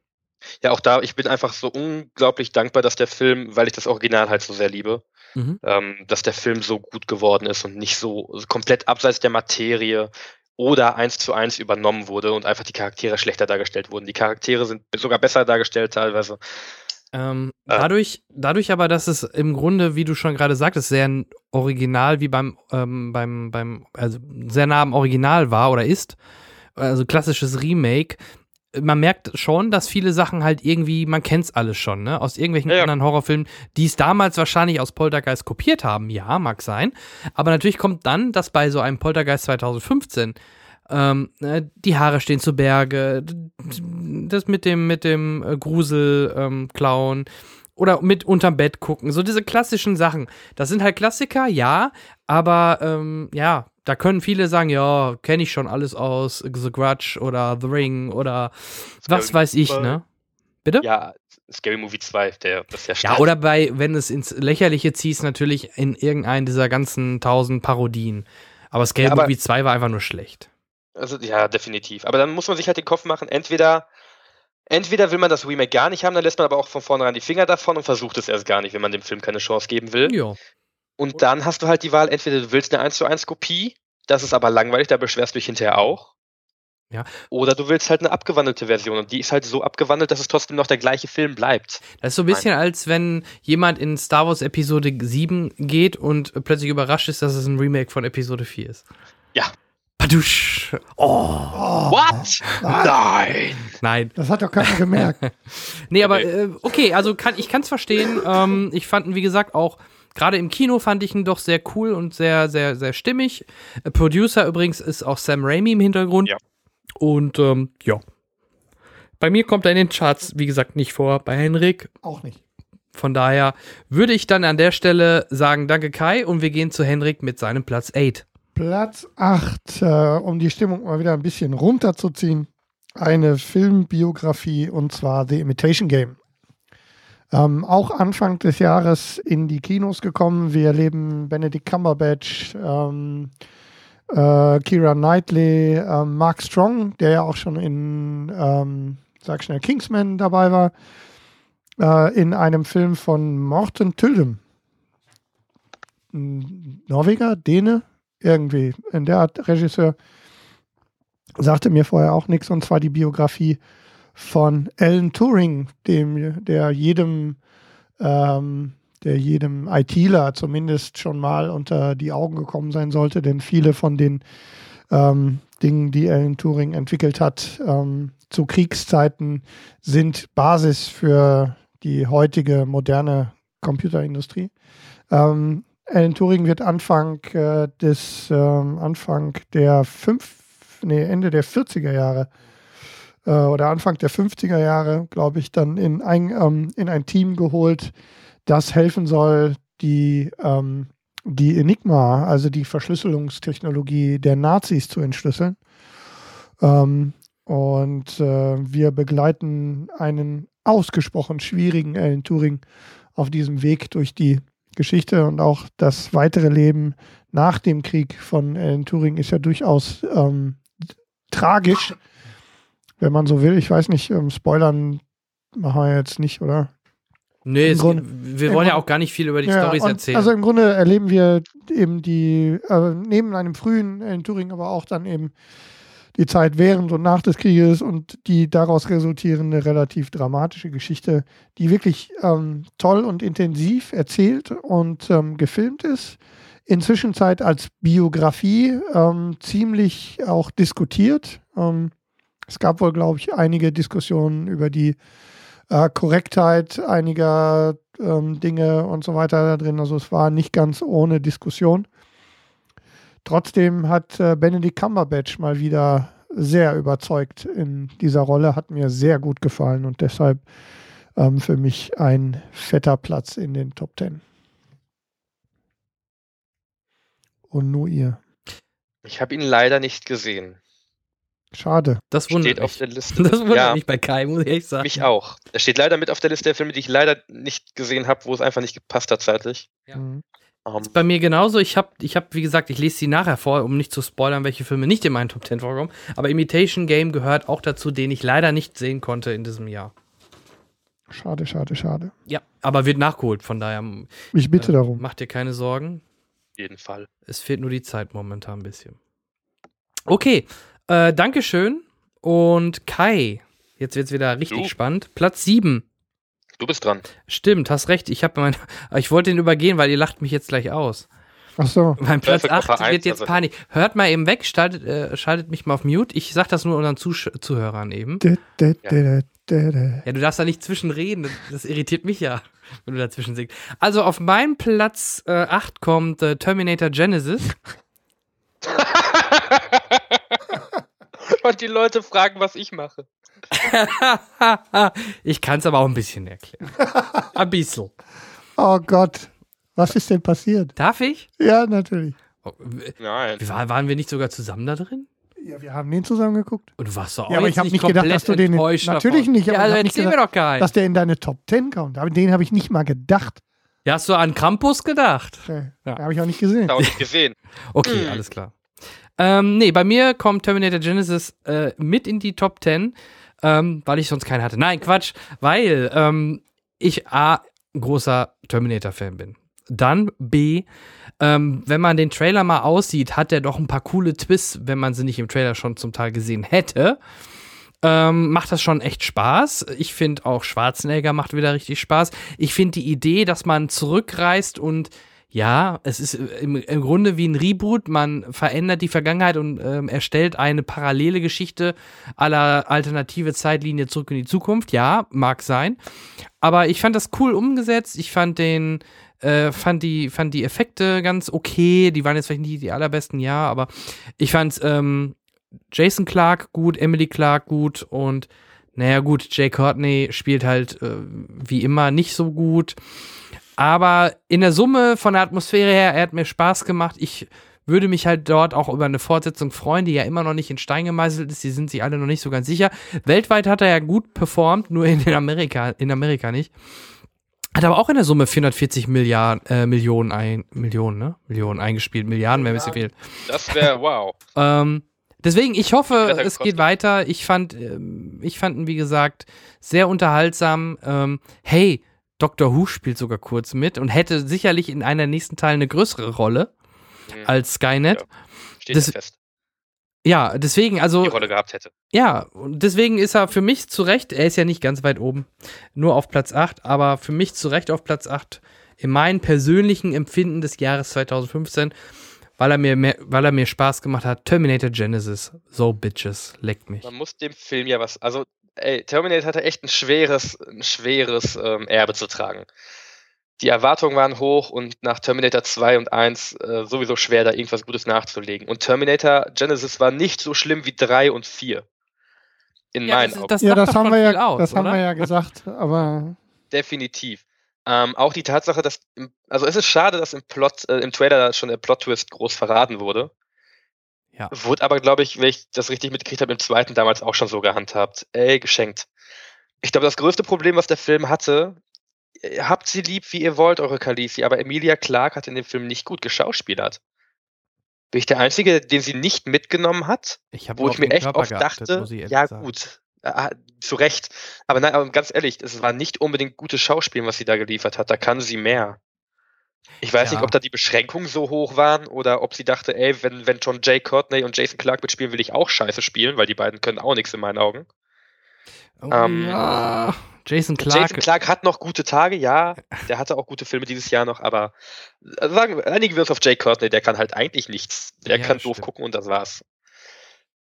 Ja, auch da, ich bin einfach so unglaublich dankbar, dass der Film, weil ich das Original halt so sehr liebe, mhm. ähm, dass der Film so gut geworden ist und nicht so, komplett abseits der Materie oder eins zu eins übernommen wurde und einfach die Charaktere schlechter dargestellt wurden. Die Charaktere sind sogar besser dargestellt teilweise. Ähm, äh. dadurch, dadurch aber, dass es im Grunde, wie du schon gerade sagtest, sehr Original wie beim, ähm, beim, beim, also sehr nah am Original war oder ist, also klassisches Remake, man merkt schon, dass viele Sachen halt irgendwie, man kennt es alles schon, ne? Aus irgendwelchen ja, ja. anderen Horrorfilmen, die es damals wahrscheinlich aus Poltergeist kopiert haben. Ja, mag sein. Aber natürlich kommt dann, dass bei so einem Poltergeist 2015 ähm, ne, die Haare stehen zu Berge, das mit dem, mit dem äh, Grusel ähm, klauen oder mit unterm Bett gucken. So diese klassischen Sachen. Das sind halt Klassiker, ja, aber ähm, ja, da können viele sagen, ja, kenne ich schon alles aus The Grudge oder The Ring oder Scary was weiß ich, ne? Bitte? Ja, Scary Movie 2, der das ja Ja, oder bei, wenn es ins Lächerliche ziehst, natürlich in irgendeinen dieser ganzen tausend Parodien. Aber Scary ja, aber, Movie 2 war einfach nur schlecht. Also, ja, definitiv. Aber dann muss man sich halt den Kopf machen, entweder, entweder will man das Remake gar nicht haben, dann lässt man aber auch von vornherein die Finger davon und versucht es erst gar nicht, wenn man dem Film keine Chance geben will. Ja. Und dann hast du halt die Wahl, entweder du willst eine 1 zu 1 Kopie, das ist aber langweilig, da beschwerst du dich hinterher auch. Ja. Oder du willst halt eine abgewandelte Version und die ist halt so abgewandelt, dass es trotzdem noch der gleiche Film bleibt. Das ist so ein bisschen, Nein. als wenn jemand in Star Wars Episode 7 geht und plötzlich überrascht ist, dass es ein Remake von Episode 4 ist. Ja. Padusch. Oh. oh. What? Nein. Nein. Das hat doch keiner gemerkt. nee, aber äh, okay, also kann, ich kann es verstehen. Ähm, ich fand, wie gesagt, auch Gerade im Kino fand ich ihn doch sehr cool und sehr, sehr, sehr stimmig. Äh, Producer übrigens ist auch Sam Raimi im Hintergrund. Ja. Und ähm, ja. Bei mir kommt er in den Charts, wie gesagt, nicht vor. Bei Henrik. Auch nicht. Von daher würde ich dann an der Stelle sagen, danke Kai und wir gehen zu Henrik mit seinem Platz 8. Platz 8, äh, um die Stimmung mal wieder ein bisschen runterzuziehen. Eine Filmbiografie und zwar The Imitation Game. Ähm, auch Anfang des Jahres in die Kinos gekommen. Wir erleben Benedict Cumberbatch, ähm, äh, Kira Knightley, äh, Mark Strong, der ja auch schon in, ähm, sag schnell, Kingsman dabei war, äh, in einem Film von Morten Tyldum. Norweger, Däne, irgendwie, in der Art Regisseur. Sagte mir vorher auch nichts, und zwar die Biografie von Alan Turing, dem, der jedem, ähm, der jedem ITler zumindest schon mal unter die Augen gekommen sein sollte, denn viele von den ähm, Dingen, die Alan Turing entwickelt hat, ähm, zu Kriegszeiten sind Basis für die heutige moderne Computerindustrie. Ähm, Alan Turing wird Anfang äh, des ähm, Anfang der fünf, nee, Ende der 40er Jahre äh, oder Anfang der 50er Jahre, glaube ich, dann in ein, ähm, in ein Team geholt, das helfen soll, die, ähm, die Enigma, also die Verschlüsselungstechnologie der Nazis zu entschlüsseln. Ähm, und äh, wir begleiten einen ausgesprochen schwierigen Alan Turing auf diesem Weg durch die Geschichte und auch das weitere Leben nach dem Krieg von Alan Turing ist ja durchaus ähm, tragisch wenn man so will. Ich weiß nicht, ähm, Spoilern machen wir jetzt nicht, oder? Nee, Grunde, wir wollen ja auch gar nicht viel über die ja, Storys erzählen. Also im Grunde erleben wir eben die, äh, neben einem frühen in Turing, aber auch dann eben die Zeit während und nach des Krieges und die daraus resultierende relativ dramatische Geschichte, die wirklich ähm, toll und intensiv erzählt und ähm, gefilmt ist. Inzwischen als Biografie ähm, ziemlich auch diskutiert. Ähm, es gab wohl, glaube ich, einige Diskussionen über die äh, Korrektheit einiger ähm, Dinge und so weiter da drin. Also es war nicht ganz ohne Diskussion. Trotzdem hat äh, Benedict Cumberbatch mal wieder sehr überzeugt in dieser Rolle, hat mir sehr gut gefallen und deshalb ähm, für mich ein fetter Platz in den Top Ten. Und nur ihr. Ich habe ihn leider nicht gesehen. Schade. Das wundert steht mich. auf der Liste. Das wundert ja, mich bei Kai, muss ich echt sagen. Mich auch. Er steht leider mit auf der Liste der Filme, die ich leider nicht gesehen habe, wo es einfach nicht gepasst hat zeitlich. Ja. Mhm. Um, ist bei mir genauso. Ich habe, ich hab, wie gesagt, ich lese sie nachher vor, um nicht zu spoilern, welche Filme nicht in meinen Top 10 vorkommen. Aber Imitation Game gehört auch dazu, den ich leider nicht sehen konnte in diesem Jahr. Schade, schade, schade. Ja, aber wird nachgeholt, von daher. Ich bitte äh, darum. Macht dir keine Sorgen. Auf jeden Fall. Es fehlt nur die Zeit momentan ein bisschen. Okay, äh, Dankeschön. Und Kai, jetzt wird es wieder richtig du. spannend. Platz 7. Du bist dran. Stimmt, hast recht. Ich, mein, ich wollte den übergehen, weil ihr lacht mich jetzt gleich aus. Ach so. Mein Platz 8 wird jetzt also Panik. Hört mal eben weg, schaltet, äh, schaltet mich mal auf Mute. Ich sag das nur unseren Zuh Zuhörern eben. Ja. ja, du darfst da nicht zwischenreden. Das irritiert mich ja, wenn du dazwischen singst. Also auf meinem Platz äh, 8 kommt äh, Terminator Genesis. Und die Leute fragen, was ich mache. ich kann es aber auch ein bisschen erklären. Ein bisschen. Oh Gott. Was ist denn passiert? Darf ich? Ja, natürlich. Oh, Nein. War, waren wir nicht sogar zusammen da drin? Ja, wir haben den zusammen geguckt. Und du warst doch auch ja, aber ich habe nicht gedacht, dass du den natürlich davon. nicht, aber ja, also ich nicht gedacht, wir doch keinen. dass der in deine Top 10 kommt. Aber den habe ich nicht mal gedacht. Ja, hast du an Krampus gedacht? Okay. Ja. Habe ich auch nicht gesehen. Auch nicht gesehen. okay, hm. alles klar. Ähm, nee, bei mir kommt Terminator Genesis äh, mit in die Top 10, ähm, weil ich sonst keinen hatte. Nein, Quatsch, weil ähm, ich A, großer Terminator-Fan bin. Dann B, ähm, wenn man den Trailer mal aussieht, hat er doch ein paar coole Twists, wenn man sie nicht im Trailer schon zum Teil gesehen hätte. Ähm, macht das schon echt Spaß. Ich finde auch Schwarzenegger macht wieder richtig Spaß. Ich finde die Idee, dass man zurückreist und ja, es ist im, im, Grunde wie ein Reboot. Man verändert die Vergangenheit und ähm, erstellt eine parallele Geschichte aller alternative Zeitlinie zurück in die Zukunft. Ja, mag sein. Aber ich fand das cool umgesetzt. Ich fand den, äh, fand die, fand die Effekte ganz okay. Die waren jetzt vielleicht nicht die allerbesten, ja, aber ich fand ähm, Jason Clark gut, Emily Clark gut und naja, gut, Jay Courtney spielt halt äh, wie immer nicht so gut. Aber in der Summe von der Atmosphäre her, er hat mir Spaß gemacht. Ich würde mich halt dort auch über eine Fortsetzung freuen, die ja immer noch nicht in Stein gemeißelt ist. Die sind sich alle noch nicht so ganz sicher. Weltweit hat er ja gut performt, nur in Amerika, in Amerika nicht. Hat aber auch in der Summe 440 Milliarden, äh, Millionen, ein, Millionen, ne? Millionen eingespielt. Milliarden wäre ein bisschen viel. Das wäre wow. ähm, deswegen, ich hoffe, es geht weiter. Ich fand, ähm, ich fand ihn, wie gesagt, sehr unterhaltsam. Ähm, hey, Dr. Who spielt sogar kurz mit und hätte sicherlich in einer nächsten Teil eine größere Rolle mhm. als Skynet. Ja, steht das, fest. Ja, deswegen, also. Die Rolle gehabt hätte. Ja, und deswegen ist er für mich zu Recht, er ist ja nicht ganz weit oben, nur auf Platz 8, aber für mich zu Recht auf Platz 8 in meinem persönlichen Empfinden des Jahres 2015, weil er mir, mehr, weil er mir Spaß gemacht hat. Terminator Genesis, so Bitches, leckt mich. Man muss dem Film ja was, also ey, Terminator hatte echt ein schweres, ein schweres ähm, Erbe zu tragen. Die Erwartungen waren hoch und nach Terminator 2 und 1 äh, sowieso schwer, da irgendwas Gutes nachzulegen. Und Terminator Genesis war nicht so schlimm wie 3 und 4. In ja, meinen das, Augen. Das ja, das, haben wir ja, aus, das haben wir ja gesagt, aber. Definitiv. Ähm, auch die Tatsache, dass, im, also es ist schade, dass im Plot, äh, im Trailer schon der Plot-Twist groß verraten wurde. Ja. Wurde aber, glaube ich, wenn ich das richtig mitgekriegt habe, im zweiten damals auch schon so gehandhabt. Ey, geschenkt. Ich glaube, das größte Problem, was der Film hatte, äh, habt sie lieb, wie ihr wollt, eure Khaleesi, aber Emilia Clarke hat in dem Film nicht gut geschauspielert. Bin ich der Einzige, den sie nicht mitgenommen hat? Ich wo ich mir echt Körper oft geachtet, dachte, ja sagen. gut, äh, zu Recht. Aber nein, aber ganz ehrlich, es war nicht unbedingt gutes Schauspiel, was sie da geliefert hat. Da kann sie mehr. Ich weiß ja. nicht, ob da die Beschränkungen so hoch waren oder ob sie dachte, ey, wenn, wenn schon Jay Courtney und Jason Clark mitspielen, will ich auch scheiße spielen, weil die beiden können auch nichts in meinen Augen. Oh, ähm, ja. Jason Clark. Jason Clark hat noch gute Tage, ja. Der hatte auch gute Filme dieses Jahr noch, aber also sagen, einigen wir uns auf Jay Courtney, der kann halt eigentlich nichts. Der ja, kann doof stimmt. gucken und das war's.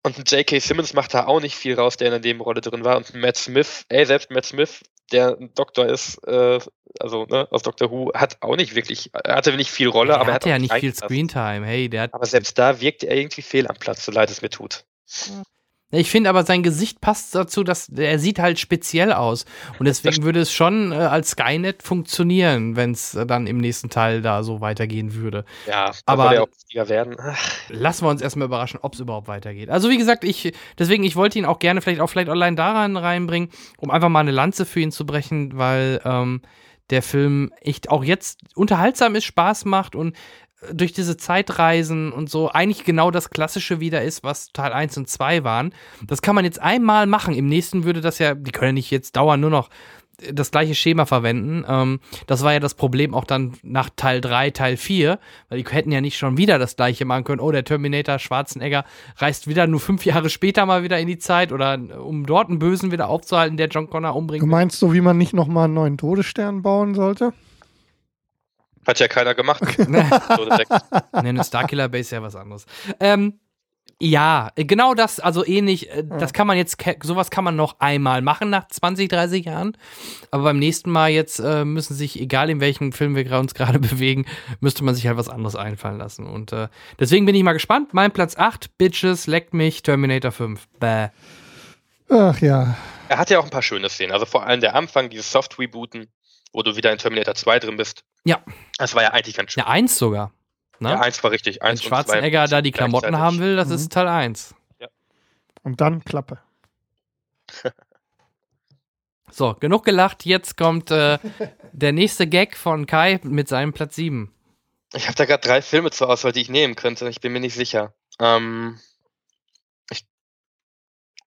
Und J.K. Simmons macht da auch nicht viel raus, der in der Nebenrolle drin war. Und Matt Smith, ey, selbst Matt Smith, der ein Doktor ist, äh, also ne, aus Doctor Who, hat auch nicht wirklich, er hatte nicht viel Rolle, der aber er hatte ja nicht viel Screentime. Hey, der hat aber selbst da wirkt er irgendwie fehl am Platz, so leid es mir tut. Ich finde aber, sein Gesicht passt dazu, dass er sieht halt speziell aus. Und deswegen würde es schon äh, als Skynet funktionieren, wenn es äh, dann im nächsten Teil da so weitergehen würde. Ja, aber würde er auch wichtiger werden. Ach. Lassen wir uns erstmal überraschen, ob es überhaupt weitergeht. Also wie gesagt, ich deswegen, ich wollte ihn auch gerne vielleicht auch vielleicht online daran reinbringen, um einfach mal eine Lanze für ihn zu brechen, weil ähm, der Film echt auch jetzt unterhaltsam ist, Spaß macht und durch diese Zeitreisen und so eigentlich genau das Klassische wieder ist, was Teil 1 und 2 waren. Das kann man jetzt einmal machen. Im nächsten würde das ja, die können ja nicht jetzt dauernd nur noch das gleiche Schema verwenden. Ähm, das war ja das Problem auch dann nach Teil 3, Teil 4, weil die hätten ja nicht schon wieder das gleiche machen können. Oh, der Terminator Schwarzenegger reist wieder nur fünf Jahre später mal wieder in die Zeit oder um dort einen Bösen wieder aufzuhalten, der John Connor umbringt. Du meinst so, wie man nicht nochmal einen neuen Todesstern bauen sollte? Hat ja keiner gemacht. Nee, eine Starkiller Base ist ja was anderes. Ähm, ja, genau das, also ähnlich, äh, das kann man jetzt, sowas kann man noch einmal machen nach 20, 30 Jahren. Aber beim nächsten Mal jetzt äh, müssen sich, egal in welchem Film wir uns gerade bewegen, müsste man sich halt was anderes einfallen lassen. Und äh, deswegen bin ich mal gespannt. Mein Platz 8, Bitches, leckt mich, Terminator 5. Bäh. Ach ja. Er hat ja auch ein paar schöne Szenen. Also vor allem der Anfang, dieses Soft-Rebooten, wo du wieder in Terminator 2 drin bist. Ja. Das war ja eigentlich ganz schön. Ja, eins sogar. Ne? Ja, eins war richtig. Eins Wenn Schwarzenegger da die Klamotten haben will, das mhm. ist Teil 1. Ja. Und dann Klappe. so, genug gelacht. Jetzt kommt äh, der nächste Gag von Kai mit seinem Platz 7. Ich habe da gerade drei Filme zur Auswahl, die ich nehmen könnte. Ich bin mir nicht sicher. Ähm, ich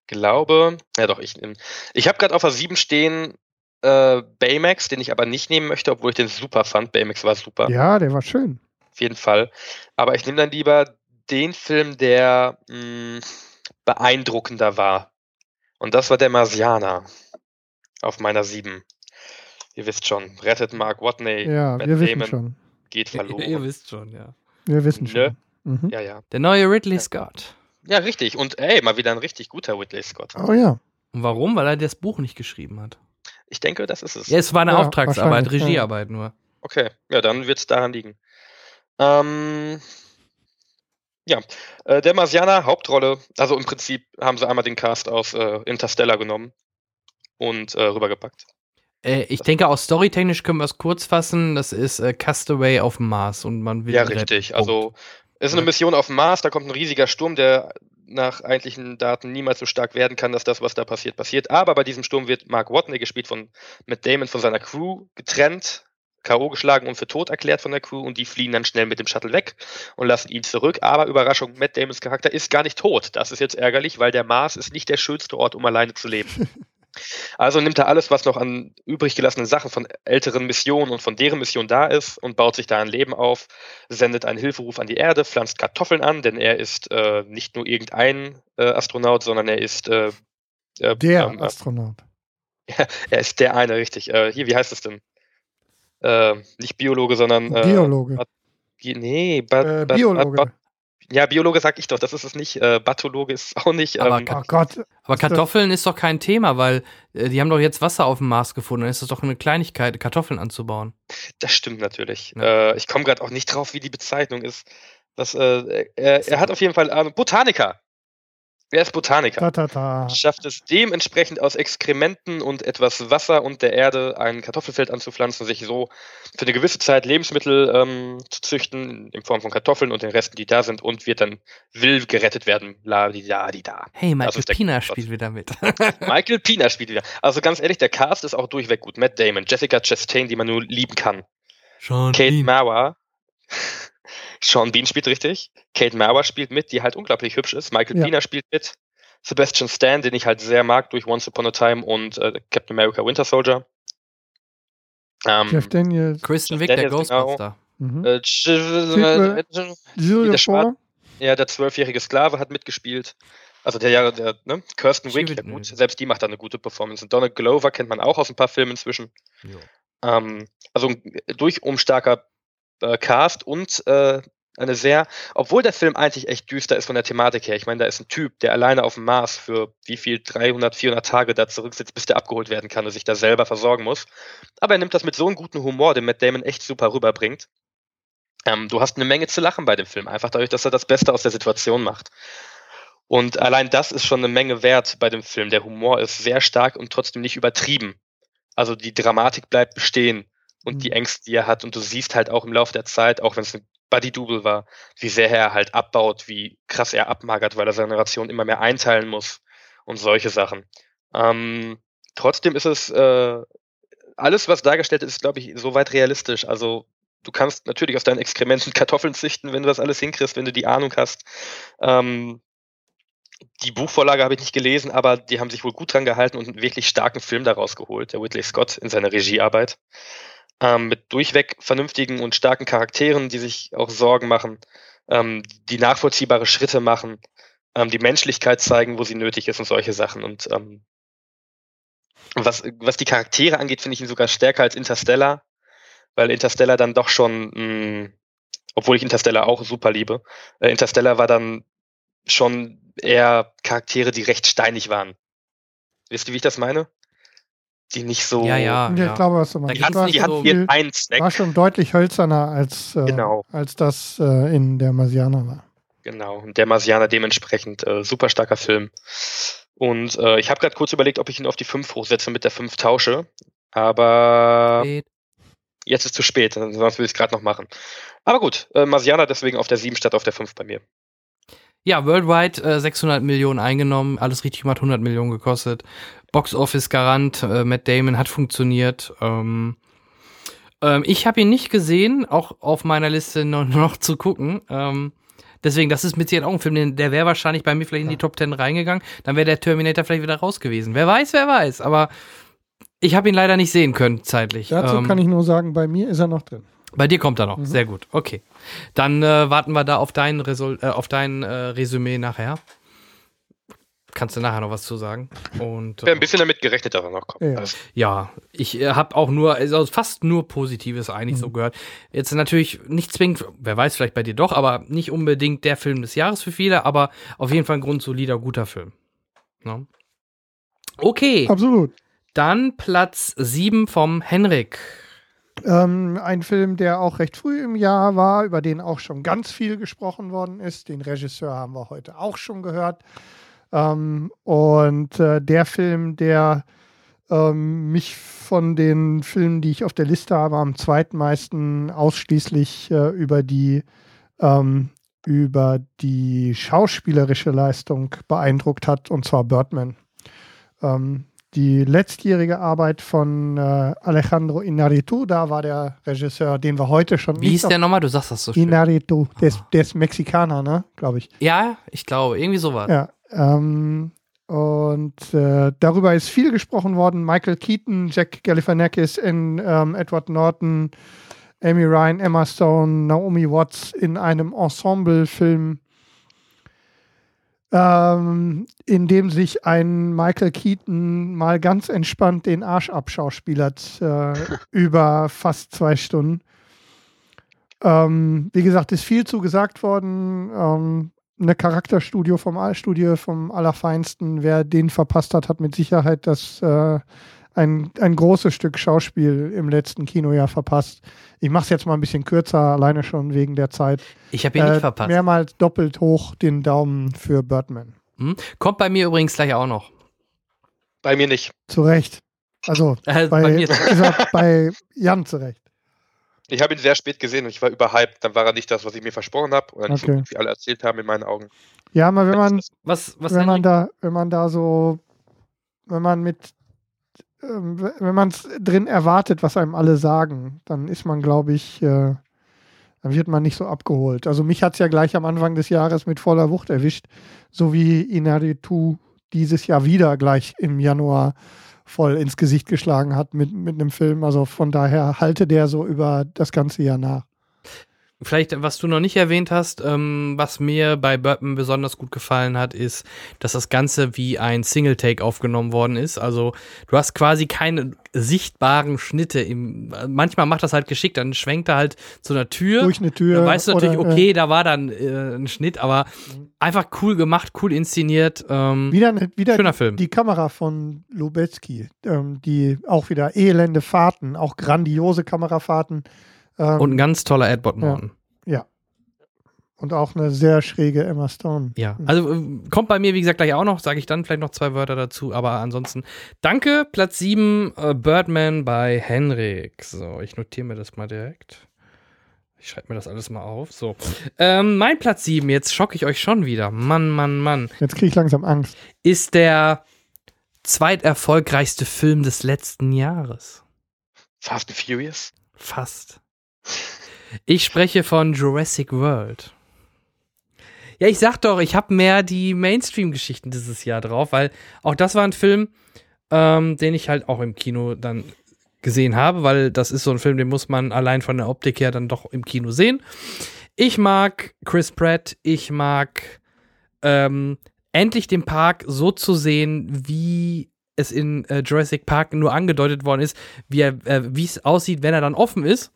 glaube, ja doch, ich nehme. Ich habe gerade auf der 7 stehen äh, Baymax, den ich aber nicht nehmen möchte, obwohl ich den super fand. Baymax war super. Ja, der war schön auf jeden Fall. Aber ich nehme dann lieber den Film, der mh, hm, beeindruckender war. Und das war der Marsianer auf meiner 7. Ihr wisst schon, rettet Mark Watney. Ja, Matt wir wissen schon. Geht verloren. Ihr, ihr, wisst schon, ja. Wir wissen ne? schon. Mhm. Ja, ja. Der neue Ridley ja. Scott. Ja, richtig. Und ey, mal wieder ein richtig guter Ridley Scott. Oh ja. Und warum? Weil er das Buch nicht geschrieben hat. Ich denke, das ist es. Ja, es war eine ja, Auftragsarbeit, Regiearbeit nur. Okay, ja, dann wird es daran liegen. Ähm, ja, äh, der Marsianer, Hauptrolle, also im Prinzip haben sie einmal den Cast aus äh, Interstellar genommen und äh, rübergepackt. Äh, ich das denke, auch storytechnisch können wir es kurz fassen. Das ist äh, Castaway auf dem Mars und man will. Ja, richtig. Also es ist eine Mission auf dem Mars, da kommt ein riesiger Sturm, der nach eigentlichen Daten niemals so stark werden kann, dass das, was da passiert, passiert. Aber bei diesem Sturm wird Mark Watney, gespielt von Matt Damon, von seiner Crew getrennt K.O. geschlagen und für tot erklärt von der Crew und die fliehen dann schnell mit dem Shuttle weg und lassen ihn zurück. Aber Überraschung, Matt Damons Charakter ist gar nicht tot. Das ist jetzt ärgerlich, weil der Mars ist nicht der schönste Ort, um alleine zu leben. Also nimmt er alles, was noch an übrig gelassenen Sachen von älteren Missionen und von deren Mission da ist und baut sich da ein Leben auf, sendet einen Hilferuf an die Erde, pflanzt Kartoffeln an, denn er ist äh, nicht nur irgendein äh, Astronaut, sondern er ist äh, äh der ähm, Astronaut. Ja, er ist der eine, richtig. Äh, hier, wie heißt es denn? äh, nicht Biologe, sondern äh, Biologe. Nee, ba äh, Biologe. Ja, Biologe sag ich doch, das ist es nicht. Äh, Bathologe ist auch nicht. Aber, ähm, oh Gott. aber Kartoffeln ist doch kein Thema, weil äh, die haben doch jetzt Wasser auf dem Mars gefunden. Dann ist das doch eine Kleinigkeit, Kartoffeln anzubauen. Das stimmt natürlich. Ja. Äh, ich komme gerade auch nicht drauf, wie die Bezeichnung ist. Das, äh, er, er, hat auf jeden Fall ähm, Botaniker. Er ist Botaniker. Ta, ta, ta. Schafft es dementsprechend aus Exkrementen und etwas Wasser und der Erde ein Kartoffelfeld anzupflanzen, sich so für eine gewisse Zeit Lebensmittel ähm, zu züchten, in Form von Kartoffeln und den Resten, die da sind, und wird dann will gerettet werden. La di da di da. Hey, Michael Pina spielt wieder mit. Michael Pina spielt wieder. Also ganz ehrlich, der Cast ist auch durchweg gut. Matt Damon, Jessica Chastain, die man nur lieben kann. Sean Kate Bean. Mauer. Sean Bean spielt richtig. Kate Mauer spielt mit, die halt unglaublich hübsch ist. Michael ja. Pina spielt mit. Sebastian Stan, den ich halt sehr mag durch Once Upon a Time und äh, Captain America Winter Soldier. Ähm, Jeff Daniels. Kristen Wick, der Ghostbuster. Genau. Mhm. Äh, äh, der ja, der zwölfjährige Sklave hat mitgespielt. Also der ja, der, ne? Kirsten Wick, ja gut, selbst die macht da eine gute Performance. Und Donald Glover kennt man auch aus ein paar Filmen inzwischen. Ähm, also ein durchum starker äh, Cast und äh, eine sehr, obwohl der Film eigentlich echt düster ist von der Thematik her. Ich meine, da ist ein Typ, der alleine auf dem Mars für wie viel 300, 400 Tage da zurücksitzt, bis der abgeholt werden kann und sich da selber versorgen muss. Aber er nimmt das mit so einem guten Humor, den Matt Damon echt super rüberbringt. Ähm, du hast eine Menge zu lachen bei dem Film, einfach dadurch, dass er das Beste aus der Situation macht. Und allein das ist schon eine Menge wert bei dem Film. Der Humor ist sehr stark und trotzdem nicht übertrieben. Also die Dramatik bleibt bestehen und die mhm. Ängste, die er hat. Und du siehst halt auch im Laufe der Zeit, auch wenn es ein Buddy-Double war, wie sehr er halt abbaut, wie krass er abmagert, weil er seine Ration immer mehr einteilen muss und solche Sachen. Ähm, trotzdem ist es, äh, alles, was dargestellt ist, glaube ich, soweit realistisch. Also du kannst natürlich aus deinen Exkrementen Kartoffeln züchten, wenn du das alles hinkriegst, wenn du die Ahnung hast. Ähm, die Buchvorlage habe ich nicht gelesen, aber die haben sich wohl gut dran gehalten und einen wirklich starken Film daraus geholt, der Whitley Scott in seiner Regiearbeit ähm, mit durchweg vernünftigen und starken Charakteren, die sich auch Sorgen machen, ähm, die nachvollziehbare Schritte machen, ähm, die Menschlichkeit zeigen, wo sie nötig ist und solche Sachen. Und ähm, was, was die Charaktere angeht, finde ich ihn sogar stärker als Interstellar, weil Interstellar dann doch schon, mh, mm, obwohl ich Interstellar auch super liebe, äh, Interstellar war dann schon eher Charaktere, die recht steinig waren. Wisst ihr, wie ich das meine? Die nicht so. Ja, ja. ja. Ich glaube, was du meinst. War, die hatten viel, einen Snack. war schon deutlich hölzerner, als, äh, genau. als das äh, in der Marsianer war. Genau, und der Marsianer dementsprechend äh, super starker Film. Und äh, ich habe gerade kurz überlegt, ob ich ihn auf die 5 hochsetze mit der 5 tausche. Aber spät. jetzt ist zu spät, sonst würde ich es gerade noch machen. Aber gut, äh, Marsianer deswegen auf der 7 statt auf der 5 bei mir. Ja, worldwide äh, 600 Millionen eingenommen, alles richtig gemacht, 100 Millionen gekostet. Box Office Garant, äh, Matt Damon hat funktioniert. Ähm, ähm, ich habe ihn nicht gesehen, auch auf meiner Liste noch, noch zu gucken. Ähm, deswegen, das ist mit Sicherheit auch ein Film, der wäre wahrscheinlich bei mir vielleicht in die Top 10 reingegangen. Dann wäre der Terminator vielleicht wieder raus gewesen. Wer weiß, wer weiß. Aber ich habe ihn leider nicht sehen können zeitlich. Dazu ähm, kann ich nur sagen, bei mir ist er noch drin. Bei dir kommt er noch. Mhm. Sehr gut. Okay. Dann äh, warten wir da auf dein, Resol äh, auf dein äh, Resümee nachher. Kannst du nachher noch was zu sagen? Und, äh, ein bisschen damit gerechnet, dass er noch kommt. Ja, ja ich äh, habe auch nur, also fast nur Positives eigentlich mhm. so gehört. Jetzt natürlich nicht zwingend, wer weiß, vielleicht bei dir doch, aber nicht unbedingt der Film des Jahres für viele, aber auf jeden Fall ein grundsolider, guter Film. Ne? Okay. Absolut. Dann Platz 7 vom Henrik. Ähm, ein Film, der auch recht früh im Jahr war, über den auch schon ganz viel gesprochen worden ist. Den Regisseur haben wir heute auch schon gehört. Ähm, und äh, der Film, der ähm, mich von den Filmen, die ich auf der Liste habe, am zweitmeisten ausschließlich äh, über die ähm, über die schauspielerische Leistung beeindruckt hat, und zwar Birdman. Ähm, die letztjährige Arbeit von äh, Alejandro Inarritu, da war der Regisseur, den wir heute schon. Wie hieß der nochmal? Du sagst das so schön. Inarritu, der ist, der ist Mexikaner, ne? Glaube ich. Ja, ich glaube, irgendwie sowas. Ja. Ähm, und äh, darüber ist viel gesprochen worden. Michael Keaton, Jack Galifianakis in ähm, Edward Norton, Amy Ryan, Emma Stone, Naomi Watts in einem Ensemble-Film ähm, in dem sich ein Michael Keaton mal ganz entspannt den Arsch abschauspielert äh, über fast zwei Stunden. Ähm, wie gesagt, ist viel zu gesagt worden. Ähm, eine Charakterstudio vom Allstudio vom Allerfeinsten. Wer den verpasst hat, hat mit Sicherheit das äh, ein, ein großes Stück Schauspiel im letzten Kinojahr verpasst. Ich mache es jetzt mal ein bisschen kürzer, alleine schon wegen der Zeit. Ich habe ihn äh, nicht verpasst. Mehrmals doppelt hoch den Daumen für Birdman. Hm? Kommt bei mir übrigens gleich auch noch. Bei mir nicht. Zu Recht. Also äh, bei, bei, mir. bei Jan zu Recht. Ich habe ihn sehr spät gesehen und ich war überhyped. Dann war er nicht das, was ich mir versprochen habe oder nicht okay. so, wie alle erzählt haben in meinen Augen. Ja, aber wenn man, was, was wenn man da, wenn man da so, wenn man mit wenn man es drin erwartet, was einem alle sagen, dann ist man, glaube ich, äh, dann wird man nicht so abgeholt. Also mich hat es ja gleich am Anfang des Jahres mit voller Wucht erwischt, so wie Inaritu dieses Jahr wieder gleich im Januar voll ins Gesicht geschlagen hat mit, mit einem Film. Also von daher halte der so über das ganze Jahr nach. Vielleicht, was du noch nicht erwähnt hast, ähm, was mir bei Burton besonders gut gefallen hat, ist, dass das Ganze wie ein Single-Take aufgenommen worden ist. Also du hast quasi keine sichtbaren Schnitte. Im, manchmal macht das halt geschickt, dann schwenkt er halt zu einer Tür. Durch eine Tür. Dann weißt du natürlich, oder, okay, äh, da war dann äh, ein Schnitt, aber einfach cool gemacht, cool inszeniert. Ähm, wieder wieder schöner Film. Die Kamera von Lubetzky, ähm, die auch wieder elende Fahrten, auch grandiose Kamerafahrten ähm, und ein ganz toller Edward Norton. Ja. ja. Und auch eine sehr schräge Emma Stone. Ja, also äh, kommt bei mir, wie gesagt, gleich auch noch, sage ich dann vielleicht noch zwei Wörter dazu, aber ansonsten danke, Platz 7, äh, Birdman bei Henrik. So, ich notiere mir das mal direkt. Ich schreibe mir das alles mal auf. So. Ähm, mein Platz 7, jetzt schocke ich euch schon wieder. Mann, Mann, Mann. Jetzt kriege ich langsam Angst. Ist der zweiterfolgreichste Film des letzten Jahres. Fast and Furious? Fast. Ich spreche von Jurassic World. Ja, ich sag doch, ich habe mehr die Mainstream-Geschichten dieses Jahr drauf, weil auch das war ein Film, ähm, den ich halt auch im Kino dann gesehen habe, weil das ist so ein Film, den muss man allein von der Optik her dann doch im Kino sehen. Ich mag Chris Pratt, ich mag ähm, endlich den Park so zu sehen, wie es in äh, Jurassic Park nur angedeutet worden ist, wie äh, es aussieht, wenn er dann offen ist.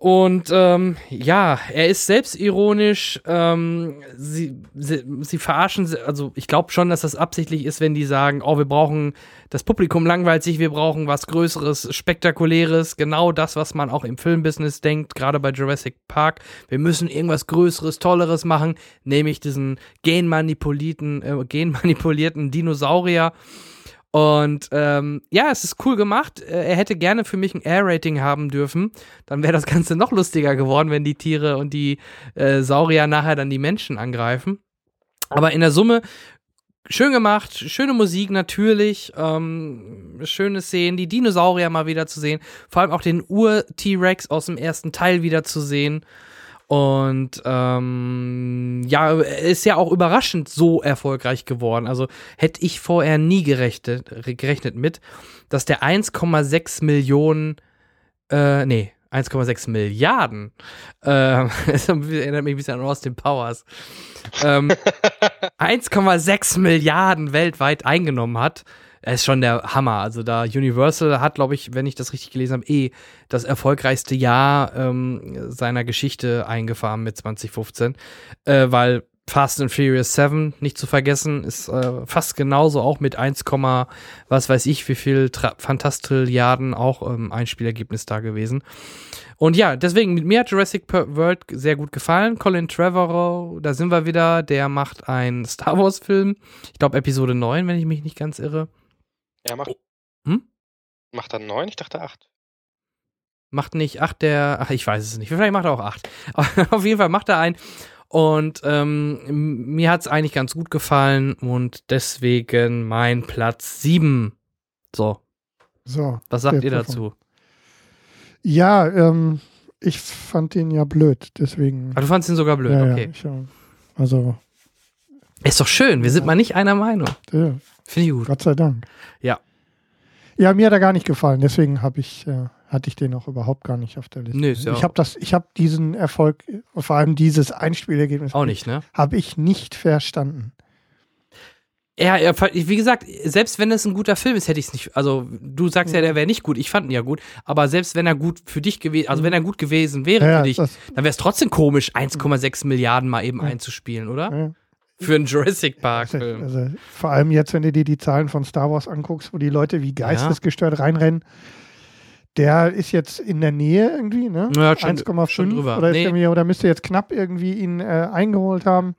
Und ähm, ja, er ist selbstironisch. Ähm, sie, sie, sie verarschen, also ich glaube schon, dass das absichtlich ist, wenn die sagen, oh, wir brauchen, das Publikum langweilt sich, wir brauchen was Größeres, Spektakuläres, genau das, was man auch im Filmbusiness denkt, gerade bei Jurassic Park. Wir müssen irgendwas Größeres, Tolleres machen, nämlich diesen genmanipulierten, äh, genmanipulierten Dinosaurier. Und ähm, ja, es ist cool gemacht. Äh, er hätte gerne für mich ein R-Rating haben dürfen. Dann wäre das Ganze noch lustiger geworden, wenn die Tiere und die äh, Saurier nachher dann die Menschen angreifen. Aber in der Summe schön gemacht, schöne Musik natürlich, ähm, schöne Szenen, die Dinosaurier mal wieder zu sehen, vor allem auch den Ur-T-Rex aus dem ersten Teil wieder zu sehen. Und ähm, ja, ist ja auch überraschend so erfolgreich geworden. Also hätte ich vorher nie gerechnet, gerechnet mit, dass der 1,6 Millionen, äh, nee, 1,6 Milliarden, äh, das erinnert mich ein bisschen an Austin Powers, ähm, 1,6 Milliarden weltweit eingenommen hat. Er ist schon der Hammer. Also da Universal hat, glaube ich, wenn ich das richtig gelesen habe, eh das erfolgreichste Jahr ähm, seiner Geschichte eingefahren mit 2015, äh, weil Fast and Furious 7, nicht zu vergessen, ist äh, fast genauso auch mit 1, was weiß ich, wie viel Fantastrilliarden auch ähm, Einspielergebnis da gewesen. Und ja, deswegen, mir hat Jurassic World sehr gut gefallen. Colin Trevorrow, da sind wir wieder, der macht einen Star Wars Film. Ich glaube Episode 9, wenn ich mich nicht ganz irre. Er macht. Hm? Macht er neun? Ich dachte acht. Macht nicht acht der. Ach, ich weiß es nicht. Vielleicht macht er auch acht. Auf jeden Fall macht er einen. Und ähm, mir hat es eigentlich ganz gut gefallen und deswegen mein Platz sieben. So. So. Was sagt ihr dazu? Ja, ähm, ich fand ihn ja blöd, deswegen. Ah, du fandest ihn sogar blöd, ja, okay. Ja, ich, also. Ist doch schön, wir sind mal nicht einer Meinung. Ja. Finde ich gut. Gott sei Dank. Ja. Ja, mir hat er gar nicht gefallen, deswegen habe ich, äh, hatte ich den auch überhaupt gar nicht auf der Liste. Nee, ich habe das, ich habe diesen Erfolg, vor allem dieses Einspielergebnis, auch nicht, ne? Habe ich nicht verstanden. Ja, wie gesagt, selbst wenn es ein guter Film ist, hätte ich es nicht. Also, du sagst ja, der wäre nicht gut. Ich fand ihn ja gut. Aber selbst wenn er gut für dich gewesen, also wenn er gut gewesen wäre ja, für dich, dann wäre es trotzdem komisch, 1,6 Milliarden mal eben ja. einzuspielen, oder? Ja. Für einen Jurassic Park-Film. Also, also, vor allem jetzt, wenn du dir die Zahlen von Star Wars anguckst, wo die Leute wie geistesgestört reinrennen. Der ist jetzt in der Nähe irgendwie, ne? Ja, 1,5 oder, nee. oder müsste jetzt knapp irgendwie ihn äh, eingeholt haben.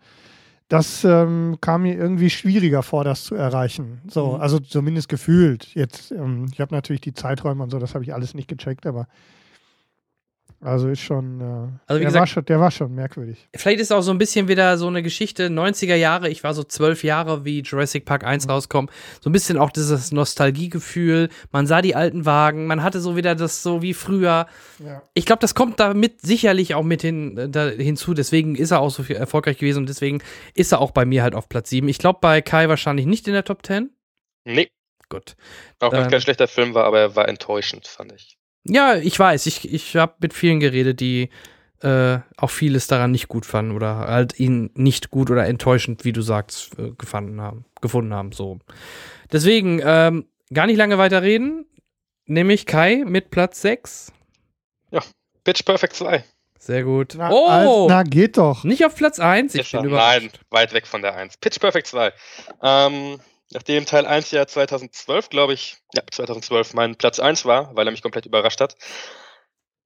Das ähm, kam mir irgendwie schwieriger vor, das zu erreichen. So, mhm. also zumindest gefühlt. Jetzt, ähm, ich habe natürlich die Zeiträume und so, das habe ich alles nicht gecheckt, aber also ist schon, äh, also wie der, gesagt, war schon, der war schon merkwürdig. Vielleicht ist auch so ein bisschen wieder so eine Geschichte, 90er Jahre, ich war so zwölf Jahre, wie Jurassic Park 1 mhm. rauskommt, so ein bisschen auch dieses Nostalgiegefühl, man sah die alten Wagen, man hatte so wieder das so wie früher. Ja. Ich glaube, das kommt damit sicherlich auch mit hin, äh, da, hinzu, deswegen ist er auch so viel erfolgreich gewesen und deswegen ist er auch bei mir halt auf Platz 7. Ich glaube, bei Kai wahrscheinlich nicht in der Top 10. Nee. Gut. Auch wenn es kein schlechter Film war, aber er war enttäuschend, fand ich. Ja, ich weiß. Ich, ich habe mit vielen geredet, die äh, auch vieles daran nicht gut fanden oder halt ihn nicht gut oder enttäuschend, wie du sagst, äh, gefunden haben. Gefunden haben. So. Deswegen, ähm, gar nicht lange weiter reden. Nämlich Kai mit Platz 6. Ja, Pitch Perfect 2. Sehr gut. Na, oh! Als, na, geht doch. Nicht auf Platz 1. Ich bin Nein, weit weg von der 1. Pitch Perfect 2. Ähm, Nachdem Teil 1 ja 2012, glaube ich, ja, 2012 mein Platz 1 war, weil er mich komplett überrascht hat.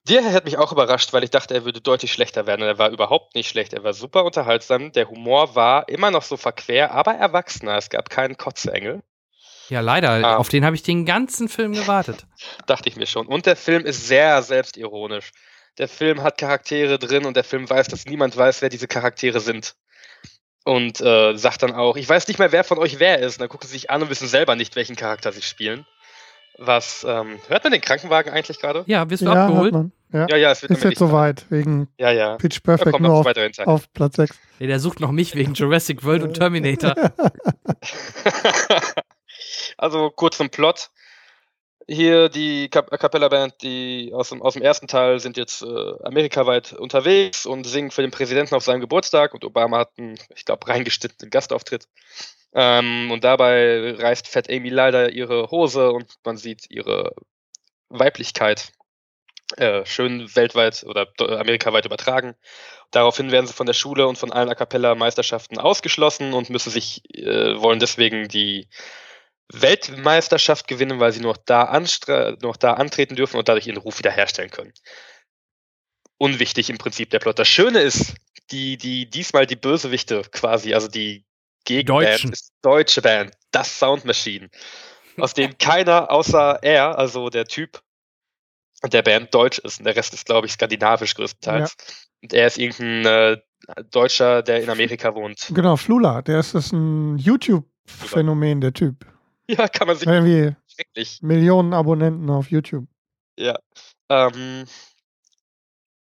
Der hat mich auch überrascht, weil ich dachte, er würde deutlich schlechter werden. Und er war überhaupt nicht schlecht. Er war super unterhaltsam. Der Humor war immer noch so verquer, aber erwachsener. Es gab keinen Kotzengel. Ja, leider. Ähm, Auf den habe ich den ganzen Film gewartet. Dachte ich mir schon. Und der Film ist sehr selbstironisch. Der Film hat Charaktere drin und der Film weiß, dass niemand weiß, wer diese Charaktere sind und äh, sagt dann auch, ich weiß nicht mehr, wer von euch wer ist. Und dann gucken sie sich an und wissen selber nicht, welchen Charakter sie spielen. Was, ähm, hört man den Krankenwagen eigentlich gerade? Ja, wirst du ja, abgeholt? Ja. ja, ja, es wird ist jetzt soweit, wegen ja, ja. Pitch Perfect nur auf, auf, Platz 6. Nee, der sucht noch mich wegen Jurassic World und Terminator. also kurz zum Plot hier die Cap Capella Band, die aus dem, aus dem ersten Teil sind jetzt äh, amerikaweit unterwegs und singen für den Präsidenten auf seinem Geburtstag und Obama hat einen, ich glaube, reingeschnittenen Gastauftritt. Ähm, und dabei reißt Fat Amy leider ihre Hose und man sieht ihre Weiblichkeit äh, schön weltweit oder amerikaweit übertragen. Daraufhin werden sie von der Schule und von allen A cappella Meisterschaften ausgeschlossen und müssen sich, äh, wollen deswegen die Weltmeisterschaft gewinnen, weil sie noch da, noch da antreten dürfen und dadurch ihren Ruf wiederherstellen können. Unwichtig im Prinzip der Plot. Das Schöne ist, die, die diesmal die Bösewichte quasi, also die Gegenband ist deutsche Band, das Sound Machine, aus dem keiner außer er, also der Typ der Band deutsch ist und der Rest ist, glaube ich, skandinavisch größtenteils. Ja. Und er ist irgendein äh, Deutscher, der in Amerika wohnt. Genau, Flula, der ist, ist ein YouTube-Phänomen, der Typ. Ja, kann man sich. Irgendwie schrecklich. Millionen Abonnenten auf YouTube. Ja. Ähm,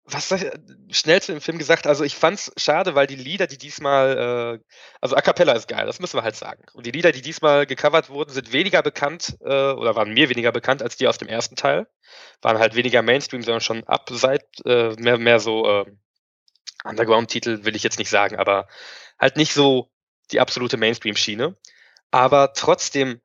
was schnell zu dem Film gesagt, also ich fand's schade, weil die Lieder, die diesmal, äh, also A Cappella ist geil, das müssen wir halt sagen. Und die Lieder, die diesmal gecovert wurden, sind weniger bekannt äh, oder waren mir weniger bekannt als die aus dem ersten Teil. Waren halt weniger Mainstream, sondern schon ab seit äh, mehr, mehr so äh, Underground-Titel, will ich jetzt nicht sagen, aber halt nicht so die absolute Mainstream-Schiene. Aber trotzdem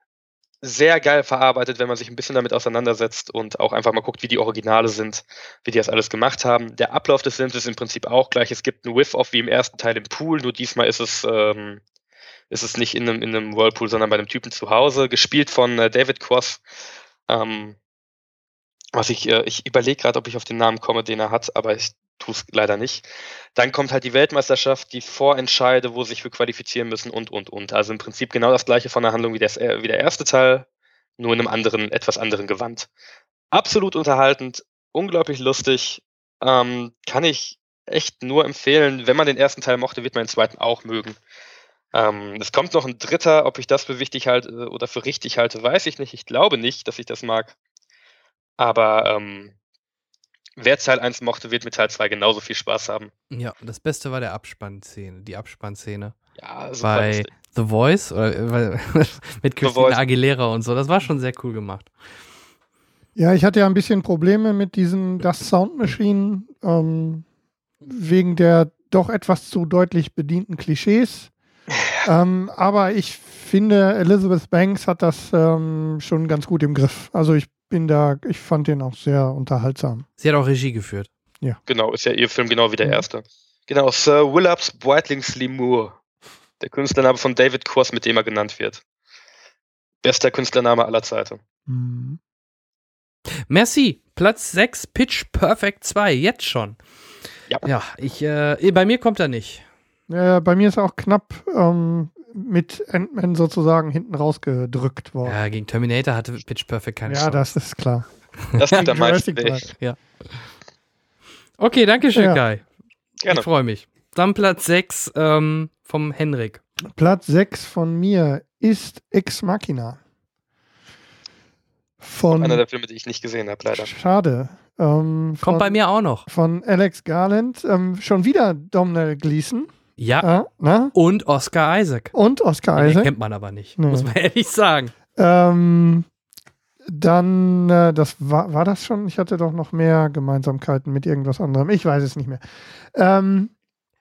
sehr geil verarbeitet, wenn man sich ein bisschen damit auseinandersetzt und auch einfach mal guckt, wie die Originale sind, wie die das alles gemacht haben. Der Ablauf des Films ist im Prinzip auch gleich. Es gibt einen Whiff-Off wie im ersten Teil im Pool, nur diesmal ist es, ähm, ist es nicht in einem, in einem Whirlpool, sondern bei einem Typen zu Hause, gespielt von äh, David Cross. Ähm, was ich, äh, ich überlege gerade, ob ich auf den Namen komme, den er hat, aber ich tue es leider nicht. Dann kommt halt die Weltmeisterschaft, die Vorentscheide, wo sich für qualifizieren müssen und, und, und. Also im Prinzip genau das gleiche von der Handlung wie, das, wie der erste Teil, nur in einem anderen, etwas anderen Gewand. Absolut unterhaltend, unglaublich lustig, ähm, kann ich echt nur empfehlen. Wenn man den ersten Teil mochte, wird man den zweiten auch mögen. Ähm, es kommt noch ein dritter, ob ich das für wichtig halte oder für richtig halte, weiß ich nicht. Ich glaube nicht, dass ich das mag. Aber ähm, wer Teil 1 mochte, wird mit Teil 2 genauso viel Spaß haben. Ja, das Beste war der Abspannszene, die Abspannszene. Ja, super Bei lustig. The Voice oder, mit Christina Aguilera und so. Das war schon sehr cool gemacht. Ja, ich hatte ja ein bisschen Probleme mit diesen Das Sound Machine ähm, wegen der doch etwas zu deutlich bedienten Klischees. ähm, aber ich finde, Elizabeth Banks hat das ähm, schon ganz gut im Griff. Also ich bin da, ich fand den auch sehr unterhaltsam. Sie hat auch Regie geführt. Ja. Genau, ist ja ihr Film genau wie der mhm. erste. Genau, Sir Willops Brightlings Lemur. Der Künstlername von David Kors, mit dem er genannt wird. Bester Künstlername aller Zeiten. Mhm. Merci. Platz 6, Pitch Perfect 2, jetzt schon. Ja. Ja, ich, äh, bei mir kommt er nicht. Ja, bei mir ist er auch knapp. Ähm, mit Ant-Man sozusagen hinten rausgedrückt worden. Ja, gegen Terminator hatte Pitch Perfect keine ja, Chance. Ja, das ist klar. Das tut am meisten Ja. Okay, danke schön, ja. Kai. Gerne. Ich freue mich. Dann Platz 6 ähm, vom Henrik. Platz 6 von mir ist Ex Machina. Von, einer der Filme, die ich nicht gesehen habe, leider. Schade. Ähm, Kommt von, bei mir auch noch. Von Alex Garland. Ähm, schon wieder Domhnall Gleeson. Ja. Äh, und Oscar Isaac. Und Oscar Den Isaac. kennt man aber nicht, nee. muss man ehrlich sagen. Ähm, dann, äh, das war, war das schon? Ich hatte doch noch mehr Gemeinsamkeiten mit irgendwas anderem. Ich weiß es nicht mehr. Ähm,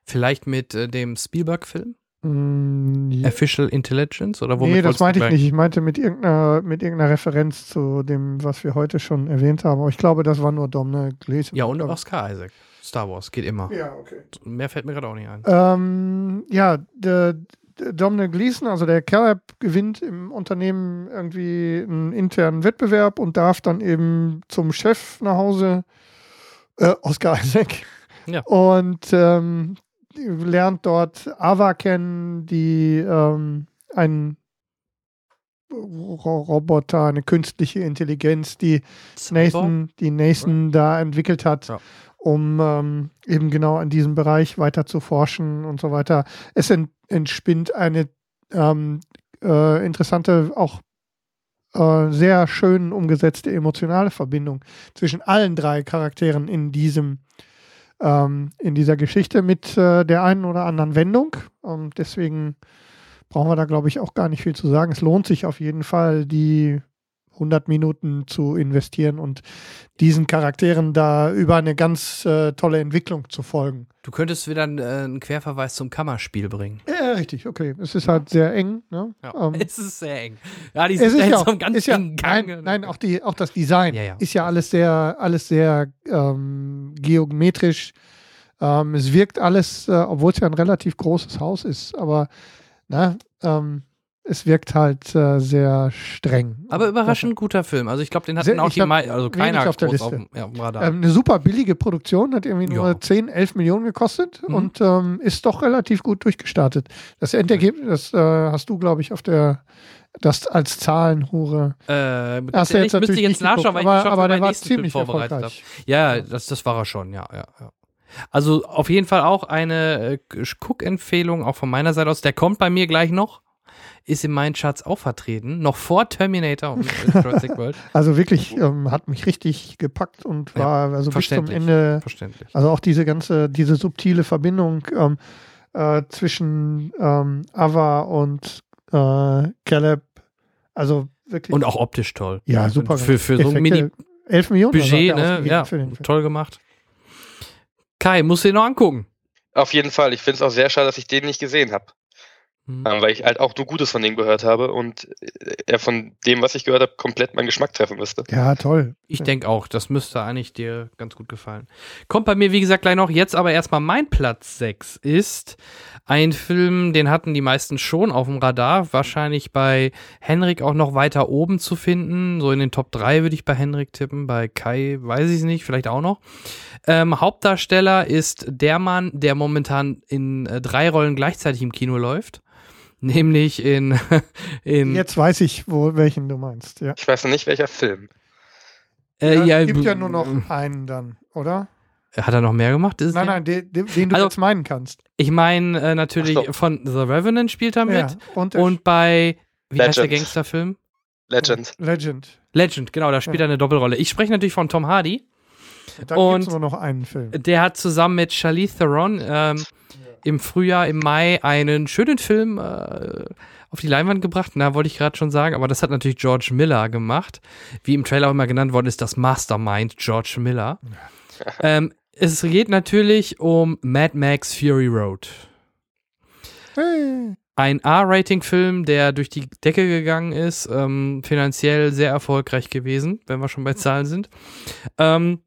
Vielleicht mit äh, dem Spielberg-Film? Mm, ja. Official Intelligence? Oder womit nee, das meinte ich nicht. Ich meinte mit irgendeiner, mit irgendeiner Referenz zu dem, was wir heute schon erwähnt haben. Aber ich glaube, das war nur Domne Gleason. Ja, und Oscar Isaac. Star Wars, geht immer. Ja, okay. Mehr fällt mir gerade auch nicht ein. Ähm, ja, der, der Dominic Gleason, also der Kerl, gewinnt im Unternehmen irgendwie einen internen Wettbewerb und darf dann eben zum Chef nach Hause, äh, Oscar Isaac. Ja. Und ähm, lernt dort Ava kennen, die ähm, einen Roboter, eine künstliche Intelligenz, die Nathan, die Nathan da entwickelt hat. Ja um ähm, eben genau in diesem Bereich weiter zu forschen und so weiter. Es ent entspinnt eine ähm, äh, interessante, auch äh, sehr schön umgesetzte emotionale Verbindung zwischen allen drei Charakteren in diesem ähm, in dieser Geschichte mit äh, der einen oder anderen Wendung. Und deswegen brauchen wir da, glaube ich, auch gar nicht viel zu sagen. Es lohnt sich auf jeden Fall, die 100 Minuten zu investieren und diesen Charakteren da über eine ganz äh, tolle Entwicklung zu folgen. Du könntest wieder einen, äh, einen Querverweis zum Kammerspiel bringen. Ja, richtig, okay. Es ist halt sehr eng. Ne? Ja, ähm, es ist sehr eng. Ja, die sind ja so einem ganz engen ja, Gang. Nein, nein, auch, die, auch das Design ja, ist ja alles sehr, alles sehr ähm, geometrisch. Ähm, es wirkt alles, äh, obwohl es ja ein relativ großes Haus ist, aber na, ähm, es wirkt halt äh, sehr streng. Aber überraschend guter Film. Also ich glaube, den hatten sehr, auch die meisten, also keiner auf der Liste. Auf, ja, auf Radar. Ähm, eine super billige Produktion, hat irgendwie nur ja. 10, 11 Millionen gekostet mhm. und ähm, ist doch relativ gut durchgestartet. Das Endergebnis, das äh, hast du, glaube ich, auf der das als Zahlenhure. Äh, hast du jetzt ich müsste jetzt nachschauen, weil aber, ich aber der war ziemlich vorbereitet habe. Ja, das, das war er schon, ja, ja, ja. Also auf jeden Fall auch eine äh, Cook-Empfehlung, auch von meiner Seite aus. Der kommt bei mir gleich noch ist in meinen Charts auch vertreten, noch vor Terminator und Jurassic World. Also wirklich ähm, hat mich richtig gepackt und war ja, also bis zum Ende. Verständlich. Also auch diese ganze, diese subtile Verbindung ähm, äh, zwischen ähm, Ava und äh, Caleb. Also wirklich. Und auch optisch toll. Ja, super. Für, für so ein Mini 11 Millionen Budget, ne? Ja, toll gemacht. Kai, musst du dir noch angucken. Auf jeden Fall. Ich finde es auch sehr schade, dass ich den nicht gesehen habe. Mhm. Ähm, weil ich halt auch nur Gutes von dem gehört habe und äh, er von dem, was ich gehört habe, komplett meinen Geschmack treffen müsste. Ja, toll. Ich denke auch, das müsste eigentlich dir ganz gut gefallen. Kommt bei mir, wie gesagt, gleich noch. Jetzt aber erstmal mein Platz 6 ist ein Film, den hatten die meisten schon auf dem Radar. Wahrscheinlich bei Henrik auch noch weiter oben zu finden. So in den Top 3 würde ich bei Henrik tippen. Bei Kai weiß ich es nicht, vielleicht auch noch. Ähm, Hauptdarsteller ist der Mann, der momentan in äh, drei Rollen gleichzeitig im Kino läuft nämlich in, in Jetzt weiß ich, wo, welchen du meinst. Ja. Ich weiß noch nicht, welcher Film. Äh, ja, es gibt ja nur noch einen dann, oder? Hat er noch mehr gemacht? Ist nein, nein, den, den, du also, jetzt meinen kannst. Ich meine äh, natürlich so. von The Revenant spielt er mit. Ja, und, und bei, wie Legend. heißt der Gangsterfilm? Legend. Legend. Legend, genau, da spielt ja. er eine Doppelrolle. Ich spreche natürlich von Tom Hardy. Da und gibt nur noch einen Film. Der hat zusammen mit Charlize Theron ähm, im Frühjahr, im Mai einen schönen Film äh, auf die Leinwand gebracht. Na, wollte ich gerade schon sagen, aber das hat natürlich George Miller gemacht. Wie im Trailer auch immer genannt worden ist, das Mastermind George Miller. ähm, es geht natürlich um Mad Max Fury Road. Hey. Ein R-Rating-Film, der durch die Decke gegangen ist, ähm, finanziell sehr erfolgreich gewesen, wenn wir schon bei Zahlen sind. Ähm,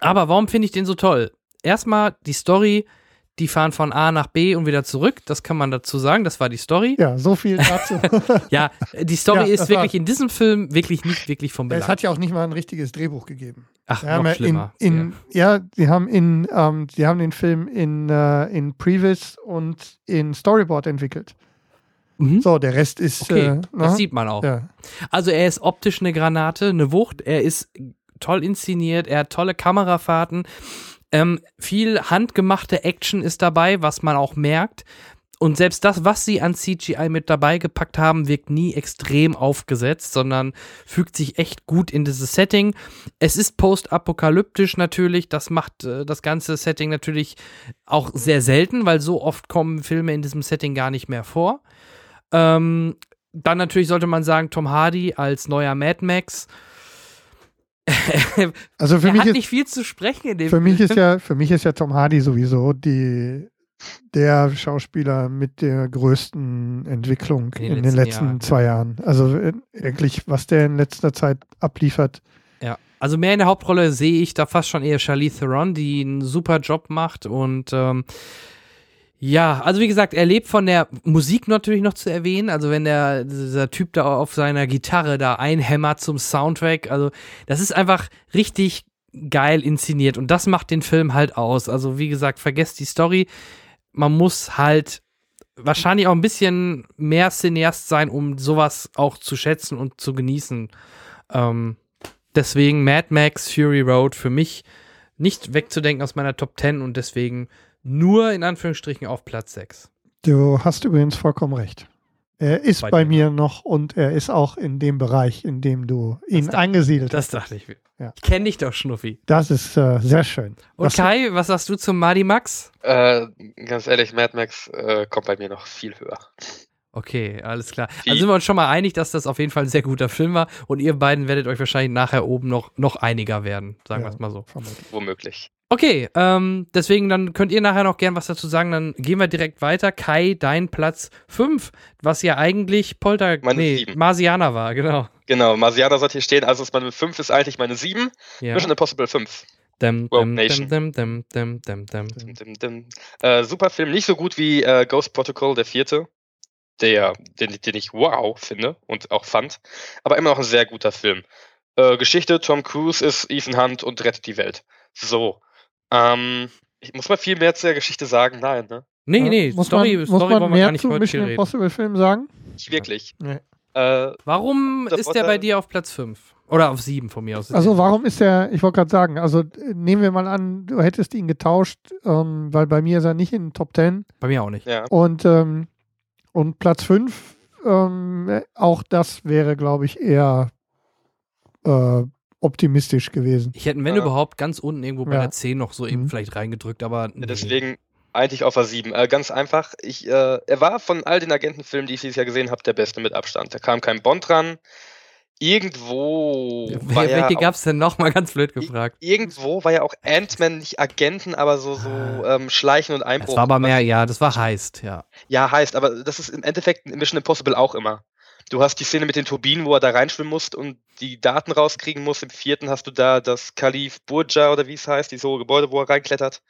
aber warum finde ich den so toll? Erstmal die Story die fahren von A nach B und wieder zurück. Das kann man dazu sagen. Das war die Story. Ja, so viel dazu. ja, die Story ja, ist wirklich in diesem Film wirklich nicht wirklich vom Belang. Es hat ja auch nicht mal ein richtiges Drehbuch gegeben. Ach, noch ja schlimmer. In, in, ja, die haben in, ähm, die haben den Film in, äh, in Previs und in Storyboard entwickelt. Mhm. So, der Rest ist. Okay, äh, das ne? sieht man auch. Ja. Also er ist optisch eine Granate, eine Wucht. Er ist toll inszeniert. Er hat tolle Kamerafahrten. Ähm, viel handgemachte Action ist dabei, was man auch merkt. Und selbst das, was sie an CGI mit dabei gepackt haben, wirkt nie extrem aufgesetzt, sondern fügt sich echt gut in dieses Setting. Es ist postapokalyptisch natürlich, das macht äh, das ganze Setting natürlich auch sehr selten, weil so oft kommen Filme in diesem Setting gar nicht mehr vor. Ähm, dann natürlich sollte man sagen, Tom Hardy als neuer Mad Max also für er mich hat ist, nicht viel zu sprechen in dem für Film. mich ist ja Für mich ist ja Tom Hardy sowieso die, der Schauspieler mit der größten Entwicklung in den, in den letzten zwei Jahren. Also äh, wirklich, was der in letzter Zeit abliefert. Ja, also mehr in der Hauptrolle sehe ich da fast schon eher Charlize Theron, die einen super Job macht und ähm, ja, also wie gesagt, er lebt von der Musik natürlich noch zu erwähnen. Also wenn der dieser Typ da auf seiner Gitarre da einhämmert zum Soundtrack, also das ist einfach richtig geil inszeniert und das macht den Film halt aus. Also wie gesagt, vergesst die Story. Man muss halt wahrscheinlich auch ein bisschen mehr Cineast sein, um sowas auch zu schätzen und zu genießen. Ähm, deswegen Mad Max Fury Road für mich nicht wegzudenken aus meiner Top 10 und deswegen nur in Anführungsstrichen auf Platz 6. Du hast übrigens vollkommen recht. Er ist bei, bei mir noch und er ist auch in dem Bereich, in dem du ihn das eingesiedelt hast. Das dachte ich. Ja. Ich kenne dich doch, Schnuffi. Das ist äh, sehr schön. Und was Kai, was sagst du zum Madi Max? Äh, ganz ehrlich, Mad Max äh, kommt bei mir noch viel höher. Okay, alles klar. Wie? Also sind wir uns schon mal einig, dass das auf jeden Fall ein sehr guter Film war und ihr beiden werdet euch wahrscheinlich nachher oben noch, noch einiger werden, sagen ja, wir es mal so. Womöglich. Okay, ähm, deswegen dann könnt ihr nachher noch gern was dazu sagen, dann gehen wir direkt weiter. Kai, dein Platz 5, was ja eigentlich Polter, meine nee, 7. Marsianer war, genau. Genau, Marsianer sollte hier stehen, also ist meine 5 ist eigentlich meine 7. Ja. Mission Impossible 5. Dem, dem, dem, dem, dem, dem, dem, äh, super Film, nicht so gut wie äh, Ghost Protocol, der vierte, der, den, den ich wow finde und auch fand, aber immer noch ein sehr guter Film. Äh, Geschichte, Tom Cruise ist Ethan Hunt und rettet die Welt. So. Ähm, ich muss mal viel mehr zur Geschichte sagen, nein, ne? Nee, nee, muss Story, man, Story muss man wollen wir mehr gar nicht zu Mission Impossible Film sagen? Nicht wirklich. Nee. Äh, warum ist der bei dir auf Platz 5? Oder auf 7 von mir aus? Also warum ist der, ich wollte gerade sagen, also nehmen wir mal an, du hättest ihn getauscht, ähm, weil bei mir ist er nicht in den Top 10. Bei mir auch nicht. Ja. Und, ähm, und Platz 5, ähm, auch das wäre, glaube ich, eher äh, optimistisch gewesen. Ich hätte, wenn ja. überhaupt, ganz unten irgendwo bei ja. der 10 noch so eben mhm. vielleicht reingedrückt, aber. Nee. Deswegen eigentlich auf der 7. Äh, ganz einfach, ich, äh, er war von all den Agentenfilmen, die ich dieses Jahr gesehen habe, der beste mit Abstand. Da kam kein Bond dran. Irgendwo. Wer, war welche ja gab es denn noch mal ganz blöd gefragt? Irgendwo war ja auch Ant-Man nicht Agenten, aber so, so ah. ähm, Schleichen und Einbruch. Das war aber mehr, ja, das war heißt, ja. Ja, heißt, aber das ist im Endeffekt in Mission Impossible auch immer. Du hast die Szene mit den Turbinen, wo er da reinschwimmen muss und die Daten rauskriegen muss. Im vierten hast du da das Kalif Burja oder wie es heißt, dieses hohe Gebäude, wo er reinklettert.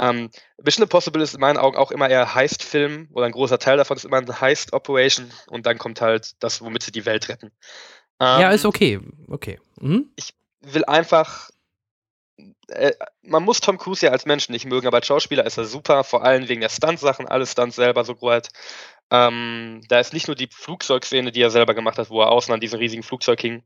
Ähm, Mission Impossible ist in meinen Augen auch immer eher Heist-Film oder ein großer Teil davon ist immer eine Heist-Operation und dann kommt halt das, womit sie die Welt retten. Ähm, ja, ist okay. Okay. Mhm. Ich will einfach. Äh, man muss Tom Cruise ja als Mensch nicht mögen, aber als Schauspieler ist er super, vor allem wegen der Stunt-Sachen, alle Stunts selber so gut. Ähm, da ist nicht nur die Flugzeugszene, die er selber gemacht hat, wo er außen an diesem riesigen Flugzeug hing,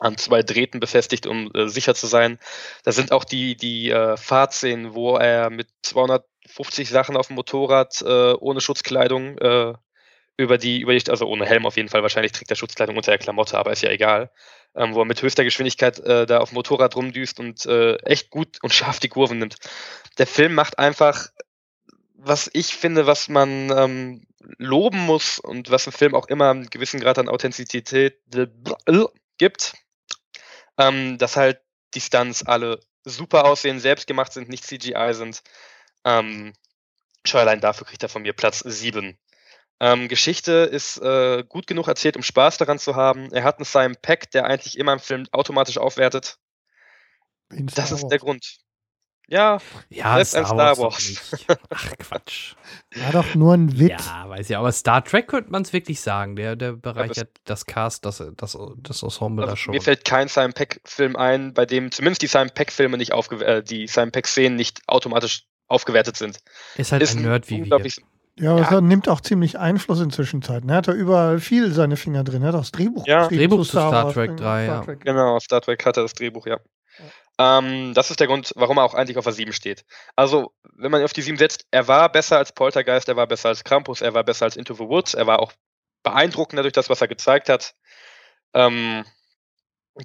an zwei Drähten befestigt, um äh, sicher zu sein. Da sind auch die, die äh, Fahrtszenen, wo er mit 250 Sachen auf dem Motorrad äh, ohne Schutzkleidung äh, über die, über die, also ohne Helm auf jeden Fall, wahrscheinlich trägt er Schutzkleidung unter der Klamotte, aber ist ja egal, ähm, wo er mit höchster Geschwindigkeit äh, da auf dem Motorrad rumdüst und äh, echt gut und scharf die Kurven nimmt. Der Film macht einfach, was ich finde, was man ähm, loben muss und was ein Film auch immer einen gewissen Grad an Authentizität gibt, ähm, dass halt die Stunts alle super aussehen, selbst gemacht sind, nicht CGI sind. Ähm, schon allein dafür kriegt er von mir Platz 7. Ähm, Geschichte ist äh, gut genug erzählt, um Spaß daran zu haben. Er hat einen Simon Pack, der eigentlich immer im Film automatisch aufwertet. Das ist der Grund. Ja, ja selbst Star, Star Wars. Wars. Ach Quatsch. War doch nur ein Witz. Ja, weiß ich, aber Star Trek könnte man es wirklich sagen. Der, der bereichert ja, das Cast, das, das, das Ensemble also da schon. Mir fällt kein Simon Peck-Film ein, bei dem zumindest die Simon Peck-Filme nicht äh, die Simon Peck-Szenen nicht automatisch aufgewertet sind. Ist halt ist ein Nerd wie wir. Ja, aber ja. er nimmt auch ziemlich Einfluss in Zwischenzeiten. Er hat da überall viel seine Finger drin. Er hat auch das Drehbuch. Ja, Drehbuch zu Star, Star Trek 3, Star Trek. ja. Genau, Star Trek hat er das Drehbuch, ja. Ähm, das ist der Grund, warum er auch eigentlich auf der 7 steht. Also, wenn man auf die 7 setzt, er war besser als Poltergeist, er war besser als Krampus, er war besser als Into the Woods, er war auch beeindruckender durch das, was er gezeigt hat. Ähm,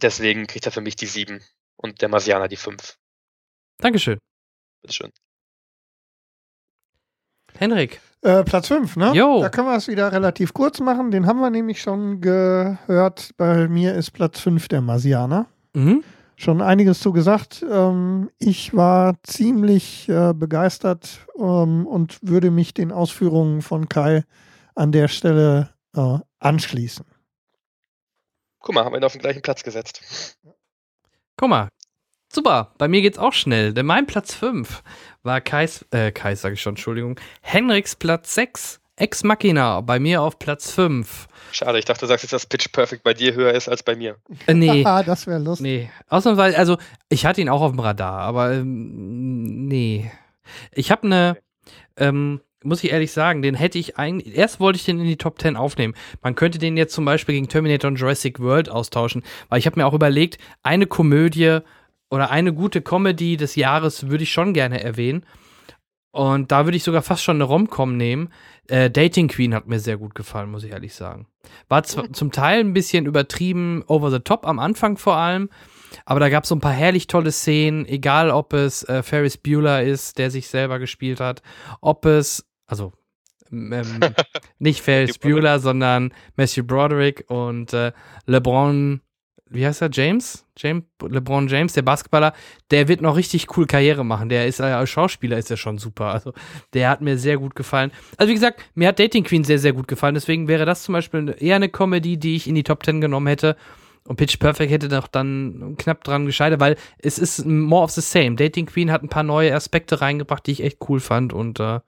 deswegen kriegt er für mich die 7 und der Marsianer die 5. Dankeschön. Bitteschön. Henrik. Äh, Platz 5, ne? Jo. Da können wir es wieder relativ kurz machen. Den haben wir nämlich schon gehört. Bei mir ist Platz 5 der Marsianer. Mhm schon einiges zu gesagt. Ähm, ich war ziemlich äh, begeistert ähm, und würde mich den Ausführungen von Kai an der Stelle äh, anschließen. Guck mal, haben wir ihn auf den gleichen Platz gesetzt. Guck mal. Super, bei mir geht's auch schnell, denn mein Platz 5 war Kais, äh, Kais sage ich schon, Entschuldigung, Henriks Platz 6. Ex Machina, bei mir auf Platz 5. Schade, ich dachte, du sagst jetzt, dass Pitch Perfect bei dir höher ist als bei mir. Äh, nee. das wäre lustig. Nee. Ausnahmsweise, also ich hatte ihn auch auf dem Radar, aber ähm, nee. Ich habe eine, ähm, muss ich ehrlich sagen, den hätte ich eigentlich, erst wollte ich den in die Top 10 aufnehmen. Man könnte den jetzt zum Beispiel gegen Terminator und Jurassic World austauschen, weil ich habe mir auch überlegt, eine Komödie oder eine gute Comedy des Jahres würde ich schon gerne erwähnen. Und da würde ich sogar fast schon eine Rom-Com nehmen. Äh, Dating Queen hat mir sehr gut gefallen, muss ich ehrlich sagen. War zwar zum Teil ein bisschen übertrieben, over the top am Anfang vor allem, aber da gab es so ein paar herrlich tolle Szenen, egal ob es äh, Ferris Bueller ist, der sich selber gespielt hat, ob es, also ähm, nicht Ferris Bueller, sondern Matthew Broderick und äh, LeBron, wie heißt er? James? James? LeBron James, der Basketballer, der wird noch richtig cool Karriere machen. Der ist äh, als Schauspieler ist ja schon super. Also der hat mir sehr gut gefallen. Also wie gesagt, mir hat Dating Queen sehr, sehr gut gefallen. Deswegen wäre das zum Beispiel eher eine Comedy, die ich in die Top 10 genommen hätte. Und Pitch Perfect hätte doch dann knapp dran gescheitert, weil es ist more of the same. Dating Queen hat ein paar neue Aspekte reingebracht, die ich echt cool fand und äh,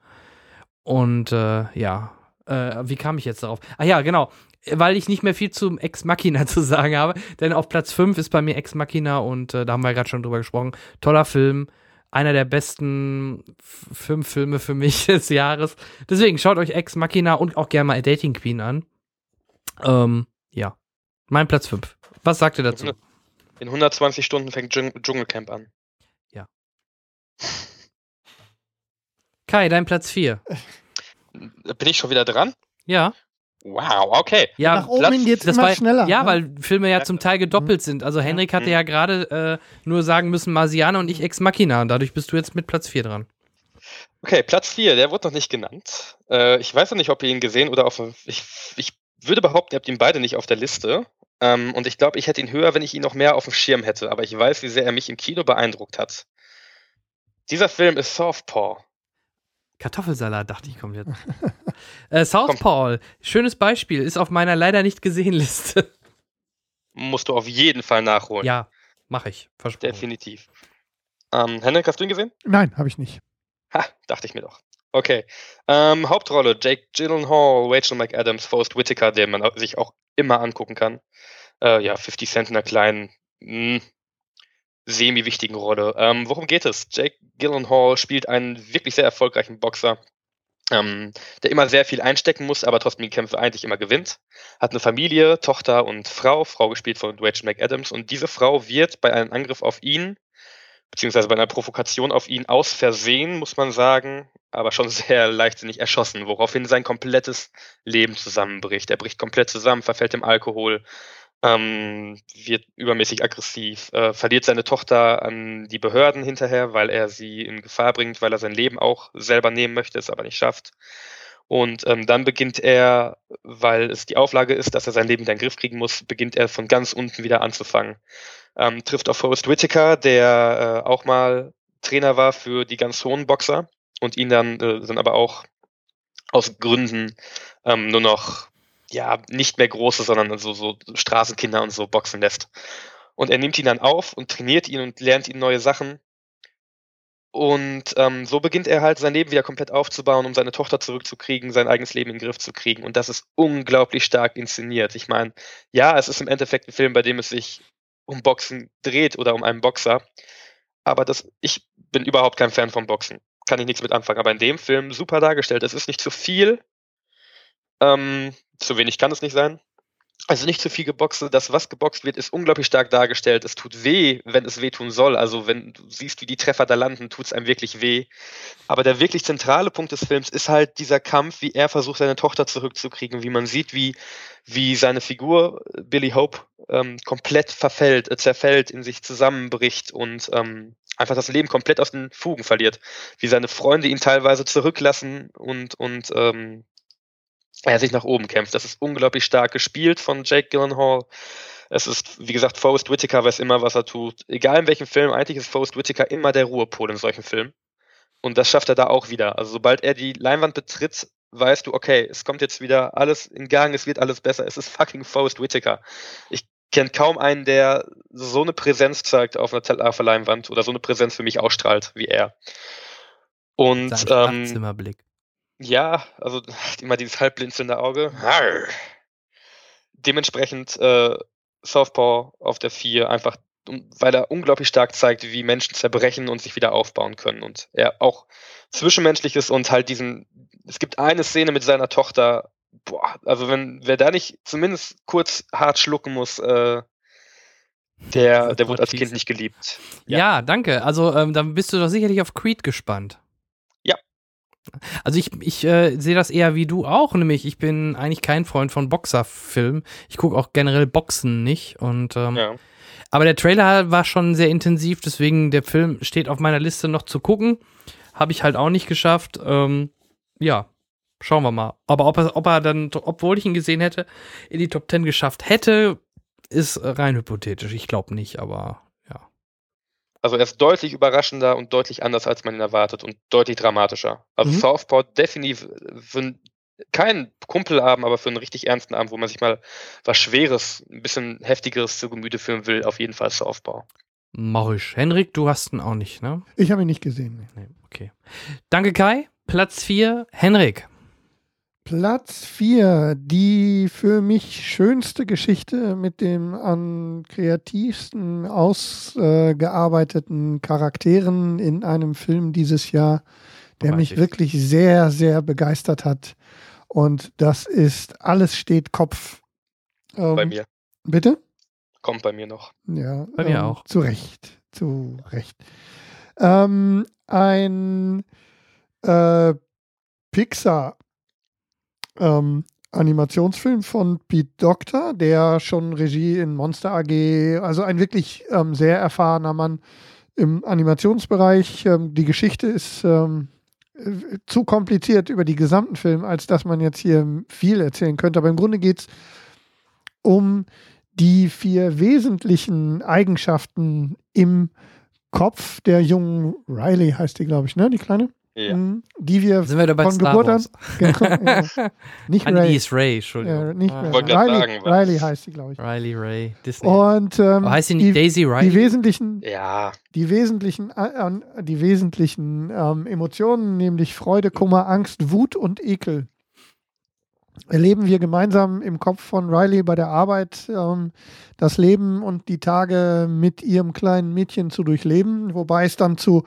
und äh, ja, äh, wie kam ich jetzt darauf? Ah ja, genau, weil ich nicht mehr viel zum Ex Machina zu sagen habe, denn auf Platz 5 ist bei mir Ex Machina und äh, da haben wir gerade schon drüber gesprochen. Toller Film, einer der besten fünf Filme für mich des Jahres. Deswegen schaut euch Ex Machina und auch gerne mal Dating Queen an. Ähm, ja, mein Platz 5. Was sagt ihr dazu? In 120 Stunden fängt Dschung Dschungelcamp an. Ja. Kai, dein Platz 4. Bin ich schon wieder dran? Ja. Wow, okay. Ja, Nach oben hin geht's das immer war, schneller. Ja, ne? weil Filme ja zum Teil gedoppelt Mhm. sind. Also Henrik hatte ja gerade äh, nur sagen müssen Marsianer und ich Ex Machina. Und dadurch bist du jetzt mit Platz 4 dran. Okay, Platz 4, der wurde noch nicht genannt. Äh, ich weiß noch nicht, ob ihr ihn gesehen oder auf. Ich, ich würde behaupten, ihr habt ihn beide nicht auf der Liste. Ähm, und ich glaube, ich hätte ihn höher, wenn ich ihn noch mehr auf dem Schirm hätte. Aber ich weiß, wie sehr er mich im Kino beeindruckt hat. Dieser Film ist Softpaw. Kartoffelsalat, dachte ich, kommt äh, Southpaw, schönes Beispiel, ist auf meiner leider nicht gesehen Liste. Musst du auf jeden Fall nachholen. ja, mache ich. Versprochen. Definitiv. Ähm, Henrik, hast du ihn gesehen? Nein, habe ich nicht. Ha, dachte ich mir doch. Okay. Ähm, Hauptrolle: Jake Gyllenhaal, Rachel McAdams, Forrest Whitaker, den man sich auch immer angucken kann. Äh, ja, 50 Cent in einer kleinen, mh, semi-wichtigen Rolle. Ähm, worum geht es? Jake Gyllenhaal spielt einen wirklich sehr erfolgreichen Boxer, ähm, der immer sehr viel einstecken muss, aber trotzdem die Kämpfe eigentlich immer gewinnt. Hat eine Familie, Tochter und Frau, Frau gespielt von Rachel McAdams. Und diese Frau wird bei einem Angriff auf ihn beziehungsweise bei einer Provokation auf ihn aus Versehen, muss man sagen, aber schon sehr leichtsinnig erschossen, woraufhin sein komplettes Leben zusammenbricht. Er bricht komplett zusammen, verfällt im Alkohol, ähm, wird übermäßig aggressiv, äh, verliert seine Tochter an die Behörden hinterher, weil er sie in Gefahr bringt, weil er sein Leben auch selber nehmen möchte, es aber nicht schafft. Und ähm, dann beginnt er, weil es die Auflage ist, dass er sein Leben wieder in den Griff kriegen muss, beginnt er von ganz unten wieder anzufangen. Ähm, trifft auf Forrest Whitaker, der äh, auch mal Trainer war für die ganz hohen Boxer und ihn dann, äh, dann aber auch aus Gründen ähm, nur noch ja nicht mehr große, sondern so, so Straßenkinder und so boxen lässt. Und er nimmt ihn dann auf und trainiert ihn und lernt ihn neue Sachen. Und ähm, so beginnt er halt sein Leben wieder komplett aufzubauen, um seine Tochter zurückzukriegen, sein eigenes Leben in den Griff zu kriegen. Und das ist unglaublich stark inszeniert. Ich meine, ja, es ist im Endeffekt ein Film, bei dem es sich um Boxen dreht oder um einen Boxer. Aber das, ich bin überhaupt kein Fan vom Boxen. Kann ich nichts mit anfangen. Aber in dem Film super dargestellt. Es ist nicht zu viel. Ähm, zu wenig kann es nicht sein. Also nicht zu viel geboxt. Das, was geboxt wird, ist unglaublich stark dargestellt. Es tut weh, wenn es weh tun soll. Also wenn du siehst, wie die Treffer da landen, tut es einem wirklich weh. Aber der wirklich zentrale Punkt des Films ist halt dieser Kampf, wie er versucht, seine Tochter zurückzukriegen. Wie man sieht, wie, wie seine Figur, Billy Hope, ähm, komplett verfällt, äh, zerfällt, in sich zusammenbricht und ähm, einfach das Leben komplett aus den Fugen verliert. Wie seine Freunde ihn teilweise zurücklassen und, und ähm, er sich nach oben kämpft. Das ist unglaublich stark gespielt von Jake Gyllenhaal. Es ist, wie gesagt, Forrest Whitaker weiß immer, was er tut. Egal in welchem Film, eigentlich ist Forrest Whitaker immer der Ruhepol in solchen Filmen. Und das schafft er da auch wieder. Also sobald er die Leinwand betritt, weißt du, okay, es kommt jetzt wieder alles in Gang, es wird alles besser. Es ist fucking Forrest Whitaker. Ich kenne kaum einen, der so eine Präsenz zeigt auf einer, Leinwand oder so eine Präsenz für mich ausstrahlt wie er. Und Sein ähm, Zimmerblick. Ja, also immer dieses halbblinzelnde Auge. Arr. Dementsprechend äh, Southpaw auf der 4 einfach, weil er unglaublich stark zeigt, wie Menschen zerbrechen und sich wieder aufbauen können. Und er auch zwischenmenschlich ist und halt diesen, es gibt eine Szene mit seiner Tochter, boah, also wenn, wer da nicht zumindest kurz hart schlucken muss, äh, der, der wird wurde als. Kind nicht geliebt. Ja, danke. Also ähm, dann bist du doch sicherlich auf Creed gespannt. Also ich, ich äh, sehe das eher wie du auch, nämlich ich bin eigentlich kein Freund von Boxerfilmen. Ich gucke auch generell Boxen nicht und ähm, Ja. aber der Trailer war schon sehr intensiv, deswegen der Film steht auf meiner Liste noch zu gucken. Habe ich halt auch nicht geschafft. Ähm, ja, Schauen wir mal. Aber ob er, ob er dann, obwohl ich ihn gesehen hätte, in die Top 10 geschafft hätte, ist rein hypothetisch. Ich glaube nicht, aber. Also er ist deutlich überraschender und deutlich anders, als man ihn erwartet und deutlich dramatischer. Also mhm. Southpaw definitiv für keinen Kumpelabend, aber für einen richtig ernsten Abend, wo man sich mal was Schweres, ein bisschen Heftigeres zu Gemüte führen will, auf jeden Fall Southpaw. Mach ich. Henrik, du hast ihn auch nicht, ne? Ich habe ihn nicht gesehen. Nee, okay. Danke, Kai. Platz 4, Henrik. Platz 4, die für mich schönste Geschichte mit dem am kreativsten ausgearbeiteten Charakteren in einem Film dieses Jahr, der mich ich. wirklich sehr, sehr begeistert hat. Und das ist Alles steht Kopf. Ähm, bei mir. Bitte? Kommt bei mir noch. Ja, bei mir ähm, auch. Zu Recht. Zu Recht. Ähm, ein äh, Pixar ähm, Animationsfilm von Pete Doctor, der schon Regie in Monster AG, also ein wirklich ähm, sehr erfahrener Mann im Animationsbereich. Ähm, die Geschichte ist ähm, äh, zu kompliziert über die gesamten Film, als dass man jetzt hier viel erzählen könnte. Aber im Grunde geht es um die vier wesentlichen Eigenschaften im Kopf der jungen Riley, heißt die, glaube ich, ne? Die kleine? Ja. Mhm. Die wir, Sind wir von Star Geburt an. Genau, ja. Nicht Ray. Die ist Ray, Entschuldigung. Ja, nicht ah. Ray. Riley, sagen, Riley heißt sie, glaube ich. Riley Ray. Disney. Und ähm, heißt sie nicht die, Daisy Riley? Die wesentlichen, ja. die wesentlichen, äh, die wesentlichen ähm, Emotionen, nämlich Freude, Kummer, Angst, Wut und Ekel, erleben wir gemeinsam im Kopf von Riley bei der Arbeit ähm, das Leben und die Tage mit ihrem kleinen Mädchen zu durchleben, wobei es dann zu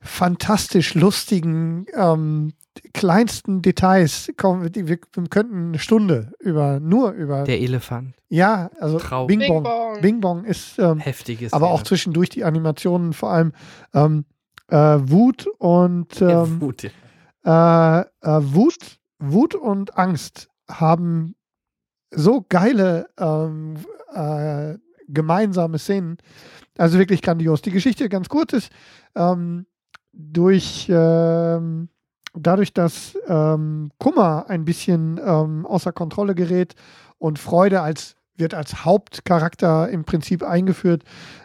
fantastisch lustigen, ähm, kleinsten Details kommen. Wir, wir, könnten eine Stunde über, nur über. Der Elefant. Ja, also Bing Bong. Bing Bong, Bing Bong ist. Ähm, Heftiges. Aber auch zwischendurch die Animationen, vor allem ähm, äh, Wut und. Ähm, Wut, ja. äh, äh, Wut, Wut und Angst haben so geile ähm, äh, gemeinsame Szenen. Also wirklich grandios. Die Geschichte ganz kurz ist, ähm, durch ähm, dadurch, dass ähm, Kummer ein bisschen ähm, außer Kontrolle gerät und Freude als wird als Hauptcharakter im Prinzip eingeführt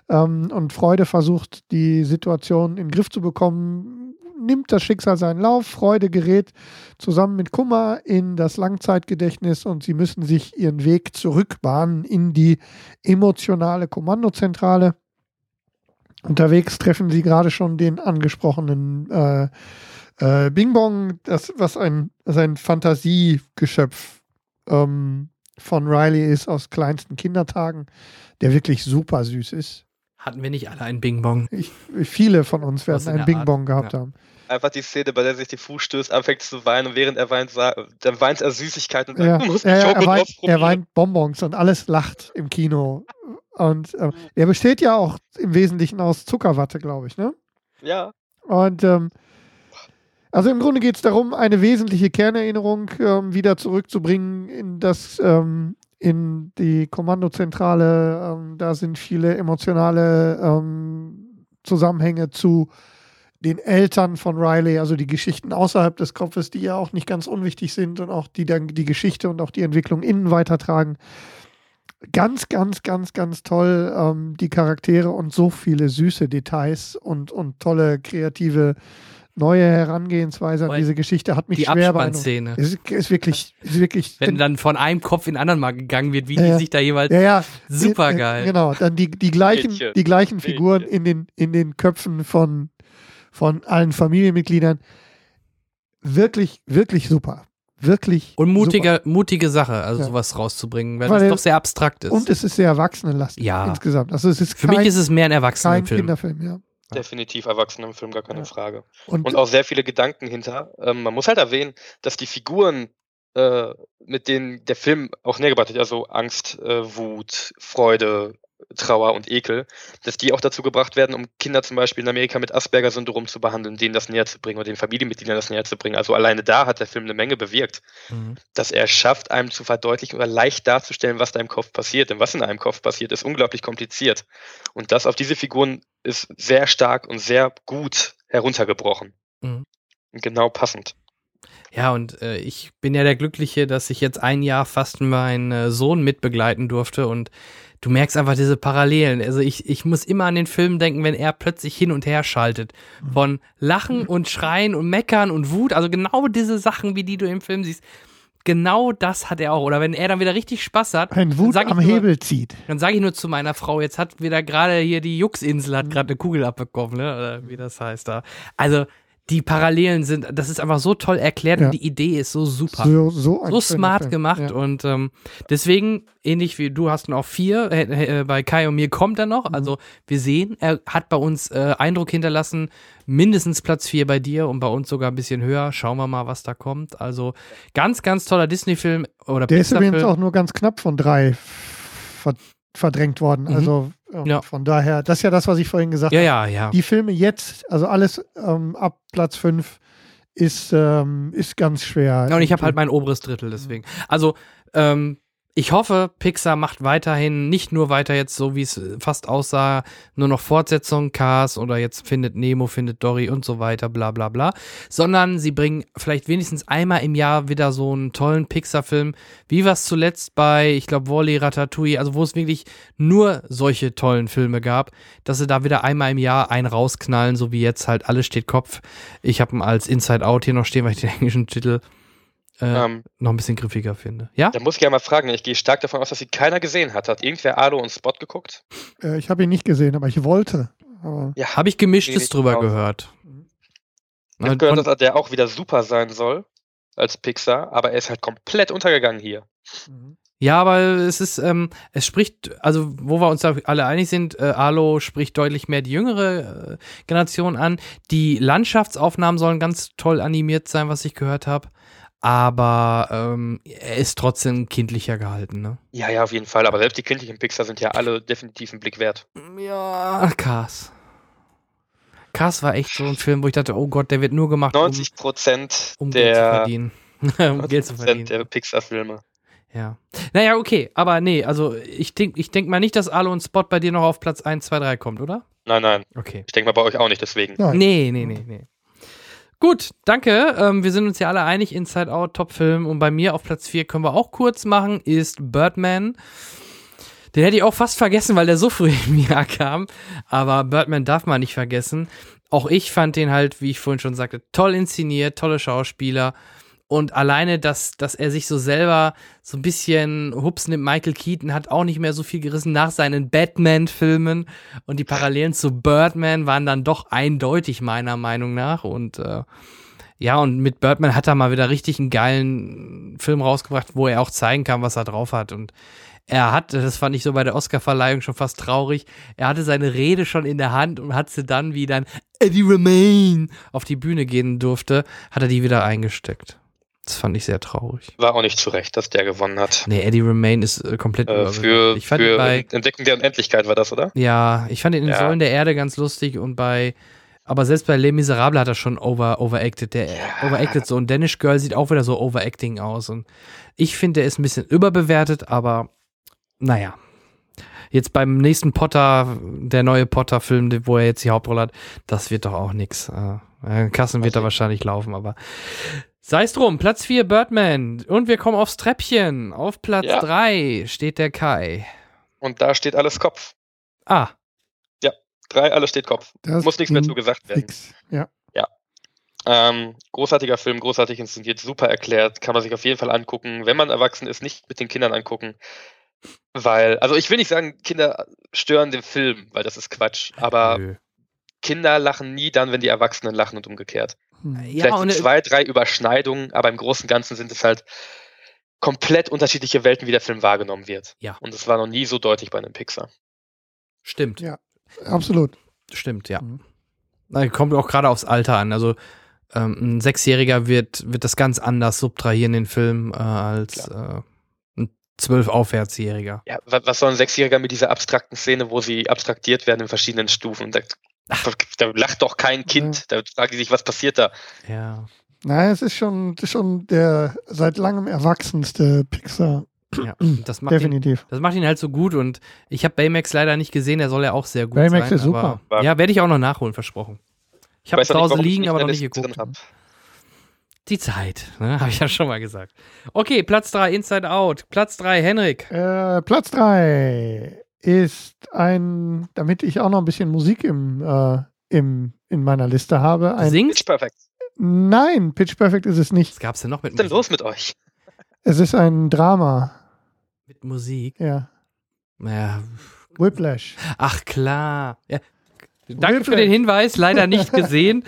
ähm, und Freude versucht, die Situation in den Griff zu bekommen, nimmt das Schicksal seinen Lauf. Freude gerät zusammen mit Kummer in das Langzeitgedächtnis und sie müssen sich ihren Weg zurückbahnen in die emotionale Kommandozentrale. Unterwegs treffen sie gerade schon den angesprochenen äh, äh, Bing Bong, das, was ein, ein Fantasiegeschöpf ähm, von Riley ist aus kleinsten Kindertagen, der wirklich super süß ist. Hatten wir nicht alle einen Bing Bong? Ich, viele von uns werden einen Bing Bong gehabt ja. haben. Einfach die Szene, bei der sich die Fuß stößt, anfängt zu weinen und während er weint, dann weint er Süßigkeiten und sagt, ja, du musst ja, er, weint, er weint Bonbons und alles lacht im Kino. Und äh, der besteht ja auch im Wesentlichen aus Zuckerwatte, glaube ich, ne? Ja. Und ähm, also im Grunde geht es darum, eine wesentliche Kernerinnerung ähm, wieder zurückzubringen in das, ähm, in die Kommandozentrale. Ähm, da sind viele emotionale ähm, Zusammenhänge zu den Eltern von Riley, also die Geschichten außerhalb des Kopfes, die ja auch nicht ganz unwichtig sind und auch die dann die Geschichte und auch die Entwicklung innen weitertragen ganz, ganz, ganz, ganz toll ähm, die Charaktere und so viele süße Details und, und tolle kreative neue Herangehensweise an diese Geschichte hat mich die schwer beeindruckt. Ist, ist wirklich, ist wirklich. Wenn dann von einem Kopf in den anderen mal gegangen wird, wie äh, die sich da jeweils. Ja, ja. Super geil. Genau, dann die, die gleichen, die gleichen Figuren in den, in den Köpfen von, von allen Familienmitgliedern. Wirklich, wirklich super wirklich. Und mutige, mutige Sache, also ja. sowas rauszubringen, weil, weil es doch sehr abstrakt ist. Und es ist sehr erwachsenenlastig ja. insgesamt. Also es ist Für kein, mich ist es mehr ein Erwachsenenfilm. Kein Kinderfilm, ja. Definitiv Erwachsenenfilm, gar keine ja. Frage. Und, und, auch sehr viele Gedanken hinter. Ähm, man muss halt erwähnen, dass die Figuren, äh, mit denen der Film auch näher gebracht hat, also Angst, äh, Wut, Freude, Trauer und Ekel, dass die auch dazu gebracht werden, um Kinder zum Beispiel in Amerika mit Asperger-Syndrom zu behandeln, denen das näher zu bringen oder den Familienmitgliedern das näher zu bringen. Also alleine da hat der Film eine Menge bewirkt, mhm. dass er schafft, einem zu verdeutlichen oder leicht darzustellen, was da im Kopf passiert. Denn was in einem Kopf passiert, ist unglaublich kompliziert. Und das auf diese Figuren ist sehr stark und sehr gut heruntergebrochen. Mhm. Und genau passend. Ja, und äh, ich bin ja der Glückliche, dass ich jetzt ein Jahr fast meinen äh, Sohn mitbegleiten durfte und du merkst einfach diese Parallelen. Also ich, ich muss immer an den Film denken, wenn er plötzlich hin und her schaltet. Von Lachen und Schreien und Meckern und Wut. Also genau diese Sachen, wie die du im Film siehst. Genau das hat er auch. Oder wenn er dann wieder richtig Spaß hat. Ein Wut am nur, Hebel zieht. Dann sage ich nur zu meiner Frau, jetzt hat wieder gerade hier die Juxinsel hat gerade eine Kugel abbekommen, ne? Oder wie das heißt da. Also die Parallelen sind, das ist einfach so toll erklärt ja. und die Idee ist so super. So, so, so smart Film. gemacht ja. und ähm, deswegen, ähnlich wie du hast noch vier, äh, äh, bei Kai und mir kommt er noch. Mhm. Also wir sehen, er hat bei uns äh, Eindruck hinterlassen, mindestens Platz vier bei dir und bei uns sogar ein bisschen höher. Schauen wir mal, was da kommt. Also ganz, ganz toller Disney-Film oder Der ist übrigens auch nur ganz knapp von drei verdrängt worden. Mhm. Also ja. von daher, das ist ja das, was ich vorhin gesagt ja, habe. Ja, ja. Die Filme jetzt, also alles ähm, ab Platz 5 ist, ähm, ist ganz schwer. Ja, und ich habe halt mein oberes Drittel deswegen. Also ähm, ich hoffe, Pixar macht weiterhin nicht nur weiter jetzt so, wie es fast aussah, nur noch Fortsetzung, Cars oder jetzt findet Nemo, findet Dory und so weiter, bla bla bla, sondern sie bringen vielleicht wenigstens einmal im Jahr wieder so einen tollen Pixar-Film, wie was zuletzt bei, ich glaube, Wally, Ratatouille, also wo es wirklich nur solche tollen Filme gab, dass sie da wieder einmal im Jahr einen rausknallen, so wie jetzt halt Alles steht Kopf. Ich habe ihn als Inside Out hier noch stehen, weil ich den englischen Titel äh, ähm, noch ein bisschen griffiger finde. Ja? Da muss ich ja mal fragen, ich gehe stark davon aus, dass sie keiner gesehen hat. Hat irgendwer Alo und Spot geguckt? Äh, ich habe ihn nicht gesehen, aber ich wollte. Aber ja, habe ich gemischtes drüber raus. gehört. Ich habe gehört, dass der auch wieder super sein soll als Pixar, aber er ist halt komplett untergegangen hier. Mhm. Ja, aber es ist, ähm, es spricht, also wo wir uns da alle einig sind, äh, Alo spricht deutlich mehr die jüngere äh, Generation an. Die Landschaftsaufnahmen sollen ganz toll animiert sein, was ich gehört habe aber ähm, er ist trotzdem kindlicher gehalten, ne? Ja, ja, auf jeden Fall. Aber selbst die kindlichen Pixar sind ja alle definitiv einen Blick wert. Ja, Cars. Cars war echt so ein Film, wo ich dachte, oh Gott, der wird nur gemacht, 90 Prozent um, um der, Geld zu verdienen. um Geld zu verdienen. der Pixar-Filme. Ja. Naja, okay, aber nee, also ich denke ich denk mal nicht, dass Alo und Spot bei dir noch auf Platz 1, 2, 3 kommt, oder? Nein, nein. Okay. Ich denke mal bei euch auch nicht, deswegen. Nein. Nee, nee, nee, nee. Gut, danke. Ähm, wir sind uns ja alle einig, Inside Out, Top-Film. Und bei mir auf Platz 4 können wir auch kurz machen, ist Birdman. Den hätte ich auch fast vergessen, weil der so früh im Jahr kam. Aber Birdman darf man nicht vergessen. Auch ich fand den halt, wie ich vorhin schon sagte, toll inszeniert, tolle Schauspieler. Und alleine, dass, dass er sich so selber so ein bisschen Hups nimmt, Michael Keaton hat auch nicht mehr so viel gerissen nach seinen Batman-Filmen. Und die Parallelen zu Birdman waren dann doch eindeutig, meiner Meinung nach. Und äh, ja, und mit Birdman hat er mal wieder richtig einen geilen Film rausgebracht, wo er auch zeigen kann, was er drauf hat. Und er hatte, das fand ich so bei der Oscar-Verleihung schon fast traurig, er hatte seine Rede schon in der Hand und hat sie dann, wie dann Eddie Remain auf die Bühne gehen durfte, hat er die wieder eingesteckt. Das fand ich sehr traurig. War auch nicht zu Recht, dass der gewonnen hat. Nee, Eddie Remain ist äh, komplett äh, Für, ich fand für bei, Entdecken der Unendlichkeit war das, oder? Ja, ich fand ihn in ja. Säulen der Erde ganz lustig und bei aber selbst bei Les Miserables hat er schon over, overacted. Der ja. overacted so. Und Danish Girl sieht auch wieder so overacting aus. Und ich finde, der ist ein bisschen überbewertet, aber naja. Jetzt beim nächsten Potter, der neue Potter-Film, wo er jetzt die Hauptrolle hat, das wird doch auch nichts. Äh, Kassen wird da wahrscheinlich laufen, aber Sei es drum, Platz 4 Birdman. Und wir kommen aufs Treppchen. Auf Platz ja. 3 steht der Kai. Und da steht alles Kopf. Ah. Ja, 3, alles steht Kopf. Das Muss nichts mehr zu gesagt werden. Fix. Ja. Ja. Ähm, großartiger Film, großartig inszeniert, super erklärt. Kann man sich auf jeden Fall angucken. Wenn man erwachsen ist, nicht mit den Kindern angucken. Weil, also ich will nicht sagen, Kinder stören den Film, weil das ist Quatsch. Aber Nö. Kinder lachen nie dann, wenn die Erwachsenen lachen und umgekehrt. Hm. Ja, Vielleicht und zwei, drei Überschneidungen, aber im Großen und Ganzen sind es halt komplett unterschiedliche Welten, wie der Film wahrgenommen wird. Ja. Und es war noch nie so deutlich bei einem Pixar. Stimmt. Ja, absolut. Stimmt, ja. Mhm. Kommt auch gerade aufs Alter an. Also ähm, ein Sechsjähriger wird, wird das ganz anders subtrahieren, den Film, äh, als äh, ein zwölf Aufwärtsjähriger. Ja, was soll ein Sechsjähriger mit dieser abstrakten Szene, wo sie abstraktiert werden in verschiedenen Stufen? Da Ach, da lacht doch kein Kind. Ja. Da fragen die sich, was passiert da? Ja. Nein, es ist schon, ist schon der seit langem erwachsenste Pixar. Ja, das macht Definitiv. Ihn, das macht ihn halt so gut und ich habe Baymax leider nicht gesehen, der soll ja auch sehr gut Baymax sein. Baymax ist super. ja, werde ich auch noch nachholen, versprochen. Ich habe zu Hause liegen, aber noch nicht geguckt. die Zeit, ne? habe ich ja schon mal gesagt. Okay, Platz 3, Inside Out. Platz 3, Henrik. Äh, Platz 3 ist ein, damit ich auch noch ein bisschen Musik im, äh, im, in meiner Liste habe. Ein Singt? Pitch Perfect. Nein, Pitch Perfect ist es nicht. Was gab's denn noch mit Was ist denn Musik? los mit euch? Es ist ein Drama. Mit Musik? Ja. Ja. Whiplash. Ach klar. Ja. Danke für Whiplash. den Hinweis, leider nicht gesehen.